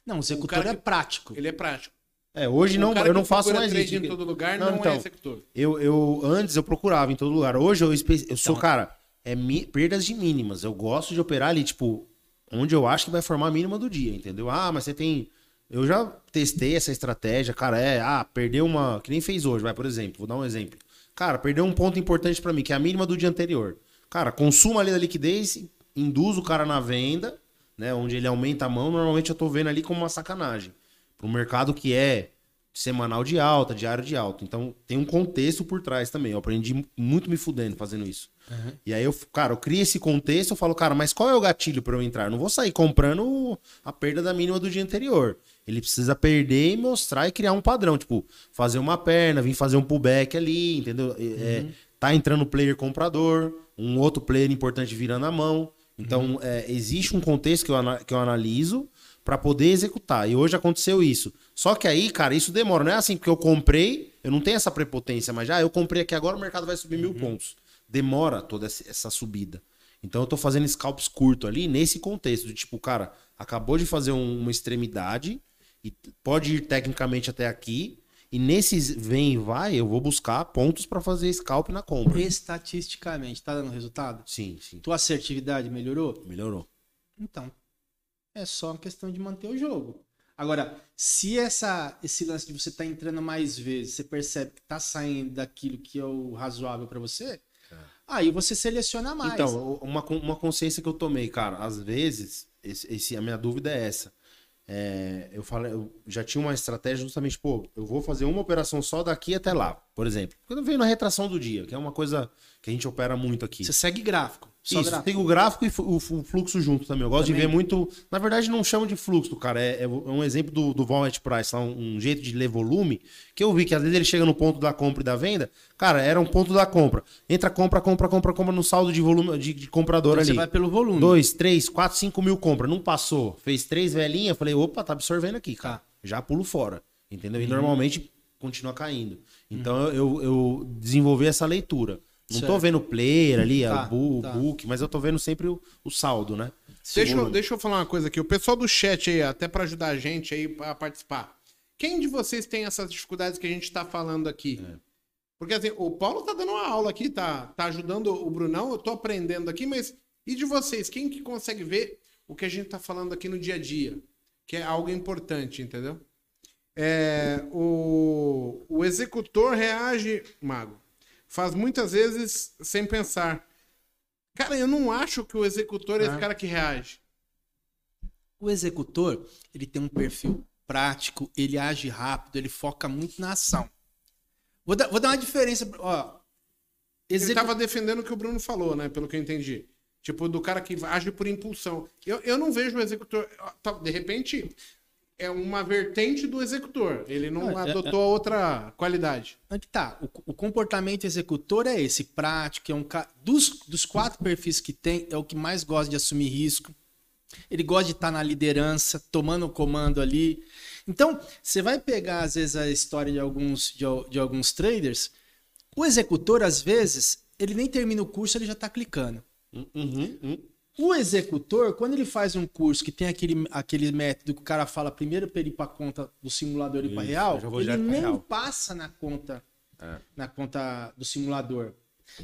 C: Não, o executor
A: cara
C: é
A: que-
C: prático.
A: Ele é prático.
B: É, hoje
A: O
B: não,
A: cara
B: eu
A: que
B: não faço mais isso.
A: em todo lugar
B: Não,
A: não,
B: então,
A: é executor.
B: Eu, eu antes eu procurava em todo lugar. Hoje eu, espe- eu sou,
C: Então-
B: cara, é mi- perdas de mínimas. Eu gosto de operar ali, tipo, onde eu acho que vai formar a mínima do dia, entendeu? Ah, mas você tem. Eu já testei essa estratégia, cara. É, ah, perdeu uma. Que nem fez hoje, vai, por exemplo. Vou dar um exemplo. Cara, perdeu um ponto importante pra mim, que é a mínima do dia anterior. Cara, consuma ali da liquidez, induz o cara na venda, né? Onde ele aumenta a mão, normalmente eu tô vendo ali como uma sacanagem. Para um mercado que é semanal de alta, diário de alta. Então tem um contexto por trás também. Eu aprendi muito me fudendo fazendo isso.
C: Uhum.
B: E aí eu, cara, eu crio esse contexto, eu falo, cara, mas qual é o gatilho para eu entrar? Eu não vou sair comprando a perda da mínima do dia anterior. Ele precisa perder e mostrar e criar um padrão, tipo, fazer uma perna, vir fazer um pullback ali, entendeu? É, tá entrando player comprador, um outro player importante virando a mão. Então, é, existe um contexto que eu, que eu analiso para poder executar. E hoje aconteceu isso. Só que aí, cara, isso demora. Não é assim porque eu comprei, eu não tenho essa prepotência, mas já eu comprei aqui agora, o mercado vai subir mil pontos. Demora toda essa essa subida. Então eu tô fazendo scalps curto ali nesse contexto de tipo, cara, acabou de fazer um- uma extremidade e pode ir tecnicamente até aqui. E nesses vem e vai, eu vou buscar pontos para fazer scalp na compra.
C: Estatisticamente, tá dando resultado?
B: Sim, sim.
C: Tua assertividade melhorou?
B: Melhorou.
C: Então, é só uma questão de manter o jogo. Agora, se essa, esse lance de você estar entrando mais vezes, você percebe que tá saindo daquilo que é o razoável para você, aí você seleciona mais.
B: Então, uma, uma consciência que eu tomei, cara, às vezes, esse, esse- a minha dúvida é essa. É, eu falei, eu já tinha uma estratégia justamente, pô, eu vou fazer uma operação só daqui até lá, por exemplo. Quando veio na retração do dia, que é uma coisa que a gente opera muito aqui.
C: você segue gráfico. Só
B: Isso,
C: gráfico.
B: tem o gráfico e o, fluxo junto também. Eu gosto de
C: Também.
B: ver muito. Na verdade, não chamo de fluxo, cara. É, é um exemplo do, do Wallet Price, lá, um, um jeito de ler volume, que eu vi que às vezes ele chega no ponto da compra e da venda. Cara, era um ponto da compra. Entra, compra, compra, compra, compra no saldo de volume de, de comprador
C: Então
B: ali.
C: você vai pelo volume.
B: Dois, três, quatro, cinco mil compra. Não passou. Fez três velhinhas. Falei, opa, tá absorvendo aqui, cara.
C: Tá.
B: Já pulo fora. Entendeu? E
C: Uhum.
B: normalmente continua caindo. Então eu, eu desenvolvi essa leitura. Não tô
C: Certo.
B: vendo player ali,
C: Tá,
B: o
C: tá.
B: book, mas eu tô vendo sempre o, o saldo, né?
A: Deixa, eu- deixa eu falar uma coisa aqui. O pessoal do chat aí, até pra ajudar a gente aí a participar. Quem de vocês tem essas dificuldades que a gente tá falando aqui?
B: É.
A: Porque assim, o Paulo tá dando uma aula aqui, tá, tá ajudando o Brunão, eu tô aprendendo aqui, mas e de vocês? Quem que consegue ver o que a gente tá falando aqui no dia a dia? Que é algo importante, entendeu? É, o, o executor reage, Mago, faz muitas vezes sem pensar. Cara, eu não acho que o executor é esse
C: Ah.
A: cara que reage.
C: O executor, ele tem um perfil prático, ele age rápido, ele foca muito na ação. Vou dar, vou dar uma diferença. Ó,
A: Ele
C: execu-
A: tava defendendo o que o Bruno falou, né? Pelo que eu entendi. Tipo, do cara que age por impulsão. Eu, eu não vejo o executor. tá, De repente, é uma vertente do executor. Ele não
C: Não, é-
A: adotou a outra qualidade.
C: Onde tá? O, o comportamento executor é esse, prático, é um ca... dos, dos quatro perfis que tem, é o que mais gosta de assumir risco. Ele gosta de estar na liderança, tomando o comando ali. Então, você vai pegar, às vezes, a história de alguns, de, de alguns traders. O executor, às vezes, ele nem termina o curso, ele já está clicando.
B: Uhum, uhum.
C: O executor, quando ele faz um curso que tem aquele, aquele método que o cara fala primeiro para ele ir para conta do simulador e para real, ele nem
B: real.
C: passa na conta
B: É.
C: na conta do simulador.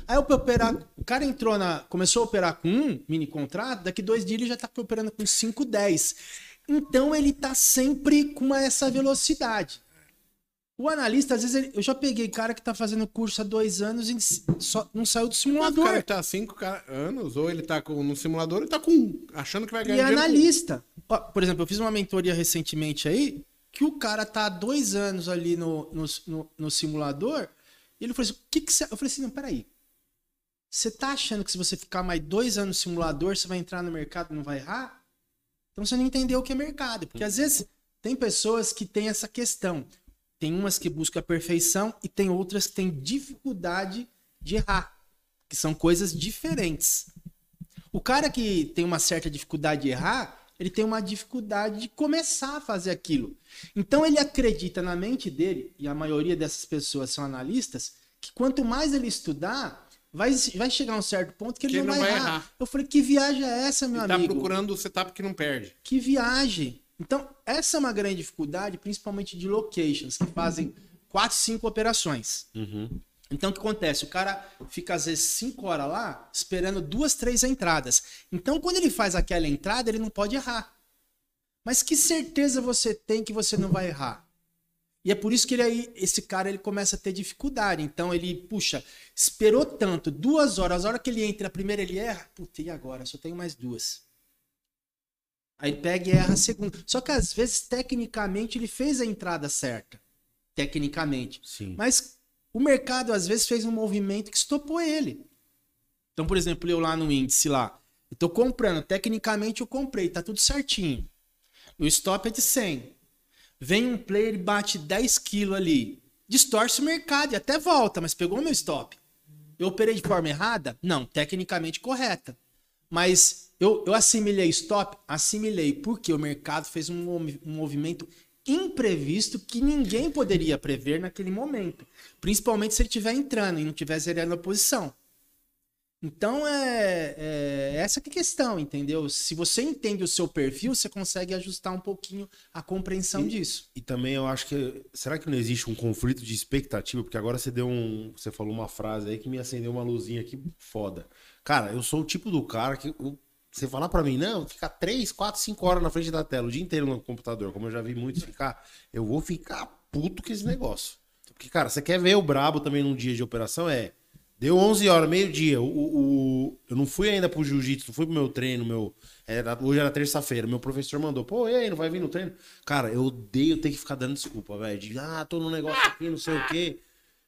C: Aí o operar, o cara entrou na, começou a operar com um mini contrato, daqui dois dias ele já está operando com 5, 10. Então ele tá sempre com essa velocidade. O analista, às vezes, ele- eu já peguei cara que tá fazendo curso há dois anos e só não saiu do
A: Mas o
C: simulador.
A: cara tá há cinco anos, ou ele tá com, no simulador, ele tá com achando que vai
C: E
A: ganhar
C: é
A: com-
C: analista. Ó, por exemplo, eu fiz uma mentoria recentemente aí, que o cara tá há dois anos ali no, no, no- no simulador, e ele falou assim, o que que você... Eu falei assim, não, peraí. Você tá achando que se você ficar mais dois anos no simulador, você vai entrar no mercado e não vai errar? Então você não entendeu o que é mercado. Porque às vezes tem pessoas que têm essa questão. Tem umas que buscam a perfeição e tem outras que têm dificuldade de errar. Que são coisas diferentes. O cara que tem uma certa dificuldade de errar, ele tem uma dificuldade de começar a fazer aquilo. Então ele acredita na mente dele, e a maioria dessas pessoas são analistas, que quanto mais ele estudar, vai, vai chegar a um certo ponto que ele
A: Que
C: não, vai,
A: vai
C: errar.
A: errar.
C: Eu falei, que viagem é essa, meu
A: Ele tá
C: amigo?
A: procurando o setup que não perde.
C: Que viagem! Então, essa é uma grande dificuldade, principalmente de locations, que fazem quatro, cinco operações.
B: Uhum.
C: Então, o que acontece? O cara fica, às vezes, cinco horas lá, esperando duas, três entradas. Então, quando ele faz aquela entrada, ele não pode errar. Mas que certeza você tem que você não vai errar? E é por isso que ele aí, esse cara ele começa a ter dificuldade. Então ele, puxa, esperou tanto, duas horas, a hora que ele entra, a primeira ele erra, puta, e agora? Só tenho mais duas. Aí ele pega e erra a segunda. Só que às vezes, tecnicamente, ele fez a entrada certa. Tecnicamente.
B: Sim.
C: Mas o mercado, às vezes, fez um movimento que estopou ele. Então, por exemplo, eu lá no índice lá, eu tô comprando, tecnicamente eu comprei, tá tudo certinho. O stop é de 100. Vem um player e bate 10 quilos ali. Distorce o mercado e até volta, mas pegou o meu stop. Eu operei de forma errada? Não, tecnicamente correta. Mas eu, eu assimilei stop? Assimilei, porque o mercado fez um, um movimento imprevisto que ninguém poderia prever naquele momento. Principalmente se ele estiver entrando e não estiver zerando a posição. Então é, é essa que é a questão, entendeu? Se você entende o seu perfil, você consegue ajustar um pouquinho a compreensão disso.
B: E também eu acho que. Será que não existe um conflito de expectativa? Porque agora você deu um. Você falou uma frase aí que me acendeu uma luzinha aqui foda. Cara, eu sou o tipo do cara que. eu- você falar pra mim, não, ficar 3, 4, 5 horas na frente da tela o dia inteiro no computador, como eu já vi muitos ficar, eu vou ficar puto com esse negócio. Porque, cara, você quer ver o brabo também num dia de operação? É. Deu 11 horas, meio-dia. O, o- eu não fui ainda pro jiu-jitsu, fui pro meu treino, meu. era- hoje era terça-feira. Meu professor mandou, pô, e aí, não vai vir no treino? Cara, eu odeio ter que ficar dando desculpa, velho. De, ah, tô no negócio aqui, não sei o quê.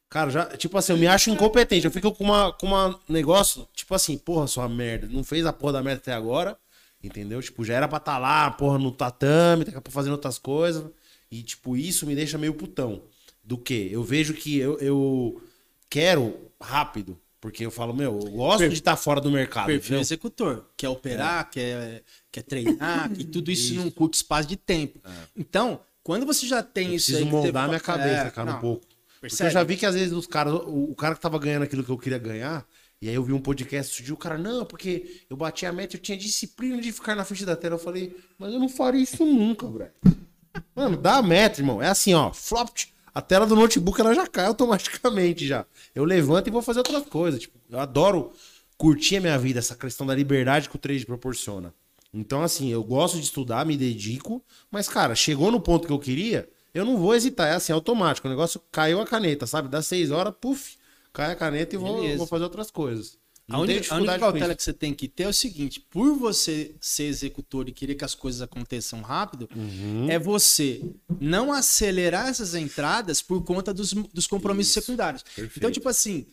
B: Cara, já, tipo assim, eu me acho incompetente. Eu fico com uma, com uma negócio, tipo assim, porra, sua merda. Não fez a porra da merda até agora, entendeu? Tipo, já era pra estar lá, porra, no tatame, pouco fazendo outras coisas. E, tipo, isso me deixa meio putão. Do que? Eu vejo que eu, eu quero rápido. Porque eu falo, meu, eu gosto de estar fora do mercado.
C: Perfil
B: entendeu?
C: executor. Quer operar, quer, quer treinar, e tudo isso, num curto espaço de tempo. Então, quando você já tem
B: Eu
C: isso
B: preciso
C: aí. você
B: moldar minha cabeça,
C: É,
B: cara, um
C: não,
B: pouco. Porque eu já vi que às vezes os caras, o, o cara que tava ganhando aquilo que eu queria ganhar, e aí eu vi um podcast surgiu, o cara, não, porque eu bati a meta, eu tinha disciplina de ficar na frente da tela. Eu falei, mas eu não faria isso nunca, velho. <laughs> Mano, dá a meta, irmão. É assim, ó, flop, a tela do notebook ela já cai automaticamente já. Eu levanto e vou fazer outras coisas. Tipo, eu adoro curtir a minha vida, essa questão da liberdade que o trade proporciona. Então, assim, eu gosto de estudar, me dedico, mas, cara, chegou no ponto que eu queria, eu não vou hesitar. É assim, automático. O negócio caiu a caneta, sabe? Dá seis horas, puf, cai a caneta e vou, vou fazer outras coisas.
C: A
B: Não
C: única, a única cautela
B: isso.
C: que você tem que ter é o seguinte: por você ser executor e querer que as coisas aconteçam rápido,
B: Uhum.
C: é você não acelerar essas entradas por conta dos, dos compromissos secundários. Então, tipo assim,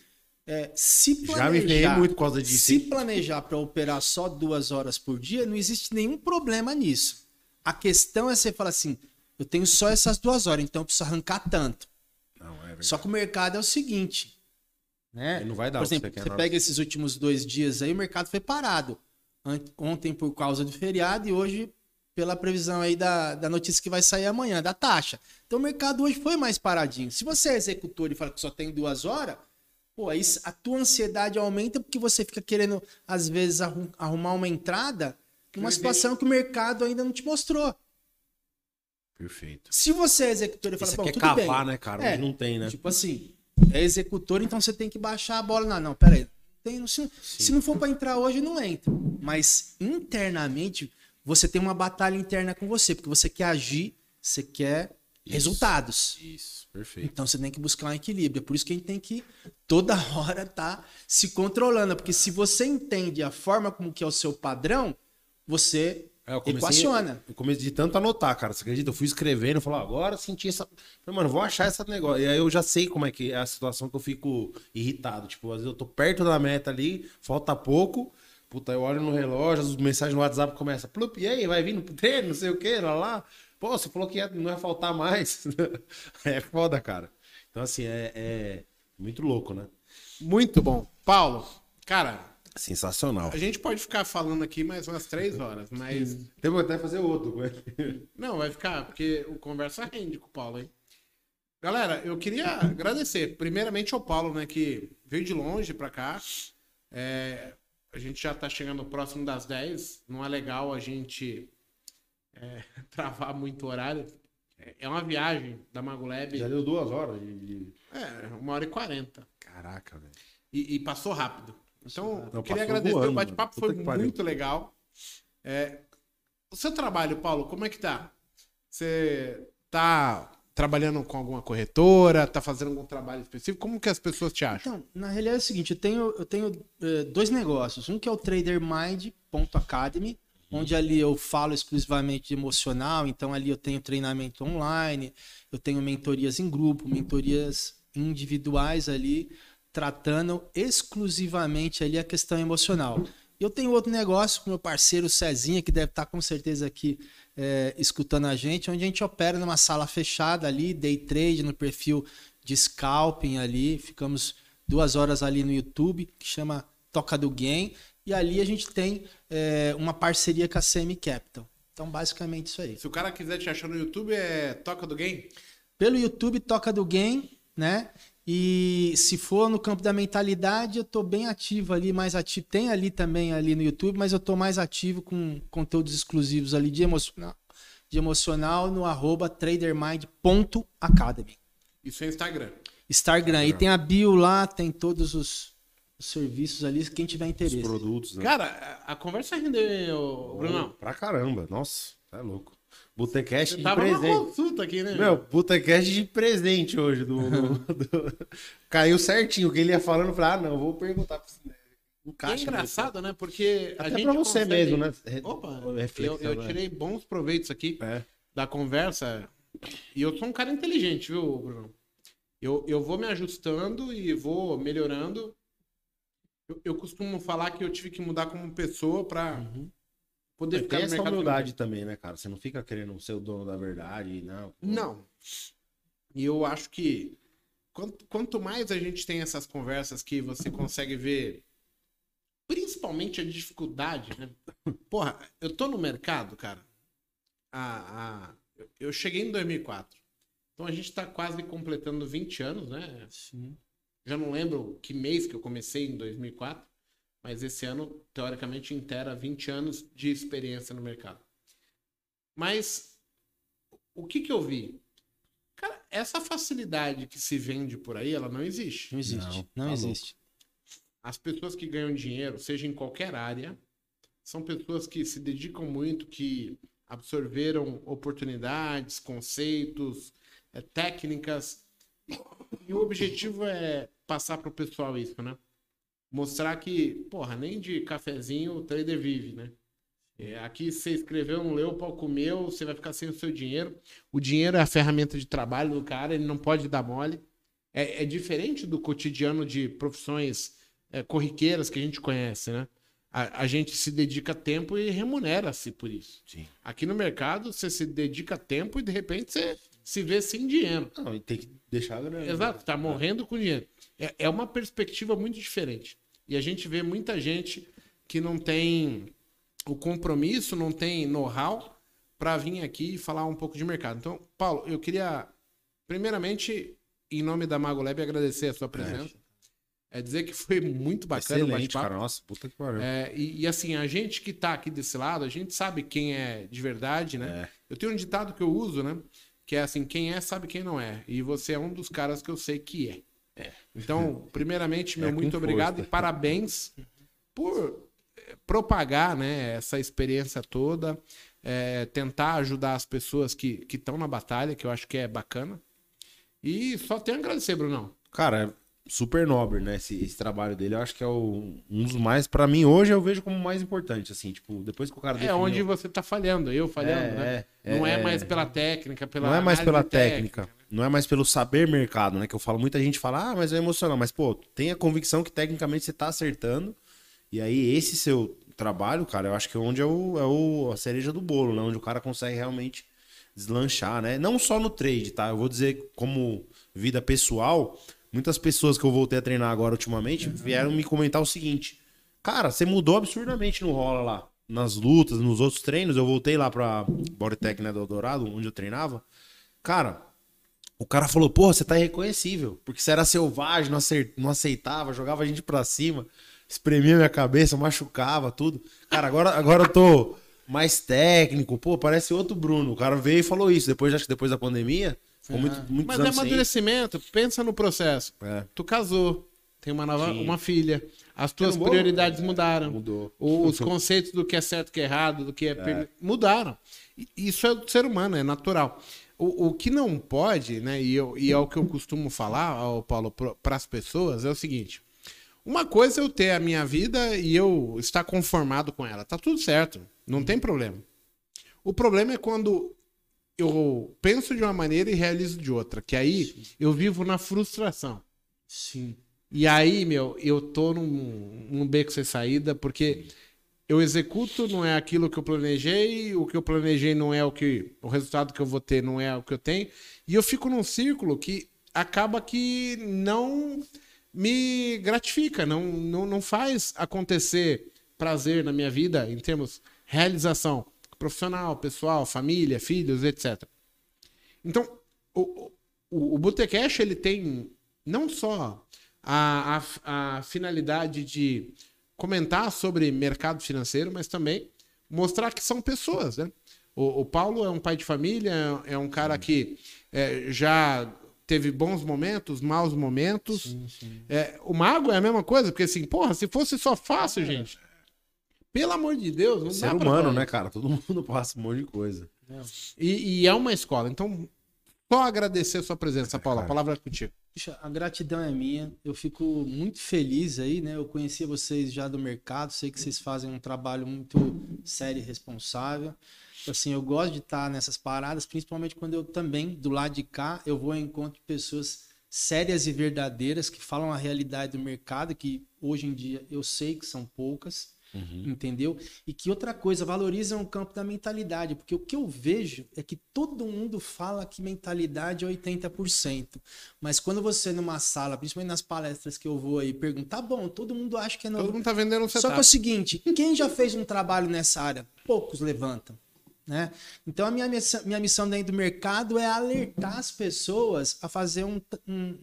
C: é, se planejar,
B: Já me ferrei muito por causa disso,
C: Se planejar para operar só duas horas por dia, não existe nenhum problema nisso. A questão é você falar assim: eu tenho só essas duas horas, então eu preciso arrancar tanto.
B: Não, é.
C: Só que o mercado é o seguinte, né?
B: Não vai dar
C: Por exemplo,
B: você
C: você pega esses últimos dois dias aí, o mercado foi parado. Ontem por causa do feriado e hoje pela previsão aí da, da notícia que vai sair amanhã, da taxa. Então o mercado hoje foi mais paradinho. Se você é executor e fala que só tem duas horas, pô, aí a tua ansiedade aumenta porque você fica querendo, às vezes, arrum- arrumar uma entrada numa situação que o mercado ainda não te mostrou.
B: Perfeito.
C: Se você é executor e fala,
B: Você
C: bom,
B: quer
C: tudo
B: cavar,
C: bem.
B: né, cara?
C: É,
B: não tem, né?
C: Tipo assim, é executor, então você tem que baixar a bola. Não, não, pera aí. Tem, se, se não for pra entrar hoje, não entra. Mas internamente, você tem uma batalha interna com você, porque você quer agir, você quer resultados.
B: Isso, perfeito.
C: Então você tem que buscar um equilíbrio. É por isso que a gente tem que toda <laughs> hora tá se controlando, porque se você entende a forma como que é o seu padrão, você
B: É, eu comecei-
C: equaciona.
B: Eu comecei de tanto anotar, cara. Você acredita? Eu fui escrevendo, falou, agora senti essa. Falei, mano, vou achar esse negócio. E aí eu já sei como é que é a situação que eu fico irritado. Tipo, às vezes eu tô perto da meta ali, falta pouco. Puta, eu olho no relógio, as mensagens no WhatsApp começam, plup, e aí, vai vir no treino, não sei o que, lá lá. Pô, você falou que ia- não ia faltar mais. <laughs> é foda, cara. Então, assim, é, é muito louco, né?
A: Muito bom. Paulo, cara,
B: Sensacional.
A: a gente pode ficar falando aqui mais umas três horas, mas.
B: Temos até fazer outro.
A: Não, vai ficar, porque o conversa rende com o Paulo, hein? Galera, eu queria agradecer, primeiramente ao Paulo, né, que veio de longe pra cá. É, a gente já tá chegando próximo das 10. Não é legal a gente é, <laughs> travar muito o horário. É- É uma viagem da Magolab.
B: Já deu duas horas de-
A: É, uma hora e quarenta.
B: Caraca, velho.
A: E, e passou rápido. Então, eu queria agradecer.
B: voando,
A: o bate-papo foi muito legal. É, o seu trabalho, Paulo, como é que tá? Você tá trabalhando com alguma corretora? Tá fazendo algum trabalho específico? Como que as pessoas te acham?
C: Então, na realidade é o seguinte, eu tenho, eu tenho eh, dois negócios. Um que é o tradermind.academy, onde ali eu falo exclusivamente de emocional, então ali eu tenho treinamento online, eu tenho mentorias em grupo, mentorias individuais ali, tratando exclusivamente ali a questão emocional. Eu tenho outro negócio com meu parceiro Cezinha, que deve estar com certeza aqui é, escutando a gente, onde a gente opera numa sala fechada ali, day trade no perfil de scalping ali, ficamos duas horas ali no YouTube, que chama Toca do Game, e ali a gente tem é, uma parceria com a Semi Capital. Então, basicamente isso aí.
A: Se o cara quiser te achar no YouTube, é Toca do Game?
C: Pelo YouTube, Toca do Game, né? E se for no campo da mentalidade, eu tô bem ativo ali, mais ativo. Tem ali também ali no YouTube, mas eu tô mais ativo com conteúdos exclusivos ali de emocional, de emocional no arroba tradermind.academy.
A: Isso é Instagram.
C: Instagram. E tem a bio lá, tem todos os, os serviços ali, quem tiver interesse.
B: Os produtos, né?
A: Cara, a conversa rendeu, Brunão.
B: Pra caramba. Nossa, tá louco. Botecast de
A: tava
B: presente.
A: consulta aqui, né?
B: Meu, Botecast de presente hoje. Do, do- do- Caiu certinho. O que ele ia falando, eu falei, ah, não, vou perguntar pra você.
A: É
B: Encaixa
A: engraçado, né? Porque a
B: Até
A: gente
B: pra você
A: consegue-
B: mesmo, né?
A: Opa, eu,
B: reflexão,
A: eu
B: né?
A: tirei bons proveitos aqui
B: É.
A: da conversa. E eu sou um cara inteligente, viu, Bruno? Eu, eu vou me ajustando e vou melhorando. Eu, eu costumo falar que eu tive que mudar como pessoa pra poder ficar
B: Tem
A: no
B: essa humildade também, né, cara? Você não fica querendo ser o dono da verdade, não.
A: Não. E eu acho que quanto, quanto mais a gente tem essas conversas que você consegue ver, principalmente a dificuldade, né? <laughs> Porra, eu tô no mercado, cara. A, a, eu- eu cheguei em 2004. Então a gente tá quase completando 20 anos, né?
C: Sim.
A: Já não lembro que mês que eu comecei em 2004, mas esse ano, teoricamente, inteira 20 anos de experiência no mercado. Mas o que que eu vi? Cara, essa facilidade que se vende por aí, ela não existe.
C: Não existe.
B: Não,
C: Não,
B: tá
C: existe.
A: As pessoas que ganham dinheiro, seja em qualquer área, são pessoas que se dedicam muito, que absorveram oportunidades, conceitos, eh, técnicas. E o objetivo é passar para o pessoal isso, né? Mostrar que, porra, nem de cafezinho o trader vive, né? É, aqui você escreveu, não leu, o pau comeu, você vai ficar sem o seu dinheiro. O dinheiro é a ferramenta de trabalho do cara, ele não pode dar mole. É, é diferente do cotidiano de profissões é, corriqueiras que a gente conhece, né? A, a gente se dedica tempo e remunera-se por isso.
B: Sim.
A: Aqui no mercado, você se dedica tempo e de repente você se vê sem dinheiro.
B: Não, e tem que deixar a grana.
A: Exato, tá morrendo com dinheiro. É, é uma perspectiva muito diferente. E a gente vê muita gente que não tem o compromisso, não tem know-how para vir aqui e falar um pouco de mercado. Então, Paulo, eu queria, primeiramente, em nome da Mago Lab, agradecer a sua presença. É dizer que foi muito bacana o
B: Excelente,
A: bate-papo.
B: cara. Nossa, puta que pariu.
A: É, e, e assim, a gente que tá aqui desse lado, a gente sabe quem é de verdade, né?
B: É.
A: Eu tenho um ditado que eu uso, né? Que é assim, quem é sabe quem não é. E você é um dos caras que eu sei que é. Então, primeiramente, meu
B: É
A: muito obrigado
B: força.
A: e parabéns por eh, propagar né, essa experiência toda, eh, tentar ajudar as pessoas que estão na batalha, que eu acho que é bacana. E só tenho a agradecer, Brunão.
B: Cara, é super nobre, né? Esse, esse trabalho dele. Eu acho que é o- um dos mais, pra mim, hoje eu vejo como mais importante, assim. Tipo, depois que o cara
A: É
B: definiu-
A: onde você tá falhando, eu falhando,
B: É,
A: né?
B: é,
A: não é,
B: é.
A: mais pela técnica, pela
B: Não é mais pela
A: técnica.
B: técnica, não é mais pelo saber mercado, né? Que eu falo, muita gente fala, ah, mas é emocional. Mas, pô, tem a convicção que tecnicamente você tá acertando. E aí, esse seu trabalho, cara, eu acho que é onde é, o, é o, a cereja do bolo, né? Onde o cara consegue realmente deslanchar, né? Não só no trade, tá? Eu vou dizer como vida pessoal, muitas pessoas que eu voltei a treinar agora ultimamente vieram me comentar o seguinte: Cara, você mudou absurdamente no rola lá. Nas lutas, nos outros treinos, eu voltei lá pra Bodytech, né, do Eldorado, onde eu treinava. Cara, o cara falou, porra, você tá irreconhecível. Porque você era selvagem, não, não aceitava, jogava a gente pra cima, espremia minha cabeça, machucava, tudo. Cara, agora, agora eu tô mais técnico, pô, parece outro Bruno. O cara veio e falou isso. Depois, acho que depois da pandemia, ficou muito, muitos
A: Mas é
B: anos sem.
A: amadurecimento, pensa no processo.
B: É.
A: Tu casou, tem uma nova,
B: Sim.
A: uma filha. As tuas
B: vou-
A: prioridades mudaram.
B: Mudou. <laughs>
A: Os conceitos do que é certo, que é errado, do que é, permi- mudaram. Isso é do ser humano, é natural. O, o que não pode, né, e, eu- e é o que eu costumo falar, Paulo, para as pessoas, é o seguinte: uma coisa é eu ter a minha vida e eu estar conformado com ela, tá tudo certo. Não tem problema. O problema é quando eu penso de uma maneira e realizo de outra. Que aí eu vivo na frustração.
C: Sim.
A: E aí, meu, eu tô num, num beco sem saída, porque eu executo, não é aquilo que eu planejei, o que eu planejei não é o que. O resultado que eu vou ter não é o que eu tenho. E eu fico num círculo que acaba que não me gratifica, não, não, não faz acontecer prazer na minha vida em termos realização profissional, pessoal, família, filhos, etc. Então, o, o, o Botecash, ele tem não só a, a, a finalidade de comentar sobre mercado financeiro, mas também mostrar que são pessoas, né? O, o Paulo é um pai de família, é um cara que é, já teve bons momentos, maus momentos.
C: Sim, sim.
A: É, o Mago é a mesma coisa, porque assim, porra, se fosse só fácil, gente. Pelo amor de Deus, não
B: Ser
A: dá pra
B: humano, né, cara? Todo <laughs> mundo passa um monte de coisa.
A: E, e é uma escola. Então, só agradecer a sua presença, Paula. A palavra é contigo.
C: Puxa, a gratidão é minha. Eu fico muito feliz aí, né? Eu conhecia vocês já do mercado, sei que vocês fazem um trabalho muito sério e responsável. Assim, eu gosto de estar nessas paradas, principalmente quando eu também, do lado de cá, eu vou ao encontro de pessoas sérias e verdadeiras que falam a realidade do mercado, que hoje em dia eu sei que são poucas, entendeu? E que outra coisa, valorizam o campo da mentalidade, porque o que eu vejo é que todo mundo fala que mentalidade é 80%. Mas quando você numa sala, principalmente nas palestras que eu vou aí, pergunta, tá bom, todo mundo acha que é
A: Todo
C: 90%.
A: mundo tá vendendo um
C: Só que é
A: setup.
C: o seguinte, quem já fez um trabalho nessa área? Poucos levantam. Né? Então a minha missão, minha missão dentro do mercado é alertar as pessoas a fazer um, um,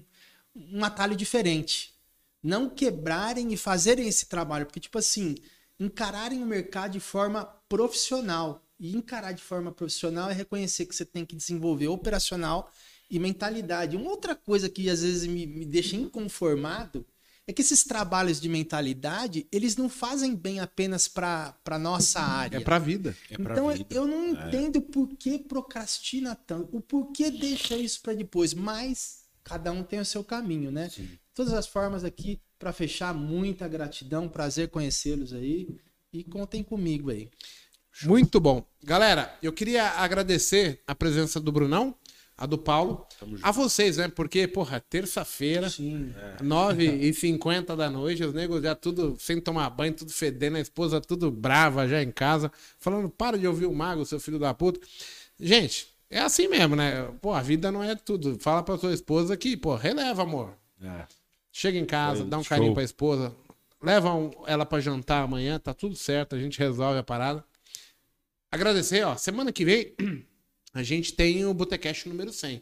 C: um atalho diferente. Não quebrarem e fazerem esse trabalho. Porque, tipo assim, encararem o mercado de forma profissional. E encarar de forma profissional é reconhecer que você tem que desenvolver operacional e mentalidade. Uma outra coisa que às vezes me, me deixa inconformado é que esses trabalhos de mentalidade, eles não fazem bem apenas para a nossa área.
A: É pra vida.
B: É
C: Então
B: vida.
C: eu não entendo por que procrastina tanto, o porquê deixa isso para depois, mas cada um tem o seu caminho, né? Todas as formas aqui para fechar, muita gratidão, prazer conhecê-los aí e contem comigo aí.
A: Muito bom. Galera, eu queria agradecer a presença do Brunão, a do Paulo, a vocês, né? Porque, porra, terça-feira,
C: Sim.
A: 9h50 <laughs> da noite, os negros já tudo sem tomar banho, tudo fedendo, a esposa tudo brava já em casa, falando, para de ouvir o mago, seu filho da puta. Gente, é assim mesmo, né? Pô, a vida não é tudo. Fala pra sua esposa que, pô, releva, amor.
B: É.
A: Chega em casa, dá um
B: show.
A: carinho pra esposa, leva um- ela pra jantar amanhã, tá tudo certo, a gente resolve a parada. Agradecer, ó, semana que vem <clears throat> a gente tem o Botecast número 100.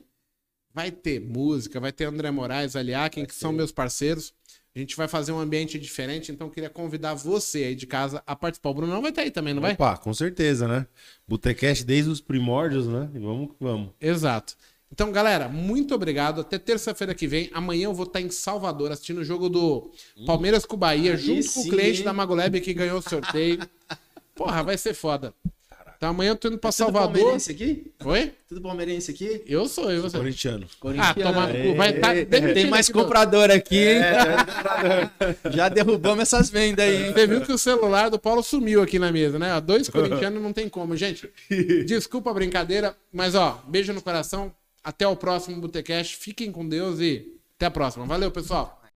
A: Vai ter música, vai ter André Moraes, Aliakin, que são meus parceiros. A gente vai fazer um ambiente diferente, então eu queria convidar você aí de casa a participar. O Brunão vai estar aí também, não vai?
B: Opa, com certeza, né? Botecast desde os primórdios, né? E vamos que vamos.
A: Exato. Então, galera, muito obrigado. Até terça-feira que vem. Amanhã eu vou estar em Salvador assistindo o jogo do Palmeiras com o Bahia,
C: Aí
A: junto com o
C: sim,
A: cliente
C: hein?
A: da Magoleb que ganhou o sorteio. <laughs> Porra, vai ser foda. Então amanhã eu tô indo pra
C: Tudo
A: Salvador.
C: palmeirense aqui?
A: Oi?
C: Tudo palmeirense aqui?
A: Eu sou, eu você.
B: Corintiano.
A: Ah, toma cu. Vai estar
C: Tem mais comprador aqui, hein? <laughs> Já derrubamos essas vendas aí, hein?
A: Você viu que o celular do Paulo sumiu aqui na mesa, né? Dois <laughs> corintianos não tem como. Gente, desculpa a brincadeira, mas ó, beijo no coração. Até o próximo Botecast. Fiquem com Deus e até a próxima. Valeu, pessoal.